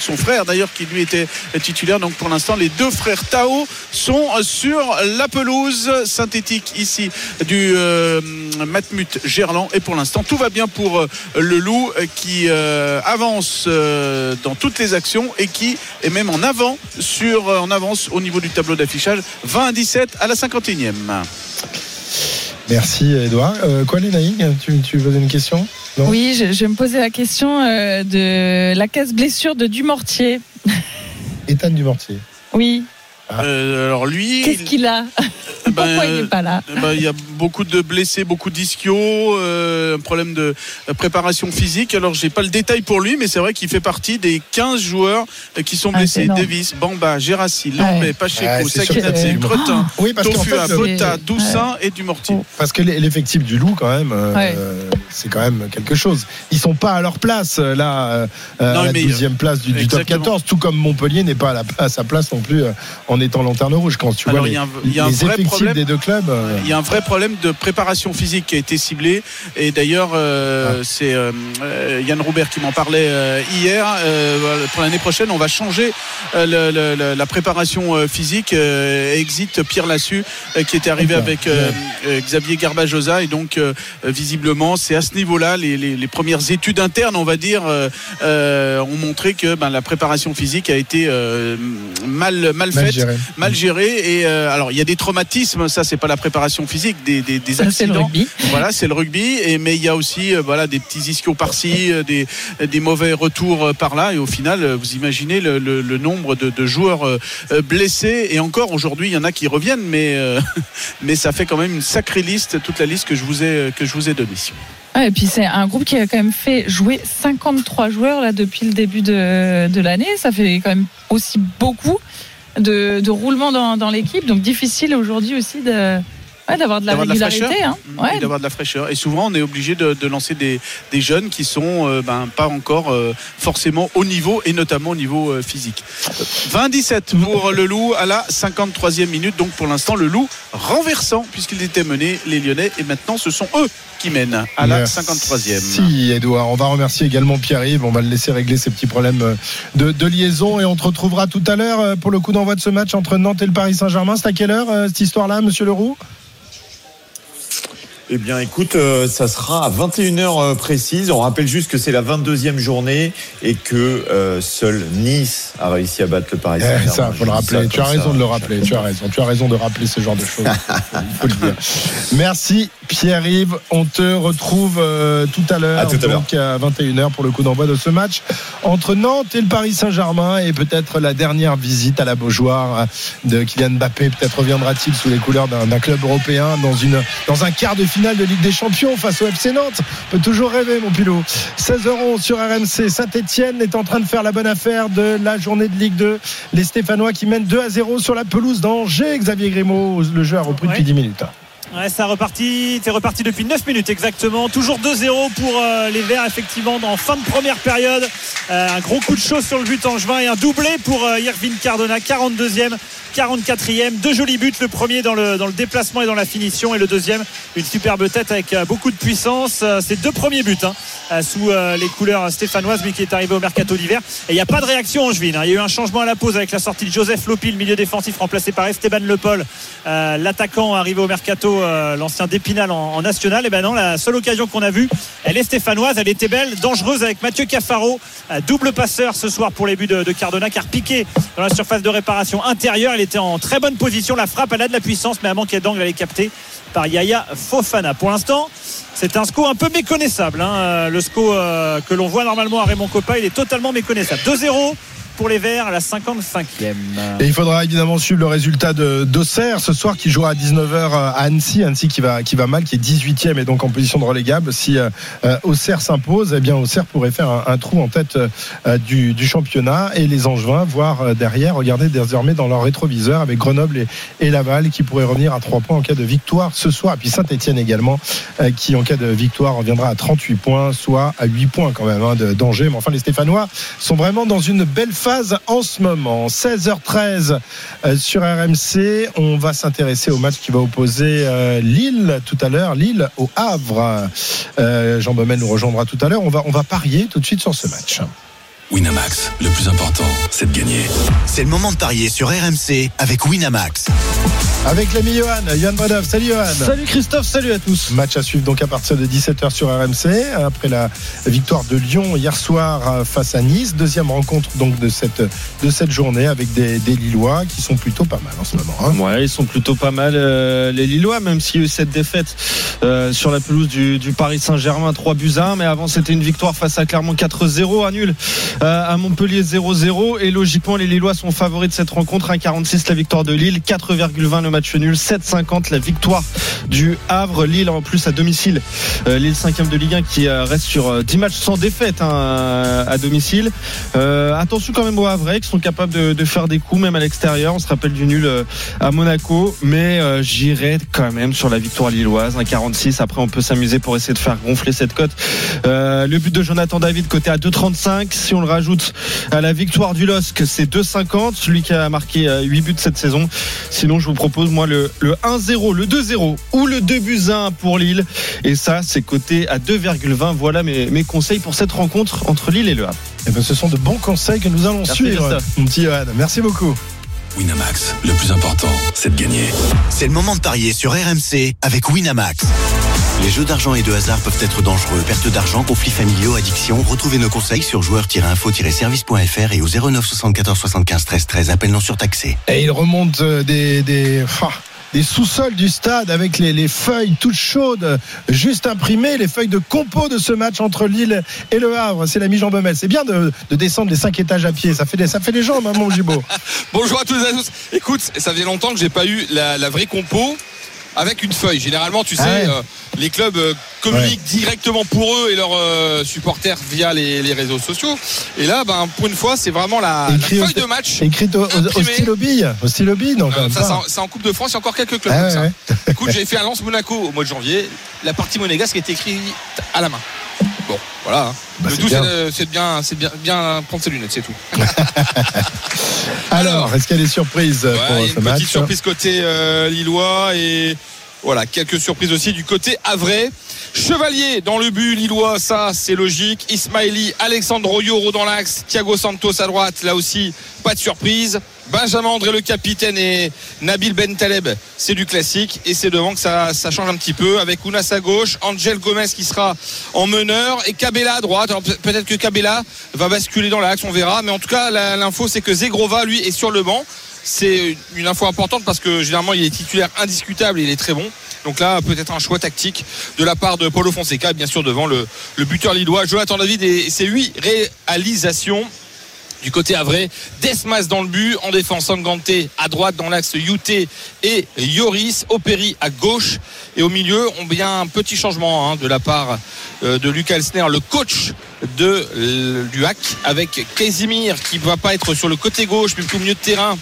son frère d'ailleurs qui lui était titulaire. Donc pour l'instant les deux frères Tao sont sur la pelouse synthétique ici du Matmut Gerland. Et pour l'instant tout va bien pour le loup qui avance dans toutes les actions et qui est même en avant sur euh, en avance au niveau du tableau d'affichage 20 à 17 à la 51e Merci Edouard. Euh, quoi les Naïgs tu, tu posais une question? Non? Oui, je, je me posais la question euh, de la casse blessure de Dumortier. Ethan Dumortier. Oui. Euh, alors lui Qu'est-ce qu'il a Pourquoi il n'est pas là Eh ben, il y a beaucoup de blessés, beaucoup d'ischio, euh, un problème de préparation physique. Alors, j'ai pas le détail pour lui, mais c'est vrai qu'il fait partie des 15 joueurs euh, qui sont Ah, blessés. Davis, Bamba, Gérassi, Lambé, Ouais. Pacheco, que Sakinadze, Cretin, Oui, parce Tofua, fait, Ouais. Doussin et Dumortier. Parce que l'effectif du loup, quand même, euh, Ouais. c'est quand même quelque chose. Ils sont pas à leur place, là, euh, Non, à la mais- 12e place du, du top Exactement. 14, tout comme Montpellier n'est pas à, la, à sa place non plus euh, en étant lanterne rouge. Quand tu Alors, vois y a un, il y a un les vrai effectifs problème. des deux clubs. euh, Il y a un vrai problème de préparation physique qui a été ciblé. Et d'ailleurs, euh, Ah. c'est euh, Yann Roubert qui m'en parlait hier. Pour l'année prochaine, on va changer le- le- le- la préparation physique. Exit Pierre Lassu, qui était arrivé avec Xavier Garbajosa. Et donc, visiblement, c'est à ce niveau-là, les, les- les premières études internes, on va dire, ont montré que ben, la préparation physique a été euh, mal Mal faite, mal gérée. Et euh, alors, il y a des traumatismes, ça, c'est pas la préparation physique, des, des, des Ça, c'est le accidents. rugby. Voilà, c'est le rugby. Et, mais il y a aussi euh, voilà, des petits ischios par-ci, euh, des, des mauvais retours euh, par-là. Et au final, euh, vous imaginez le, le- le nombre de, de joueurs blessés. Et encore aujourd'hui, il y en a qui reviennent, mais, euh, mais ça fait quand même une sacrée liste, toute la liste que je vous ai, que je vous ai donnée. Et puis c'est un groupe qui a quand même fait jouer 53 joueurs là depuis le début de, de l'année. Ça fait quand même aussi beaucoup de, de roulement dans, dans l'équipe. Donc difficile aujourd'hui aussi de ouais, d'avoir de la D'avoir de la régularité. fraîcheur. hein. Mm, Ouais. et d'avoir de la fraîcheur. Et souvent, on est obligé de, de lancer des, des jeunes qui sont euh, ben, pas encore euh, forcément au niveau, et notamment au niveau euh, physique. 20-17 pour le Loup à la 53e minute. Donc pour l'instant, le Loup renversant, puisqu'ils étaient menés, les Lyonnais, et maintenant ce sont eux qui mènent à la Merci, 53e. Si, Edouard. On va remercier également Pierre-Yves. On va le laisser régler ses petits problèmes de, de liaison et on te retrouvera tout à l'heure pour le coup d'envoi de ce match entre Nantes et le Paris Saint-Germain. C'est à quelle heure cette histoire-là, monsieur Leroux? Eh bien, écoute, euh, ça sera à 21h précise. On rappelle juste que c'est la 22e journée et que euh, seul Nice a réussi à battre le Paris Eh, Saint-Germain. ça, faut le rappeler. Tu as raison ça. de le rappeler. Tu as raison. Tu as raison de rappeler ce genre de choses. Il faut le dire. Merci Pierre-Yves. On te retrouve euh, tout à l'heure. À tout à l'heure. Donc à 21h pour le coup d'envoi de ce match entre Nantes et le Paris Saint-Germain et peut-être la dernière visite à la Beaujoire euh, de Kylian Mbappé. Peut-être reviendra-t-il sous les couleurs d'un d'un club européen dans une dans un quart de finale de Ligue des Champions face au FC Nantes. On peut toujours rêver, mon pilot. 16h11 sur RMC. Saint-Etienne est en train de faire la bonne affaire de la journée de Ligue 2. Les Stéphanois qui mènent 2 à 0 sur la pelouse d'Angers. Xavier Grimaud, le jeu a repris depuis Ouais. 10 minutes. Ouais, ça reparti, c'est reparti depuis 9 minutes exactement. Toujours 2-0 pour euh, les Verts, effectivement, en fin de première période. Euh, un gros coup de chaud sur le but angevin et un doublé pour euh, Irvine Cardona, 42e. 44e, deux jolis buts, le premier dans le, dans le déplacement et dans la finition et le deuxième une superbe tête avec euh, beaucoup de puissance. Euh, C'est deux premiers buts hein, euh, sous les couleurs stéphanoises, lui qui est arrivé au mercato d'hiver. Et il n'y a pas de réaction angevine. hein. Il y a eu un changement à la pause avec la sortie de Joseph Lopi, le milieu défensif remplacé par Esteban Lepol, l'attaquant arrivé au mercato, l'ancien d'Épinal en, en national. Et ben non, la seule occasion qu'on a vue, elle est stéphanoise, elle était belle, dangereuse avec Mathieu Cafaro, double passeur ce soir pour les buts de, Cardona, car piqué dans la surface de réparation intérieure. Était en très bonne position. La frappe, elle a de la puissance, mais à manquer d'angle, elle est captée par Yaya Fofana. Pour l'instant, c'est un SCO un peu méconnaissable. hein. Le SCO euh, que l'on voit normalement à Raymond Coppa, il est totalement méconnaissable. 2-0 pour les Verts à la 55e. Et il faudra évidemment suivre le résultat d'Auxerre ce soir qui jouera à 19h à Annecy. Annecy qui va, qui va mal, qui est 18e et donc en position de relégable. Si euh, euh, Auxerre s'impose, eh bien Auxerre pourrait faire un, trou en tête euh, du, championnat et les Angevins, voire euh, derrière, regarder désormais dans leur rétroviseur avec Grenoble et, Laval qui pourraient revenir à 3 points en cas de victoire ce soir. Et puis Saint-Etienne également qui en cas de victoire reviendra à 38 points, soit à 8 points quand même hein, de danger. Mais enfin les Stéphanois sont vraiment dans une belle phase en ce moment. 16h13 euh, sur RMC. On va s'intéresser au match qui va opposer euh, Lille tout à l'heure. Lille au Havre. Euh, Jean Baumel nous rejoindra tout à l'heure. On va, on va parier tout de suite sur ce match. Winamax, le plus important, c'est de gagner. C'est le moment de parier sur RMC avec Winamax. Avec l'ami Johan, Johan Bredov. Salut Johan. Salut Christophe, salut à tous. Match à suivre donc à partir de 17h sur RMC après la victoire de Lyon hier soir euh, face à Nice. Deuxième rencontre donc de cette, de cette journée avec des, des Lillois qui sont plutôt pas mal en ce moment. hein. Ouais, ils sont plutôt pas mal euh, les Lillois, même s'il y a eu cette défaite euh, sur la pelouse du, du Paris Saint-Germain 3 buts à 1, mais avant c'était une victoire face à Clermont 4-0, à nul à Montpellier 0-0 et logiquement les Lillois sont favoris de cette rencontre 1,46 la victoire de Lille, 4,20 le match nul, 7,50 la victoire du Havre, Lille en plus à domicile, Euh, Lille 5 de Ligue 1 qui euh, reste sur euh, 10 matchs sans défaite hein, à domicile. Euh, attention quand même aux Havrais qui sont capables de, faire des coups même à l'extérieur. On se rappelle du nul euh, à Monaco, mais euh, j'irai quand même sur la victoire lilloise, un 46. Après, on peut s'amuser pour essayer de faire gonfler cette cote. Euh, le but de Jonathan David côté à 2,35. Si on le rajoute à la victoire du LOSC, c'est 2,50. Celui qui a marqué 8 buts cette saison. Sinon, je vous propose, moi, le, le 1-0, le 2-0 ou le 2 buts 1 pour Lille. Et ça, c'est coté à 2,20. Voilà mes, mes conseils pour cette rencontre entre Lille et Le Havre. Eh ben, ce sont de bons conseils que nous allons Merci, suivre, mon petit Johan. Merci beaucoup. Winamax, le plus important, c'est de gagner. C'est le moment de parier sur RMC avec Winamax. Les jeux d'argent et de hasard peuvent être dangereux. Perte d'argent, conflits familiaux, addiction. Retrouvez nos conseils sur joueurs-info-service.fr et au 09 74 75 13 13. Appel non surtaxé. Et il remonte euh, des, des, ah, des sous-sols du stade avec les, les feuilles toutes chaudes, juste imprimées, les feuilles de compo de ce match entre Lille et Le Havre. C'est l'ami Jean Baumel. C'est bien de, de descendre les cinq étages à pied. Ça fait des, ça fait des jambes, hein, mon Gibaud. Bonjour à tous et à tous. Écoute, ça faisait longtemps que j'ai pas eu la, la vraie compo avec une feuille. Généralement, tu sais, Ah ouais. euh, les clubs euh, communiquent directement pour eux et leurs euh, supporters via les, les réseaux sociaux. Et là, ben, pour une fois, c'est vraiment la, feuille de match. Écrite au, au, stylo bille. Au stylo bille, ça, c'est en- Coupe de France, il y a encore quelques clubs Ah comme ouais, ça. Écoute, j'ai fait un Lance Monaco au mois de janvier. La partie monégasque est écrite à la main. Bon, voilà. hein. Bah, Le c'est tout, c'est bien. c'est bien, bien, prendre ses lunettes, c'est tout. Alors, est-ce qu'il y a des surprises Ouais, pour il y a ce une match petite surprise côté euh, lillois et voilà quelques surprises aussi du côté Havrais. Chevalier dans le but lillois, ça c'est logique. Ismaili, Alexandre Yoro dans l'axe, Thiago Santos à droite, là aussi pas de surprise. Benjamin André le capitaine et Nabil Ben Taleb, c'est du classique et c'est devant que ça, change un petit peu avec Ounas à gauche, Angel Gomez qui sera en meneur et Cabella à droite. Alors pe- peut-être que Cabella va basculer dans l'axe, on verra. Mais en tout cas, l'info c'est que Zegrova lui est sur le banc. C'est une info importante parce que généralement il est titulaire indiscutable il est très bon. Donc là, peut-être un choix tactique de la part de Paulo Fonseca, bien sûr devant le, le buteur lillois, Jonathan David et ses huit réalisations du côté Havrais, Desmas dans le but, en défense Angante à droite dans l'axe Youté et Yoris, Operi à gauche. Et au milieu on bien un petit changement hein, de la part euh, de Lucas Elsner, le coach de euh, l'UAC avec Casimir qui ne va pas être sur le côté gauche mais plutôt au milieu de terrain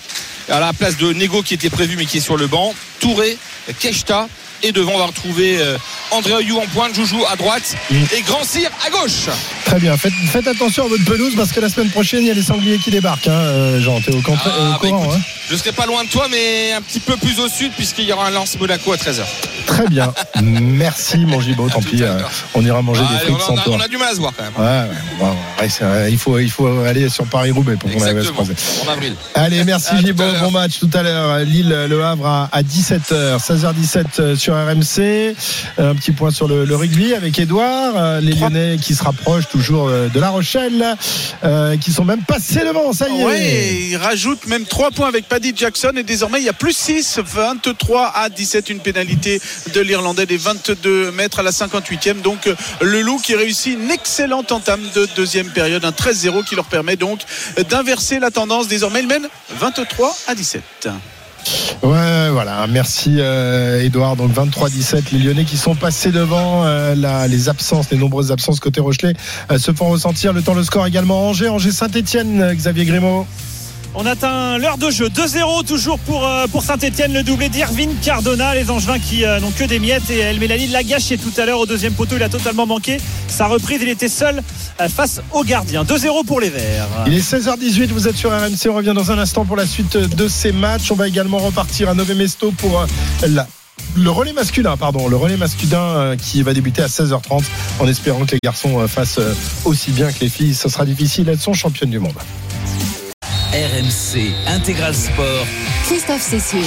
à la place de Nego qui était prévu mais qui est sur le banc, Touré, Keshta et devant on va retrouver euh, André Ayou en pointe, Joujou à droite et Grand Cyr à gauche. Très bien. Faites, faites attention à votre pelouse parce que la semaine prochaine, il y a les sangliers qui débarquent. Hein. euh, Jean, t'es au, Ah, au bah, courant. écoute, hein. Je serai pas loin de toi, mais un petit peu plus au sud, puisqu'il y aura un lance Monaco à 13h. Très bien. Merci, mon Gibaud. Tant pis, euh, on ira manger des on, frites sans a, toi. on a du mal à se voir quand même. Ouais, ouais, on va- ouais, c'est vrai, il, faut, il faut aller sur Paris-Roubaix pour qu'on arrive à se croiser. En avril. Allez, merci l'heure. Bon match tout à l'heure. Lille-Le Havre à, à 17h, 16h17 sur RMC. Un petit point sur le, le rugby avec Edouard. Euh, Les Lyonnais qui se rapprochent toujours euh, de La Rochelle, euh, qui sont même passés devant. Ça y est. Ouais, et il rajoute même 3 points avec Paddy Jackson et désormais il y a plus 6, 23 à 17, une pénalité de l'Irlandais des 22 mètres à la 58e. Donc euh, le Loup qui réussit une excellente entame de deuxième période, un 13-0 qui leur permet donc d'inverser la tendance. Désormais il mène 23 à 17. Ouais, voilà. Merci euh, Edouard. Donc 23-17, les Lyonnais qui sont passés devant. euh, les absences, les nombreuses absences côté Rochelet euh, se font ressentir. Le temps, le score également. Angers, Angers Saint-Etienne, Xavier Grimaud. On atteint l'heure de jeu. 2-0 toujours pour, euh, Saint-Etienne, le doublé d'Irvine Cardona. Les Angevins qui euh, n'ont que des miettes et El Melali l'a gâché tout à l'heure au deuxième poteau. Il a totalement manqué sa reprise. Il était seul euh, face au gardien. 2-0 pour les Verts. Il est 16h18, vous êtes sur RMC. On revient dans un instant pour la suite de ces matchs. On va également repartir à Nové Mesto pour le relais masculin, pardon, le relais masculin qui va débuter à 16h30 en espérant que les garçons fassent aussi bien que les filles. Ce sera difficile, elles sont championnes du monde. RMC Intégral Sport. Christophe Cessieux.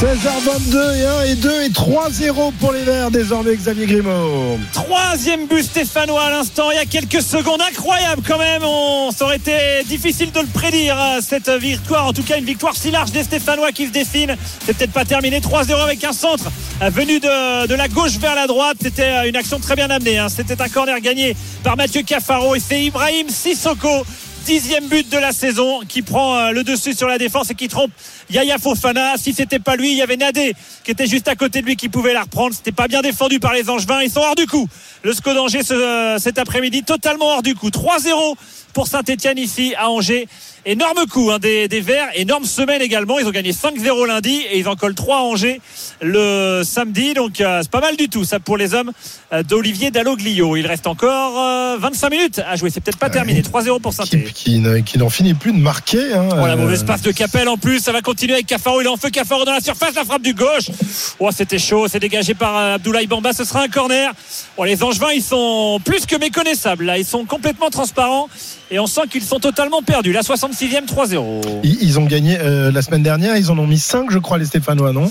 16h22 et 1 et 2 et 3-0 pour les Verts désormais Xavier Grimaud. Troisième but stéphanois à l'instant, il y a quelques secondes. Incroyable quand même. On, ça aurait été difficile de le prédire, euh, cette victoire. En tout cas, une victoire si large des Stéphanois qui se dessinent. C'est peut-être pas terminé. 3-0 avec un centre euh, venu de, de la gauche vers la droite. C'était euh, une action très bien amenée. hein. C'était un corner gagné par Mathieu Cafaro et c'est Ibrahim Sissoko. Dixième but de la saison qui prend euh, le dessus sur la défense et qui trompe Yaya Fofana. Si c'était pas lui, il y avait Nadé qui était juste à côté de lui qui pouvait la reprendre. C'était pas bien défendu par les Angevins. Ils sont hors du coup. Le SCO d'Angers ce- euh, cet après-midi, totalement hors du coup. 3-0 pour Saint-Etienne ici à Angers. Énorme coup hein, des, des Verts, énorme semaine également. Ils ont gagné 5-0 lundi et ils en collent 3 à Angers le samedi. Donc euh, c'est pas mal du tout ça pour les hommes euh, d'Olivier Dalloglio. Il reste encore euh, 25 minutes à jouer. C'est peut-être pas terminé. 3-0 pour saint qui, qui, ne- qui n'en finit plus de marquer. hein, Oh la euh, mauvaise passe de Capel en plus, ça va continuer avec Cafaro, il est en feu Cafaro dans la surface, la frappe du gauche. Oh c'était chaud, c'est dégagé par euh, Abdoulaye Bamba, ce sera un corner. Oh, les Angevins ils sont plus que méconnaissables là, ils sont complètement transparents et on sent qu'ils sont totalement perdus. La 66e 3-0. Ils, ils ont gagné euh, la semaine dernière, ils en ont mis 5 je crois les Stéphanois, non?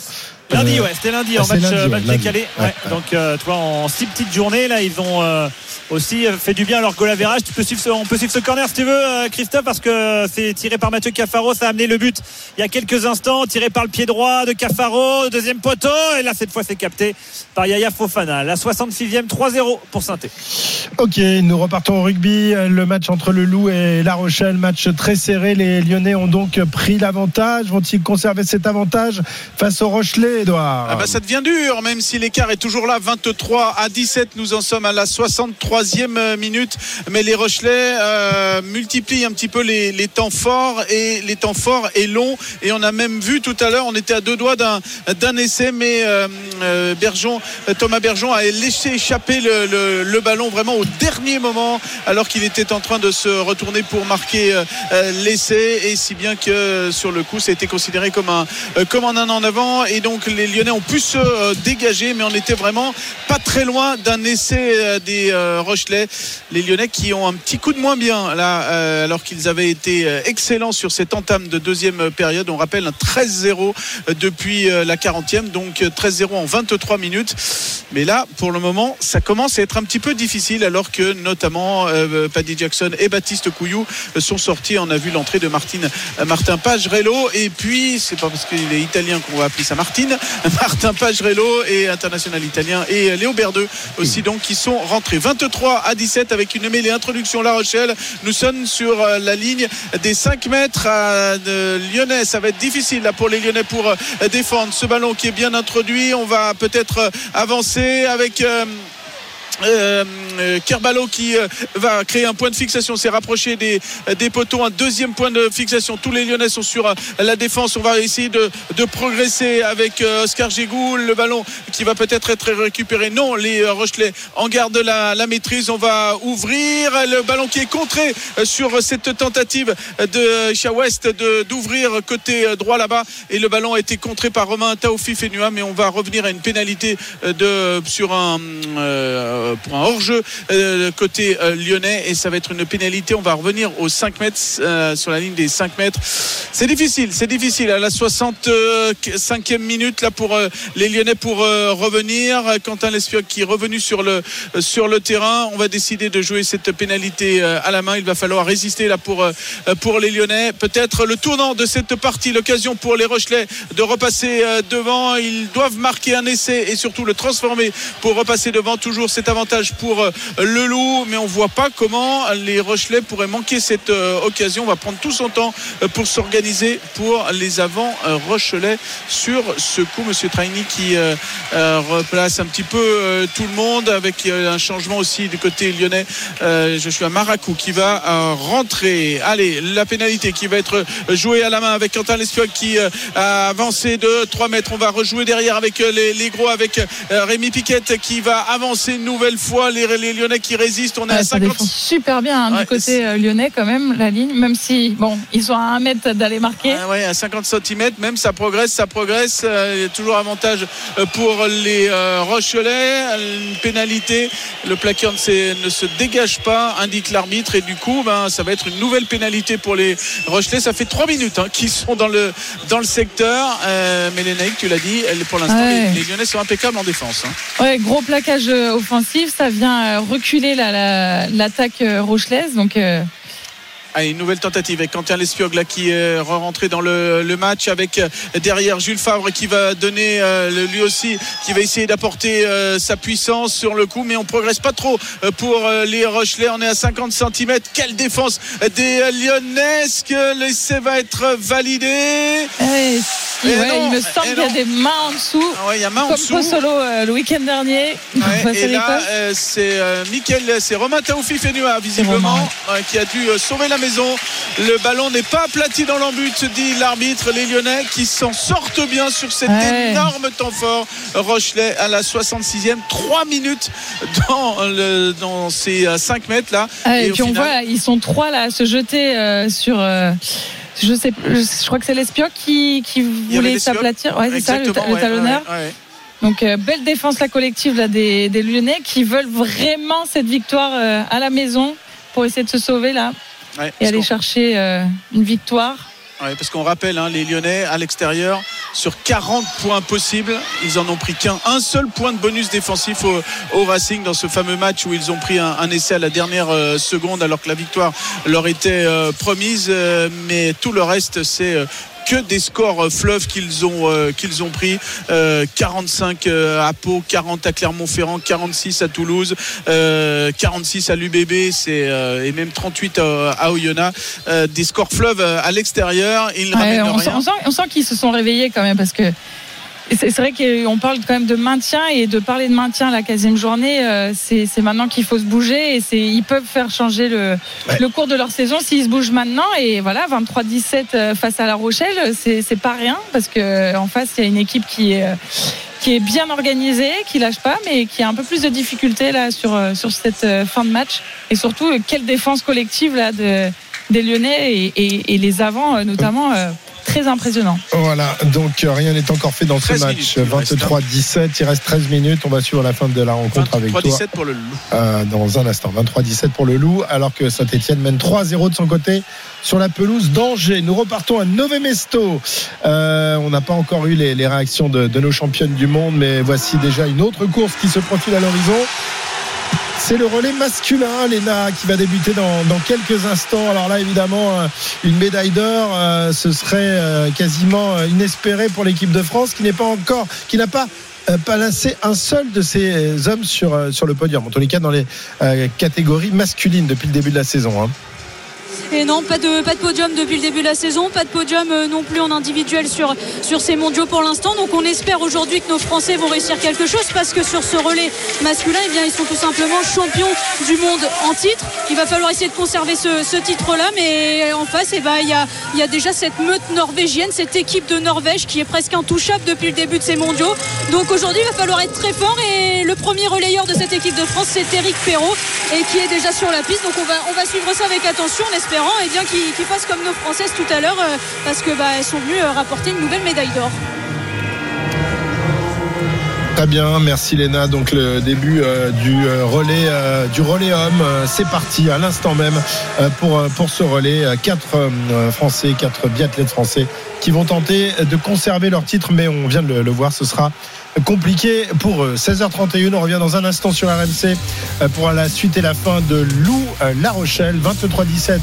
Lundi, Euh, ouais, c'était lundi ah, en c'est match, lundi, euh, ouais, match lundi. décalé. Ouais, Donc, euh, tu vois, en six petites journées, là, ils ont euh, aussi fait du bien à leur goal average. Tu peux suivre ce, on peut suivre ce corner si tu veux, euh, Christophe, parce que c'est tiré par Mathieu Cafaro. Ça a amené le but il y a quelques instants, tiré par le pied droit de Cafaro, deuxième poteau. Et là, cette fois, c'est capté par Yaya Fofana. La 66e, 3-0 pour saint Ok, nous repartons au rugby. Le match entre le Loup et La Rochelle, match très serré. Les Lyonnais ont donc pris l'avantage. Vont-ils conserver cet avantage face au Rochelet, Ah bah ça devient dur, même si l'écart est toujours là, 23 à 17. Nous en sommes à la 63e minute. Mais les Rochelais euh, multiplient un petit peu les, temps forts et les temps forts et longs. Et on a même vu tout à l'heure, on était à deux doigts d'un essai, mais euh, euh, Thomas Bergeon a laissé échapper le, ballon vraiment au dernier moment, alors qu'il était en train de se retourner pour marquer l'essai. Et si bien que sur le coup, ça a été considéré comme un comme un en avant. Et donc les Lyonnais ont pu se euh, dégager, mais on était vraiment pas très loin d'un essai euh, des euh, Rochelais. Les Lyonnais qui ont un petit coup de moins bien là, alors qu'ils avaient été excellents sur cette entame de deuxième période. On rappelle un 13-0 euh, depuis la 40e, donc euh, 13-0 en 23 minutes. Mais là, pour le moment, ça commence à être un petit peu difficile, alors que notamment Paddy Jackson et Baptiste Couillou sont sortis. On a vu l'entrée de Martin Pagerello, et puis c'est pas parce qu'il est italien qu'on va appeler ça Martine. Martin Pagerello et international italien et euh, Léo Berdeux aussi donc qui sont rentrés 23 à 17 avec une mêlée introduction La Rochelle. Nous sommes sur euh, la ligne des 5 mètres à, de Lyonnais. Ça va être difficile là pour les Lyonnais pour euh, défendre ce ballon qui est bien introduit. On va peut-être euh, avancer avec. Euh, euh, Kerbalo qui euh, va créer un point de fixation, s'est rapproché des, des poteaux, un deuxième point de fixation. Tous les Lyonnais sont sur euh, la défense. On va essayer de, de progresser avec Oscar Gégou. Le ballon qui va peut-être être récupéré. Non, les Rochelais en gardent la, la maîtrise. On va ouvrir le ballon qui est contré sur cette tentative de Chia West de- d'ouvrir côté droit là-bas. Et le ballon a été contré par Romain Taofi Fenua. Mais on va revenir à une pénalité de, sur un, pour un hors-jeu euh, côté euh, lyonnais. Et ça va être une pénalité. On va revenir aux 5 mètres, euh, sur la ligne des 5 mètres. C'est difficile, c'est difficile. À la 65e minute, là, pour euh, les Lyonnais pour euh, revenir. Quentin Lespioc qui est revenu sur le, euh, sur le terrain. On va décider de jouer cette pénalité euh, à la main. Il va falloir résister là pour, euh, pour les Lyonnais. Peut-être le tournant de cette partie, l'occasion pour les Rochelais de repasser euh, devant. Ils doivent marquer un essai et surtout le transformer pour repasser devant. Toujours cet avantage pour euh, le loup, mais on voit pas comment les Rochelais pourraient manquer cette euh, occasion. On va prendre tout son temps euh, pour s'organiser pour les avants euh, Rochelais sur ce coup. Monsieur Traini qui replace un petit peu tout le monde avec un changement aussi du côté lyonnais. Je suis à Maracou qui va rentrer. Allez, la pénalité qui va être jouée à la main avec Quentin Lespioc qui a avancé de 3 mètres. On va rejouer derrière avec les, gros, avec Rémi Piquette qui va avancer nouvelle fois. Les, les Lyonnais qui résistent. On est Ouais, à ça 50. défend super bien hein, du côté euh, lyonnais quand même la ligne, même si bon ils sont à un mètre d'aller marquer. Ah ouais, à 50 cm, même ça progresse, ça progresse. Euh, Il y a toujours avantage euh, pour les euh, Rochelais. Une pénalité, le plaqueur ne, se dégage pas, indique l'arbitre, et du coup, ben, ça va être une nouvelle pénalité pour les Rochelais. Ça fait 3 minutes hein, qu'ils sont dans le, dans le secteur. Euh, mais les tu l'as dit, pour l'instant, les, les Lyonnais sont impeccables en défense. hein. Ouais, gros plaquage euh, ça vient euh, reculer la- la- l'attaque euh, rochelaise. Donc euh, Allez, une nouvelle tentative avec Quentin Lespiog là, qui est rentré dans le, le match avec euh, derrière Jules Favre qui va donner euh, lui aussi qui va essayer d'apporter euh, sa puissance sur le coup mais on progresse pas trop euh, pour euh, les Rochelais on est à 50 cm quelle défense des Lyonnais que l'essai va être validé. Eh ouais, non, il me eh semble qu'il y a des mains en dessous. Ah ouais, il y a main en comme dessous. Solo euh, le week-end dernier. Ouais, et là, euh, c'est euh, Mickaël, c'est Romain Taoufi Fenua, visiblement, euh, qui a dû euh, sauver la maison. Le ballon n'est pas aplati dans l'embut, dit l'arbitre. Les Lyonnais qui s'en sortent bien sur cet Ouais. énorme temps fort. Rochelet à la 66e, 3 minutes dans, le, dans ces 5 mètres là. Ah, et, puis on final- voit, ils sont trois là à se jeter euh, sur. euh, je sais, je, crois que c'est l'Espioc qui, voulait s'aplatir. Ouais, c'est ça, le, talonneur. ouais, ouais. Donc euh, belle défense la collective là des, des Lyonnais qui veulent vraiment cette victoire euh, à la maison pour essayer de se sauver là Ouais, et aller chercher euh, une victoire. Ouais, parce qu'on rappelle, hein, les Lyonnais à l'extérieur, sur 40 points possibles, ils en ont pris qu'un. Un seul point de bonus défensif au, au Racing dans ce fameux match où ils ont pris un, un essai à la dernière euh, seconde alors que la victoire leur était euh, promise. euh, mais tout le reste, c'est. Euh, que des scores euh, fleuves qu'ils ont euh, qu'ils ont pris. Euh, 45 euh, à Pau 40 à Clermont-Ferrand 46 à Toulouse euh, 46 à l'UBB c'est euh, et même 38 à, à Oyonnax. Euh, des scores fleuves euh, à l'extérieur ils ne Ouais, ramènent on, sent, rien on sent- on sent qu'ils se sont réveillés quand même parce que c'est vrai qu'on parle quand même de maintien et de parler de maintien la quatrième journée, euh, c'est maintenant qu'il faut se bouger et ils peuvent faire changer le, le cours de leur saison s'ils se bougent maintenant. Et voilà 23-17 euh, face à La Rochelle, c'est pas rien parce que en face il y a une équipe qui est euh, qui est bien organisée, qui lâche pas, mais qui a un peu plus de difficultés là sur euh, sur cette euh, fin de match. Et surtout euh, quelle défense collective là de des Lyonnais et, et- et les avants euh, notamment euh, très impressionnant. Voilà, donc euh, rien n'est encore fait dans ce 13 match. minutes, il reste, 23-17, il reste 13 minutes. On va suivre la fin de la rencontre avec toi 3-17 pour le loup euh, dans un instant. 23-17 pour le Loup, alors que Saint-Etienne mène 3-0 de son côté sur la pelouse d'Angers. Nous repartons à Nové Mesto. Euh, on n'a pas encore eu les, les réactions de, de nos championnes du monde, mais voici déjà une autre course qui se profile à l'horizon. C'est le relais masculin, Léna, qui va débuter dans, quelques instants. Alors là, évidemment, euh, une médaille d'or, euh, ce serait euh, quasiment inespéré pour l'équipe de France, qui n'est pas encore, qui n'a pas euh, un seul de ces hommes sur, le podium, en tous les cas dans les catégories masculines depuis le début de la saison. hein. Et non, pas de, pas de podium depuis le début de la saison, pas de podium euh, non plus en individuel sur, sur ces mondiaux pour l'instant. Donc on espère aujourd'hui que nos Français vont réussir quelque chose parce que sur ce relais masculin, eh bien, ils sont tout simplement champions du monde en titre. Il va falloir essayer de conserver ce, ce titre-là, mais en face, eh ben, il y, a, y a déjà cette meute norvégienne, cette équipe de Norvège qui est presque intouchable depuis le début de ces mondiaux. Donc aujourd'hui, il va falloir être très fort et le premier relayeur de cette équipe de France, c'est Eric Perrault et qui est déjà sur la piste. Donc on va, on va suivre ça avec attention en et bien qu'ils qu'ils fassent comme nos Françaises tout à l'heure euh, parce que bah, sont venues euh, rapporter une nouvelle médaille d'or. Très bien, merci Léna. Donc le début euh, du euh, relais euh, du relais homme, c'est parti à l'instant même pour pour ce relais. Quatre Français, quatre biathlètes français qui vont tenter de conserver leur titre, mais on vient de le, voir, ce sera compliqué pour eux. 16h31, on revient dans un instant sur RMC pour la suite et la fin de Lou La Rochelle, 23-17.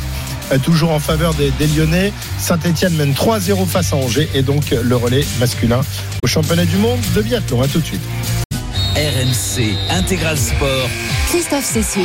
Euh, Toujours en faveur des, des Lyonnais. Saint-Etienne mène 3-0 face à Angers et donc le relais masculin au championnat du monde de biathlon. À tout de suite. RMC Intégral Sport. Christophe Cessieux.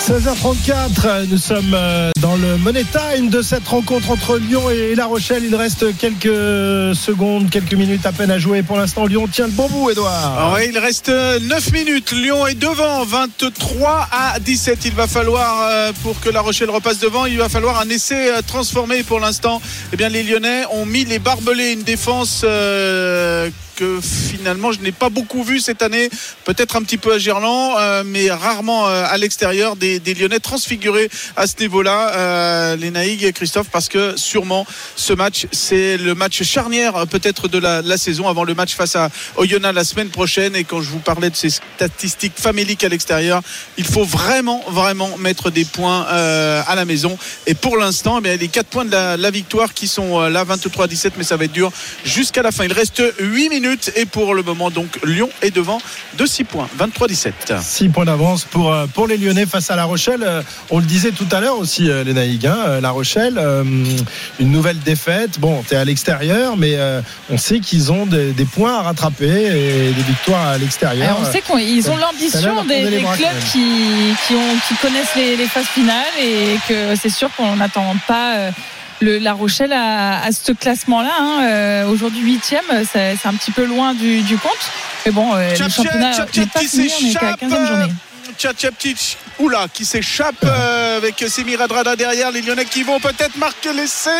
16h34, nous sommes euh, dans le money time de cette rencontre entre Lyon et La Rochelle. Il reste quelques secondes, quelques minutes à peine à jouer. Pour l'instant, Lyon tient le bon bout, Edouard. Ah ouais, il reste 9 minutes. Lyon est devant, 23 à 17. Il va falloir, euh, pour que La Rochelle repasse devant, il va falloir un essai euh, transformé. Pour l'instant, eh bien, les Lyonnais ont mis les barbelés, une défense euh, finalement je n'ai pas beaucoup vu cette année. Peut-être un petit peu à Gerland, euh, mais rarement euh, à l'extérieur. Des, Lyonnais transfigurés à ce niveau-là, euh, les Naïgs et Christophe, parce que sûrement ce match, c'est le match charnière peut-être de la, saison avant le match face à Oyonnax la semaine prochaine. Et quand je vous parlais de ces statistiques faméliques à l'extérieur, il faut vraiment, vraiment mettre des points à la maison. Et pour l'instant, eh bien, les 4 points de la, victoire qui sont là 23-17, mais ça va être dur jusqu'à la fin. Il reste 8 minutes et pour le moment, donc Lyon est devant de 6 points, 23-17. 6 points d'avance pour, euh, pour les Lyonnais face à La Rochelle. Euh, On le disait tout à l'heure aussi, euh, les Naïgs. hein, La Rochelle, euh, une nouvelle défaite. Bon, tu es à l'extérieur, mais euh, on sait qu'ils ont des, des points à rattraper et des victoires à l'extérieur. On sait qu'ils ont l'ambition des, clubs qui, qui, ont, qui connaissent les, les phases finales et que c'est sûr qu'on n'attend pas euh, le La Rochelle à, à ce classement-là. Hein. Euh, Aujourd'hui huitième, c'est un petit peu loin du, du compte. Mais bon, euh, le championnat n'est pas fini, on est qu'à la s'échappe, 15e journée. Tchatchaptic, oula, qui s'échappe euh, avec Semir Adrada derrière. Les Lyonnais qui vont peut-être marquer l'essai.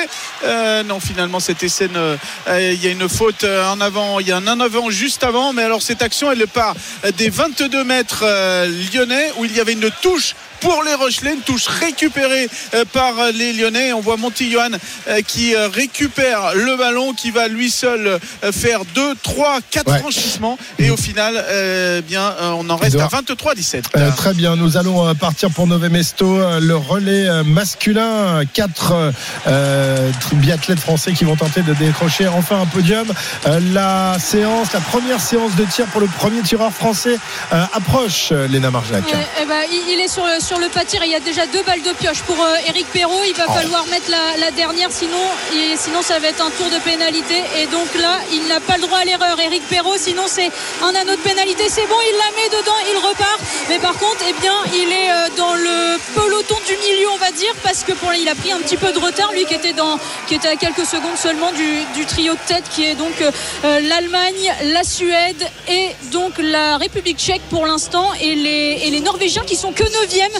Euh, non, finalement, cette essai, euh, il y a une faute euh, en avant. Il y a un en avant juste avant. Mais alors, cette action, elle part des 22 mètres euh, lyonnais où il y avait une touche pour les Rochelais, une touche récupérée euh, par euh, les Lyonnais. On voit Monty Johan euh, qui récupère le ballon, qui va lui seul faire 2, 3, 4 Ouais. franchissements. Et au final, euh, bien, on en reste Edouard. à 23-17. Euh, très bien, nous allons partir pour Nové Mesto, euh, le relais masculin. Quatre euh, biathlètes français qui vont tenter de décrocher enfin un podium. Euh, la séance, la première séance de tir pour le premier tireur français euh, approche, Léna Marjac. Ouais, eh ben, il, il est sur le, sur le pas de tir et il y a déjà deux balles de pioche pour euh, Eric Perrault. Il va Oh. falloir mettre la, la dernière, sinon, et sinon ça va être un tour de pénalité. Et donc là, il n'a pas le droit à l'erreur. Eric Perrault, sinon c'est un anneau de pénalité. C'est bon, il la met dedans, il repart. Mais par contre, eh bien, il est euh, dans le peloton du milieu, on va dire, parce que pour il a pris un petit peu de retard, lui qui était dans, qui était à quelques secondes seulement du, du trio de tête, qui est donc euh, euh, l'Allemagne, la Suède et donc la République tchèque pour l'instant, et les, et les Norvégiens qui sont que 9e,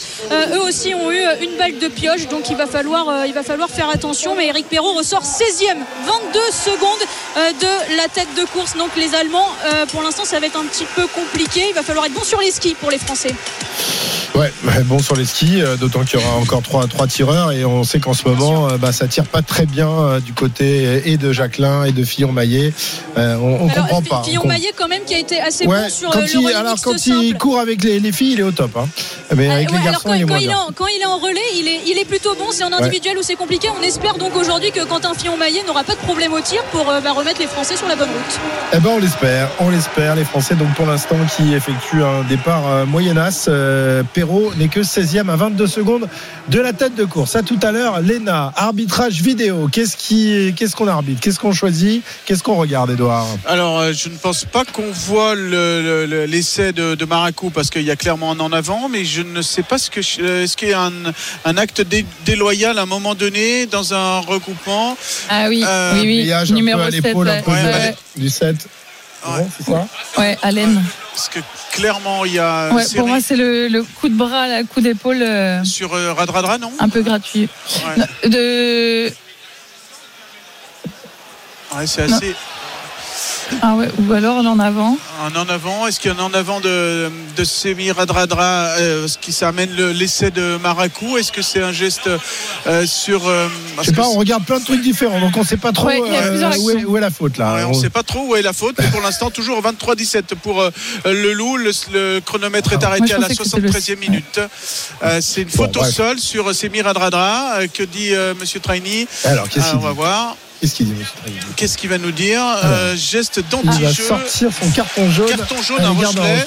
eux aussi ont eu euh, une balle de pioche, donc il va falloir, euh, il va falloir faire attention. Mais Eric Perrault ressort 16e, 22 secondes euh, de la tête de course. Donc les Allemands, euh, pour l'instant, ça va être un petit peu compliqué. Il va falloir être bon sur les skis pour les Français. Ouais, bon sur les skis, euh, d'autant qu'il y aura encore trois, trois tireurs et on sait qu'en ce moment, euh, bah, ça tire pas très bien euh, du côté euh, et de Jacquelin et de Fillon-Maillet. Euh, on, on Alors, comprend pas. Fillon On- Maillet quand même qui a été assez Ouais, bon sur quand euh, il, le relais alors quand simple. il court avec les, les filles, il est au top. hein. Mais avec Ouais, les alors quand, il est quand il en, quand il est en relais, il est, il est plutôt bon. C'est en individuel où c'est compliqué. On espère donc aujourd'hui que Quentin Fillon-Maillet n'aura pas de problème au tir pour euh, bah, remettre les Français sur la bonne route. Eh ben on l'espère, on l'espère. Les Français donc pour l'instant qui effectuent un départ euh, moyennasse. Euh, Perrault n'est que 16e à 22 secondes de la tête de course. À tout à l'heure, Léna, arbitrage vidéo. Qu'est-ce qui, qu'est-ce qu'on arbitre? Qu'est-ce qu'on choisit? Qu'est-ce qu'on regarde, Edouard Alors, euh, je ne pense pas qu'on voit le- le- le- l'essai de, de Maracou parce qu'il y a clairement un en avant, mais je ne sais pas ce que euh, est-ce qu'il y a un, un acte dé- déloyal à un moment donné dans un regroupement. Ah oui, Euh, oui, oui. Pliage un Numéro peu à 7. l'épaule, un peu ouais. du- Ouais, du 7. Non, c'est ça ouais, Allen. Parce que clairement, il y a Ouais, série pour moi, c'est le, le coup de bras, le coup d'épaule euh, sur euh, Radradra, non un peu gratuit. Ouais. Non, De... Ouais, c'est Non. assez. Ah ouais, ou alors en avant. Un en avant, est-ce qu'il y a un en avant de, de Semir Adradra euh, ce qui s'amène le- l'essai de Maracou? Est-ce que c'est un geste euh, sur. euh, Je sais pas, on regarde plein de trucs différents, donc on sait pas trop Ouais, euh, où, est, actions. où est la faute là. Ouais, on ne sait pas trop où est la faute, mais pour l'instant, toujours 23-17 pour euh, le loup. Le, le chronomètre est arrêté Moi, je à la pensais que c'était le- 73e minute. Euh, c'est une faute Bon, au bref. sol sur Semir Adradra. Euh, que dit euh, Monsieur Traini? Alors, qu'est-ce Ah, qu'il On va voir. Qu'est-ce qu'il dit, monsieur Traini Qu'est-ce qu'il va nous dire? Euh, Geste Il va d'anti-jeu. sortir son carton jaune. Carton jaune à Rochelet.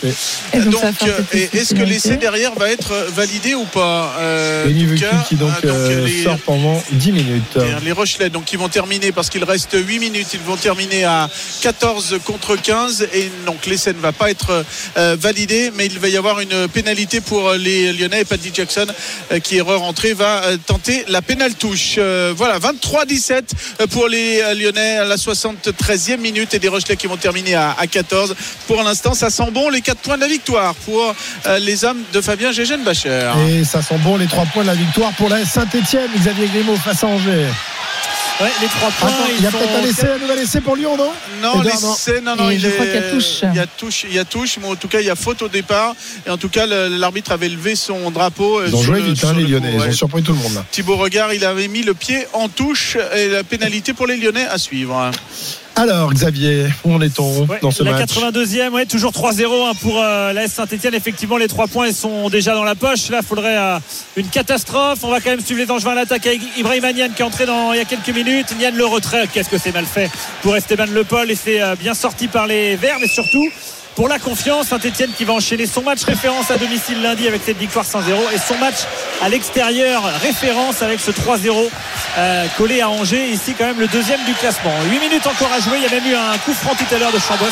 Et donc, euh, est-ce que l'essai derrière va être validé ou pas Euh, cas, qui donc, ah, donc, euh, les- sort pendant 10 minutes. les Rochelais donc ils vont terminer parce qu'il reste 8 minutes ils vont terminer à 14 contre 15 et donc l'essai ne va pas être euh, validé mais il va y avoir une pénalité pour les Lyonnais et Paddy Jackson euh, qui est re-rentré va euh, tenter la pénale touche Euh, voilà 23-17 pour les euh, Lyonnais à la 73e minute et des Rochelais qui vont terminer à, à 14 pour l'instant ça sent bon les 4 points de la victoire pour euh, les hommes de Fabien Gégène Bacher Et ça sent bon les 3 points de la victoire pour la Saint-Etienne. Xavier Grimaud face à Angers. Ouais, les trois points. Attends, il y a ils peut-être sont- un essai, un nouvel essai pour Lyon, non Non, Edouard, l'essai, non, non, Et il je est- crois qu'il y a touche. Il y a touche, il y a touche, mais en tout cas, il y a faute au départ. Et en tout cas, l'arbitre avait levé son drapeau. euh, Ils ont joué le- vite, hein, les le Lyonnais. coup, Ils ont surpris tout le monde là. Thibaut Regard, il avait mis le pied en touche et la pénalité pour les Lyonnais à suivre. Alors, Xavier, où en est-on Ouais, dans ce la match 82e, ouais, toujours 3-0 hein, pour euh, l'AS Saint-Etienne. Effectivement, les trois points ils sont déjà dans la poche. Là, il faudrait euh, une catastrophe. On va quand même suivre les Angevins à l'attaque avec Ibrahim Nian qui est entré dans, il y a quelques minutes. Nian le retrait. Qu'est-ce que c'est mal fait pour Esteban Le Paul et c'est euh, bien sorti par les Verts, mais surtout. Pour la confiance, Saint-Etienne qui va enchaîner son match référence à domicile lundi avec cette victoire 100-0 et son match à l'extérieur référence avec ce 3-0 euh, collé à Angers. Ici quand même le deuxième du classement. 8 minutes encore à jouer. Il y a même eu un coup franc tout à l'heure de Chambos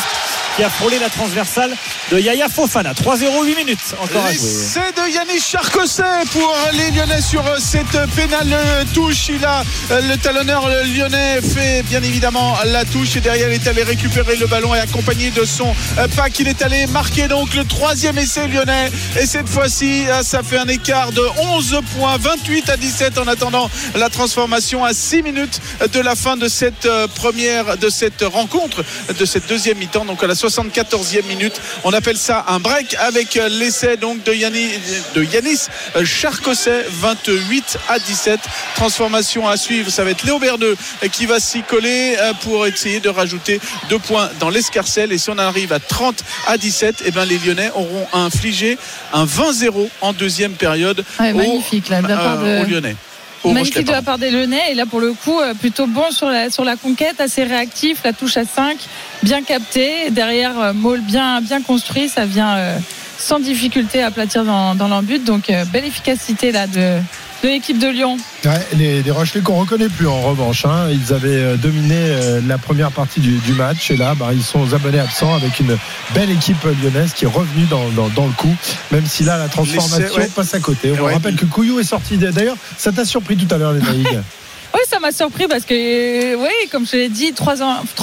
qui a frôlé la transversale de Yaya Fofana. 3-0, 8 minutes encore à jouer. C'est de Yannick Charcosset pour les Lyonnais sur cette pénale touche. Il a euh, le talonneur lyonnais fait bien évidemment la touche et derrière il est allé récupérer le ballon et accompagné de son euh, pack il est allé marquer donc le troisième essai lyonnais et cette fois-ci euh, ça fait un écart de 11 points 28 à 17 en attendant la transformation à 6 minutes de la fin de cette première de cette rencontre de cette deuxième mi-temps donc à la 74e minute. On appelle ça un break avec l'essai donc de Yannis de Yanis Charcosset 28 à 17 transformation à suivre ça va être Léo Berdeux qui va s'y coller euh, pour essayer de rajouter deux points dans l'escarcelle. Et si on arrive à 30 à 17 et ben les Lyonnais auront infligé un 20-0 en deuxième période Ouais, magnifique, là, de euh, de- aux Lyonnais Magnifique de la part des Lyonnais et là pour le coup euh, plutôt bon sur la, sur la conquête, assez réactif, la touche à 5, bien capté, derrière euh, Maul bien, bien construit, ça vient euh, sans difficulté aplatir dans, dans l'embut, donc euh, belle efficacité là de, de l'équipe de Lyon. Ouais, les, les Rochelais qu'on reconnaît plus en revanche. hein. Ils avaient euh, dominé euh, la première partie du, du match et là, bah, ils sont aux abonnés absents avec une belle équipe lyonnaise qui est revenue dans, dans, dans le coup. Même si là, la transformation ouais. passe à côté. On Ouais. rappelle que Couillou est sorti. D'ailleurs, ça t'a surpris tout à l'heure, les Naïgs Oui, ça m'a surpris parce que, oui, comme je l'ai dit, trois,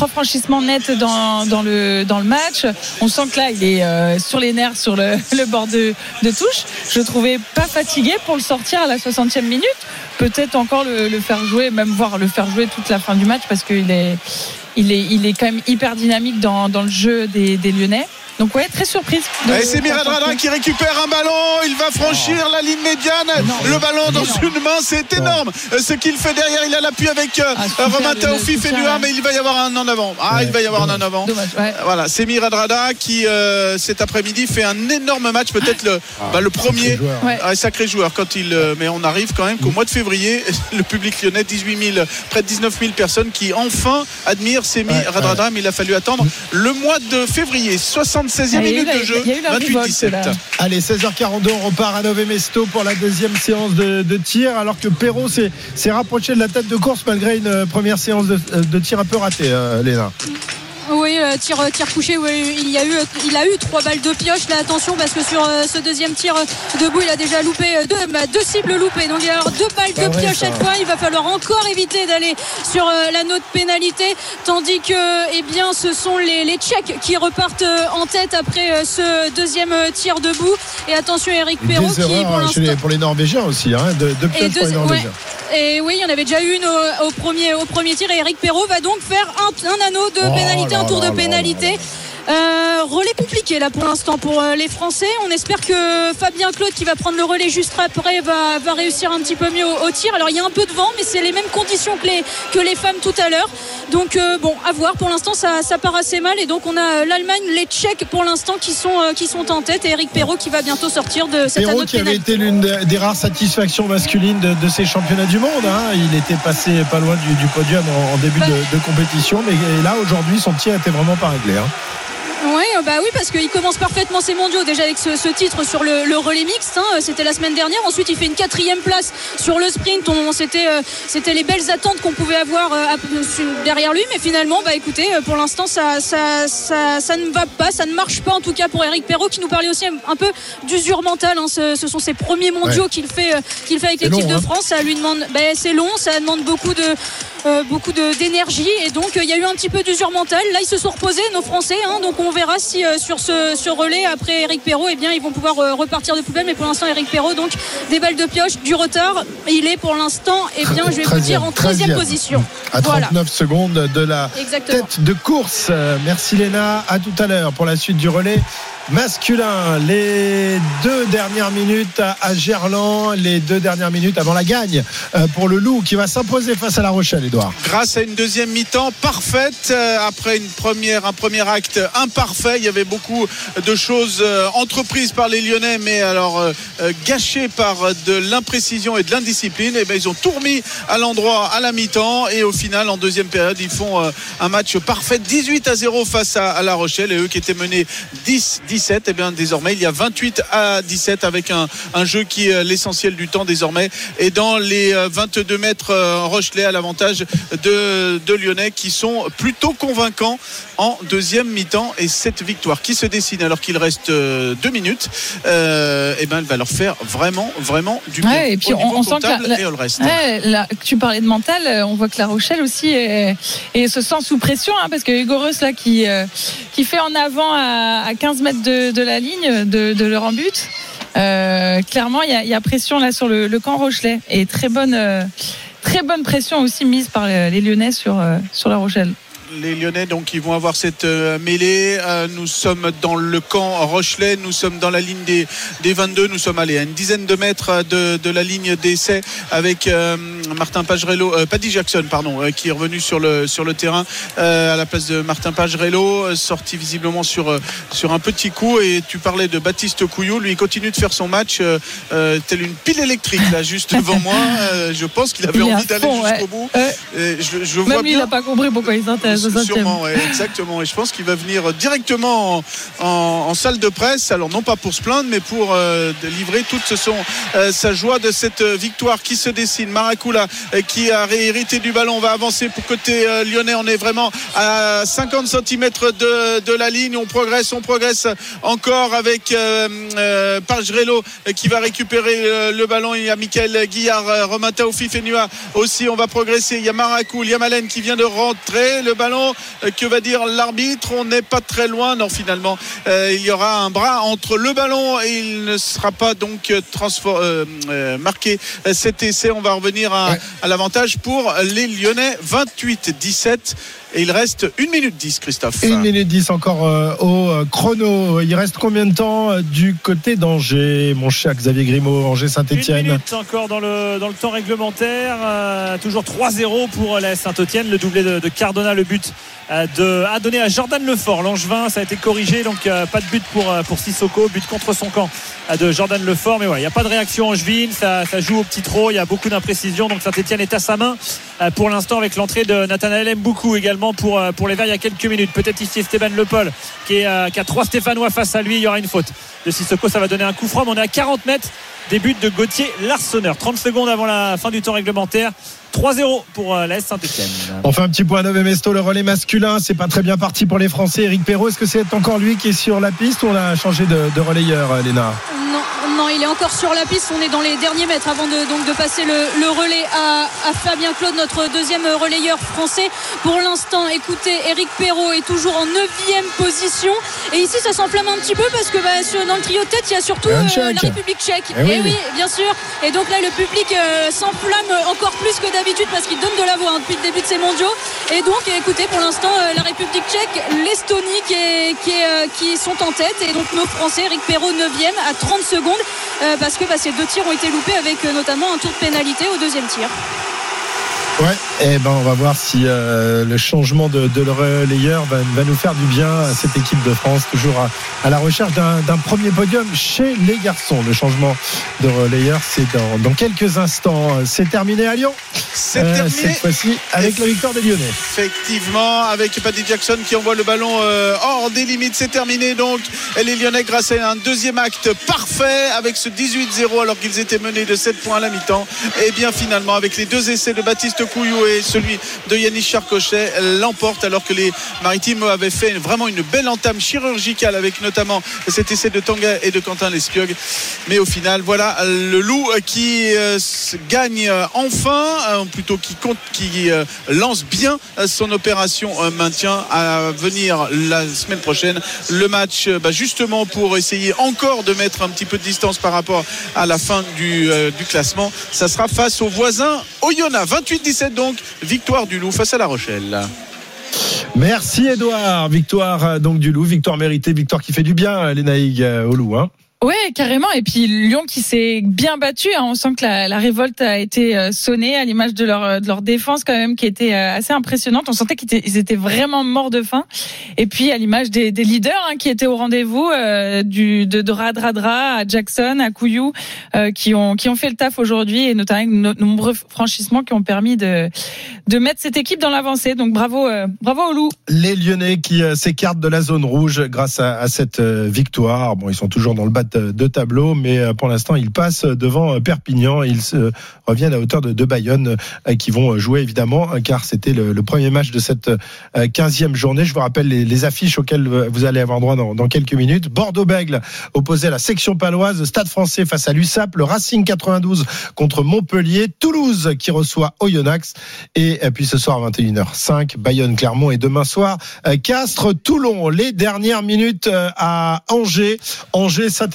franchissements nets dans, le, match. On sent que là, il est euh, sur les nerfs, sur le, bord de, touche. Je trouvais pas fatigué pour le sortir à la 60e minute. Peut-être encore le, faire jouer, même voir le faire jouer toute la fin du match parce qu'il est, il est, quand même hyper dynamique dans, le jeu des Lyonnais. Donc, ouais, très surprise. Et c'est Miradradra qui récupère un ballon, il va franchir la ligne médiane, le ballon dans une main, c'est énorme. Euh, Ce qu'il fait derrière, il a l'appui avec euh, super, Romain Taofi le fait soutien, du 1, ouais. mais il va y avoir un en avant. Ah, il va y avoir un en avant. Dommage, ouais. Voilà, c'est Miradrada qui euh, cet après-midi fait un énorme match, peut-être le, bah, le premier joueur. Ouais. Ah, sacré joueur quand il. euh, mais on arrive quand même qu'au mois de février, le public lyonnais, 18 000, près de 19 000 personnes qui enfin admirent Semi mais il a fallu attendre le mois de février, 76e Ah, minute de jeu, il y a eu la révolte, 28-17. là. Allez, 16h42, on repart à Nové Mesto pour la deuxième séance de, de tir, alors que Perrault s'est rapproché de la tête de course malgré une euh, première séance de, de tir un peu ratée, euh, Léna. Oui, euh, tir, tir couché, oui, il, y a eu, il a eu trois balles de pioche. Là, attention, parce que sur euh, ce deuxième tir euh, debout, il a déjà loupé euh, deux, bah, deux cibles loupées. Donc, il y a alors deux balles de pioche ça. cette fois. Il va falloir encore éviter d'aller sur euh, la note pénalité. Tandis que, eh bien, ce sont les, les Tchèques qui repartent euh, en tête après euh, ce deuxième euh, tir debout. Et attention, Eric Perrault qui, pour euh, l'instant. les- pour les Norvégiens aussi, hein, de, de Et, pioche pour les deux- Norvégiens. ouais. Et oui, il y en avait déjà eu une au, au premier, au premier tir. Et Eric Perrault va donc faire un, un anneau de Oh pénalité, là un tour de là pénalité. Euh, relais compliqué là pour l'instant pour euh, les Français. On espère que Fabien Claude qui va prendre le relais juste après va, va réussir un petit peu mieux au, au tir. Alors il y a un peu de vent, mais c'est les mêmes conditions que les, que les femmes tout à l'heure. Donc euh, bon, à voir. Pour l'instant, ça, ça part assez mal. Et donc on a l'Allemagne, les Tchèques pour l'instant qui sont, euh, qui sont en tête. Et Eric Perrault qui va bientôt sortir de cet Perrault qui avait été l'une de- des rares satisfactions masculines de, de ces championnats du monde. hein. Il était passé pas loin du, du podium en, en début de, de compétition, mais là aujourd'hui son tir était vraiment pas réglé. hein. Oui, bah oui, parce qu'il commence parfaitement ses mondiaux déjà avec ce, ce titre sur le, le relais mixte. hein, c'était la semaine dernière. Ensuite, il fait une quatrième place sur le sprint. On, c'était, euh, c'était les belles attentes qu'on pouvait avoir euh, sur- derrière lui. Mais finalement, bah écoutez, euh, pour l'instant, ça, ça, ça, ça ne va pas, ça ne marche pas en tout cas pour Eric Perrault qui nous parlait aussi un peu d'usure mentale. hein. Ce, ce sont ses premiers mondiaux Ouais. qu'il fait, euh, qu'il fait avec l'équipe de hein. France. Ça lui demande, bah, c'est long, ça demande beaucoup de, euh, beaucoup de- d'énergie et donc euh, il y a eu un petit peu d'usure mentale. Là, ils se sont reposés, nos Français. hein. donc on verra si euh, sur ce, ce relais après Eric Perrault, eh bien ils vont pouvoir euh, repartir de poubelle. Mais pour l'instant, Eric Perrault, donc des balles de pioche, du retard. Il est pour l'instant, eh bien, je vais vous dire en 13e 13e. position. À Voilà. 39 secondes de la Exactement. tête de course. Merci Léna. À tout à l'heure pour la suite du relais masculin. Les deux dernières minutes à- Gerland, les deux dernières minutes avant la gagne euh, pour le Loup qui va s'imposer face à La Rochelle, Edouard. grâce à une deuxième mi-temps parfaite après une première un premier acte imparfait il y avait beaucoup de choses euh, entreprises par les Lyonnais mais alors euh, euh, gâchées par de l'imprécision et de l'indiscipline. Et ben ils ont tout remis à l'endroit à la mi-temps. Et au final en deuxième période ils font un match parfait. 18 à 0 face à, La Rochelle. Et eux qui étaient menés 10 17. Et bien désormais il y a 28 à 17 avec un, jeu qui euh, l'essentiel du temps désormais est dans les euh, 22 mètres Rochelet à l'avantage de, de Lyonnais qui sont plutôt convaincants en deuxième mi-temps. Et cette victoire qui se dessine alors qu'il reste euh, deux minutes euh, et ben elle va leur faire vraiment vraiment du bien Ouais, et puis on, sent que la- reste. ouais, la- tu parlais de mental, euh, on voit que La Rochelle aussi est- et se sent sous pression hein, parce que Hugo Reus là qui euh, qui fait en avant à, à 15 mètres de, de la ligne de, de leur en but. Euh, clairement, il y a, il y a pression là sur le, le camp Rochelet et très bonne euh, très bonne pression aussi mise par les les Lyonnais sur euh, sur La Rochelle. Les Lyonnais donc ils vont avoir cette euh, mêlée Euh, nous sommes dans le camp Rochelet nous sommes dans la ligne des, des 22 nous sommes allés à une dizaine de mètres de, de la ligne d'essai avec euh, Martin Pagerello euh, Paddy Jackson pardon euh, qui est revenu sur le, sur le terrain euh, à la place de Martin Pagerello euh, sorti visiblement sur, euh, sur un petit coup et tu parlais de Baptiste Couillou lui il continue de faire son match euh, euh, tel une pile électrique là juste devant moi Euh, je pense qu'il avait Il envie d'aller jusqu'au ouais. bout. Et je, je Même vois lui, il n'a pas compris pourquoi il s'intéresse. Sûrement, ouais, exactement. Et je pense qu'il va venir directement en, en- en salle de presse. Alors non pas pour se plaindre, mais pour euh, livrer toute son, euh, sa joie de cette euh, victoire qui se dessine. Maracula qui a réhérité du ballon va avancer pour côté euh, lyonnais. On est vraiment à 50 cm de, de la ligne. On progresse, on progresse encore avec euh, qui va récupérer le ballon. Il y a Michael Guillard, Romain Taofi Fenua aussi. On va progresser. Il y a Maracou, il y a Malen qui vient de rentrer. Le ballon, euh, que va dire l'arbitre On n'est pas très loin. Non, finalement, euh, il y aura un bras entre le ballon et il ne sera pas donc euh, marqué cet essai. On va revenir à, à l'avantage pour les Lyonnais 28-17. Et il reste 1 minute 10, Christophe. 1 minute 10 encore euh, au euh, chrono. Il reste combien de temps euh, du côté d'Angers, mon cher Xavier Grimaud, Angers Une Saint-Etienne minute encore dans le, dans le temps réglementaire. Euh, toujours 3-0 pour la Saint-Etienne. Le doublé de, de Cardona, le but euh, de, a donné à Jordan Lefort. L'Angevin, ça a été corrigé. Donc euh, pas de but pour, pour Sissoko. But contre son camp de Jordan Lefort. Mais voilà, il n'y a pas de réaction angevine. Ça, ça joue au petit trot. Il y a beaucoup d'imprécisions. Donc Saint-Etienne est à sa main euh, pour l'instant avec l'entrée de Nathanaël Mboukou également pour, euh, pour les Verts il y a quelques minutes. Peut-être ici Esteban Le Paul qui, euh, qui a trois Stéphanois face à lui. Il y aura une faute de Sissoko. Ça va donner un coup franc. On est à 40 mètres. Début de Gauthier Larsonneur. 30 secondes avant la fin du temps réglementaire. 3-0 pour euh, l'AS Saint-Etienne. On fait un petit point à Nové Mesto, le relais masculin. C'est pas très bien parti pour les Français. Eric Perrault, est-ce que c'est encore lui qui est sur la piste ou on a changé de, de relayeur, euh, Léna? Non, non, il est encore sur la piste. On est dans les derniers mètres avant de, donc, de passer le, le relais à, à Fabien Claude, notre deuxième relayeur français. Pour l'instant, écoutez, Eric Perrault est toujours en 9 position. Et ici, ça s'enflamme un petit peu parce que bah, sur- dans le trio de tête, il y a surtout euh, Tchèque. la République tchèque. Eh oui. Et oui, bien sûr. Et donc là, le public euh, s'enflamme encore plus que d'habitude parce qu'il donne de la voix hein, depuis le début de ces mondiaux. Et donc, écoutez, pour l'instant, euh, la République tchèque, l'Estonie euh, qui sont en tête. Et donc, nos Français, Eric Perrault 9e à 30 secondes euh, parce que bah, ces deux tirs ont été loupés avec notamment un tour de pénalité au deuxième tir. Ouais, eh ben on va voir si euh, le changement de, de le relayeur va, va nous faire du bien à cette équipe de France, toujours à, à la recherche d'un premier podium chez les garçons. Le changement de relayeur, c'est dans, dans quelques instants. C'est terminé à Lyon. C'est Euh, terminé. Cette fois-ci, avec la victoire des Lyonnais. Effectivement, avec Paddy Jackson qui envoie le ballon euh, hors des limites. C'est terminé donc. Et les Lyonnais, grâce à un deuxième acte parfait avec ce 18-0 alors qu'ils étaient menés de 7 points à la mi-temps. Et bien finalement, avec les deux essais de Baptiste Couillou et celui de Yannick Charcochet, l'emporte alors que les Maritimes avaient fait vraiment une belle entame chirurgicale avec notamment cet essai de Tanga et de Quentin Lespiogue. Mais au final, voilà le loup qui euh, gagne euh, enfin, euh, plutôt qui compte, qui lance bien son opération maintien à venir la semaine prochaine. Le match, bah, justement pour essayer encore de mettre un petit peu de distance par rapport à la fin du, classement, ça sera face aux voisins Oyonnax. 28-17 donc, victoire du loup face à La Rochelle. Merci Edouard. Victoire euh, donc du Loup, victoire méritée, victoire qui fait du bien, euh, les euh, au Loup. Hein. Ouais, carrément. Et puis Lyon qui s'est bien battu. hein. On sent que la, la révolte a été euh, sonnée à l'image de leur de leur défense quand même qui était euh, assez impressionnante. On sentait qu'ils étaient, vraiment morts de faim. Et puis à l'image des, des leaders hein, qui étaient au rendez-vous, euh, du de, de Radradra à Jackson à Couillou, euh, qui ont qui ont fait le taf aujourd'hui et notamment de nombreux franchissements qui ont permis de de mettre cette équipe dans l'avancée. Donc bravo euh, bravo aux loups. Les Lyonnais qui euh, s'écartent de la zone rouge grâce à, à cette victoire. Bon, ils sont toujours dans le bas de, tableau, mais euh, pour l'instant, ils passent devant euh, Perpignan. Ils se reviennent à hauteur de, Bayonne, euh, qui vont jouer évidemment, euh, car c'était le, premier match de cette euh, 15e journée. Je vous rappelle les, affiches auxquelles euh, vous allez avoir droit dans, quelques minutes. Bordeaux-Bègle opposé à la section paloise, Stade français face à l'USAP, le Racing 92 contre Montpellier, Toulouse qui reçoit Oyonnax, et euh, puis ce soir à 21h05, Bayonne-Clermont et demain soir, euh, Castres-Toulon. Les dernières minutes euh, à Angers,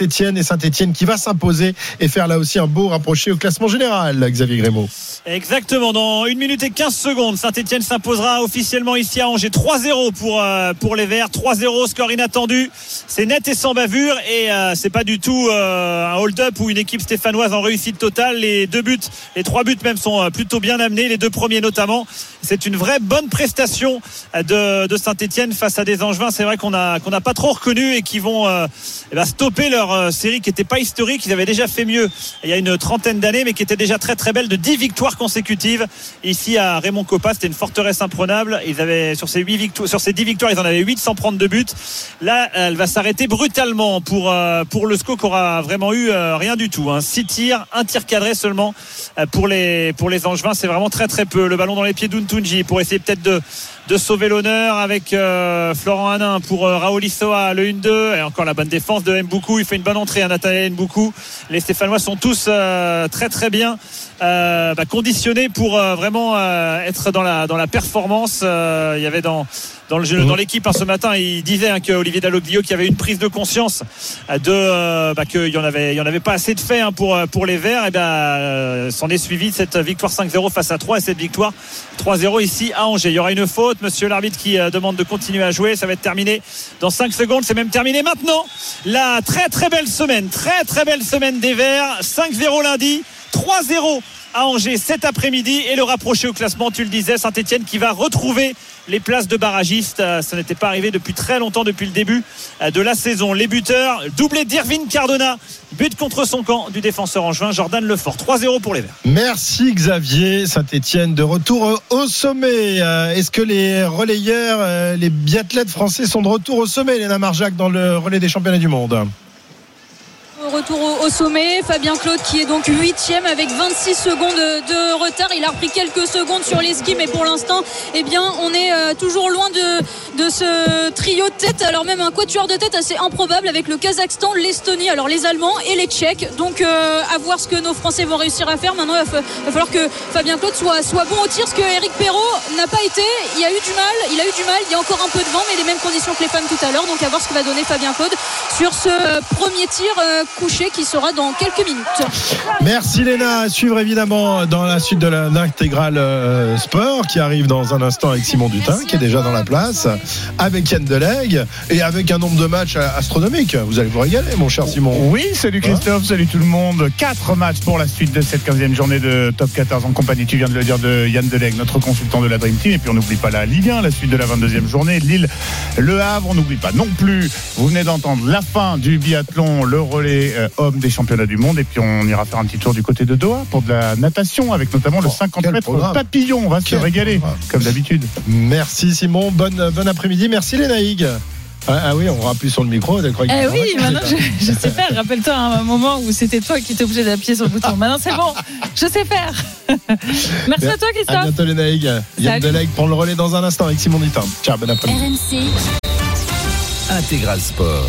Angers-Saint-Etienne et Saint-Etienne qui va s'imposer et faire là aussi un beau rapproché au classement général, Xavier Grémaud. Exactement, dans 1 minute et 15 secondes, Saint-Etienne s'imposera officiellement ici à Angers 3-0 pour, euh, pour les Verts. 3-0, score inattendu. C'est net et sans bavure et euh, c'est pas du tout euh, un hold-up ou une équipe stéphanoise en réussite totale. Les deux buts, les trois buts même sont euh, plutôt bien amenés, les deux premiers notamment. C'est une vraie bonne prestation de, Saint-Etienne face à des Angevins. C'est vrai qu'on n'a pas trop reconnu et qui vont eh ben, stopper leur série qui n'était pas historique. Ils avaient déjà fait mieux il y a une trentaine d'années, mais qui était déjà très très belle de 10 victoires consécutives ici à Raymond Coppa. C'était une forteresse imprenable. Ils sur ces 8 victoires, sur ces 10 victoires, ils en avaient 8 sans prendre de but. Là, elle va s'arrêter brutalement pour euh, le SCO qui aura vraiment eu euh, rien du tout. Hein. 6 tirs, un tir cadré seulement euh, pour les pour les Angevins. C'est vraiment très très peu. Le ballon dans les pieds d'Untunji pour essayer peut-être de de sauver l'honneur avec euh, Florent Hanin pour euh, Raoul Issoa le 1-2 et encore la bonne défense de Mboukou il fait une bonne entrée à Nathaniel Mboukou les Stéphanois sont tous euh, très très bien euh, bah, conditionnés pour euh, vraiment euh, être dans la dans la performance il y avait dans dans le jeu, dans l'équipe hein, ce matin, il disait hein, que Olivier Dalloglio qui avait une prise de conscience de bah, qu'il y en avait, il y en avait pas assez de fait hein, pour pour les Verts. Et ben s'en est suivi cette victoire 5-0 face à 3 et cette victoire 3-0 ici à Angers. Il y aura une faute, Monsieur l'arbitre qui demande de continuer à jouer. Ça va être terminé dans 5 secondes. C'est même terminé maintenant. La très très belle semaine, très très belle semaine des Verts. 5-0 lundi, 3-0 à Angers cet après-midi et le rapprocher au classement, tu le disais, Saint-Etienne qui va retrouver les places de barragistes. Euh, Ça n'était pas arrivé depuis très longtemps, depuis le début euh, de la saison. Les buteurs, doublé d'Irvine Cardona, but contre son camp du défenseur angevin Jordan Lefort. 3-0 pour les Verts. Merci Xavier, Saint-Etienne de retour au sommet. Euh, Est-ce que les relayeurs, les biathlètes français sont de retour au sommet, Léna Marjac, dans le relais des championnats du monde? Retour au, sommet, Fabien Claude qui est donc huitième avec 26 secondes de retard. Il a repris quelques secondes sur les skis, mais pour l'instant, eh bien, on est euh, toujours loin de, de ce trio de tête. Alors même un quatuor de tête assez improbable avec le Kazakhstan, l'Estonie, alors les Allemands et les Tchèques. Donc euh, à voir ce que nos Français vont réussir à faire. Maintenant, il va, fa- va falloir que Fabien Claude soit, soit bon au tir, ce que Eric Perrault n'a pas été. Il a eu du mal, il a eu du mal. Il y a encore un peu de vent, mais les mêmes conditions que les femmes tout à l'heure. Donc à voir ce que va donner Fabien Claude sur ce premier tir euh, couché qui sera dans quelques minutes. Merci Léna, à suivre évidemment dans la suite de l'intégrale euh, sport qui arrive dans un instant avec Simon Dutin qui est déjà dans la place, avec Yann Delegue et avec un nombre de matchs euh, astronomiques. Vous allez vous régaler mon cher Simon. Oui, salut Christophe, salut tout le monde. Quatre matchs pour la suite de cette 15e journée de Top 14 en compagnie, tu viens de le dire, de Yann Delegue, notre consultant de la Dream Team. Et puis on n'oublie pas la Ligue 1, la suite de la 22e journée. Lille, Le Havre, on n'oublie pas non plus. Vous venez d'entendre la fin du biathlon, le relais euh, homme des championnats du monde. Et puis on ira faire un petit tour du côté de Doha pour de la natation avec notamment le 50 mètres programme. papillon. On va se Quel régaler, comme d'habitude. Merci Simon, bonne, bon après-midi. Merci Léna Hig. Ah, ah oui, on appuie sur le micro. elle croit qu'il Eh oui, maintenant je, je sais faire. Rappelle-toi un moment où c'était toi qui étais obligé d'appuyer sur le bouton. Maintenant c'est bon, je sais faire. Merci à toi À Christophe. bientôt Léna Hig. Yann. Delegue prend le relais dans un instant avec Simon Dutin. Ciao, bon après-midi. RMC. Intégral Sport.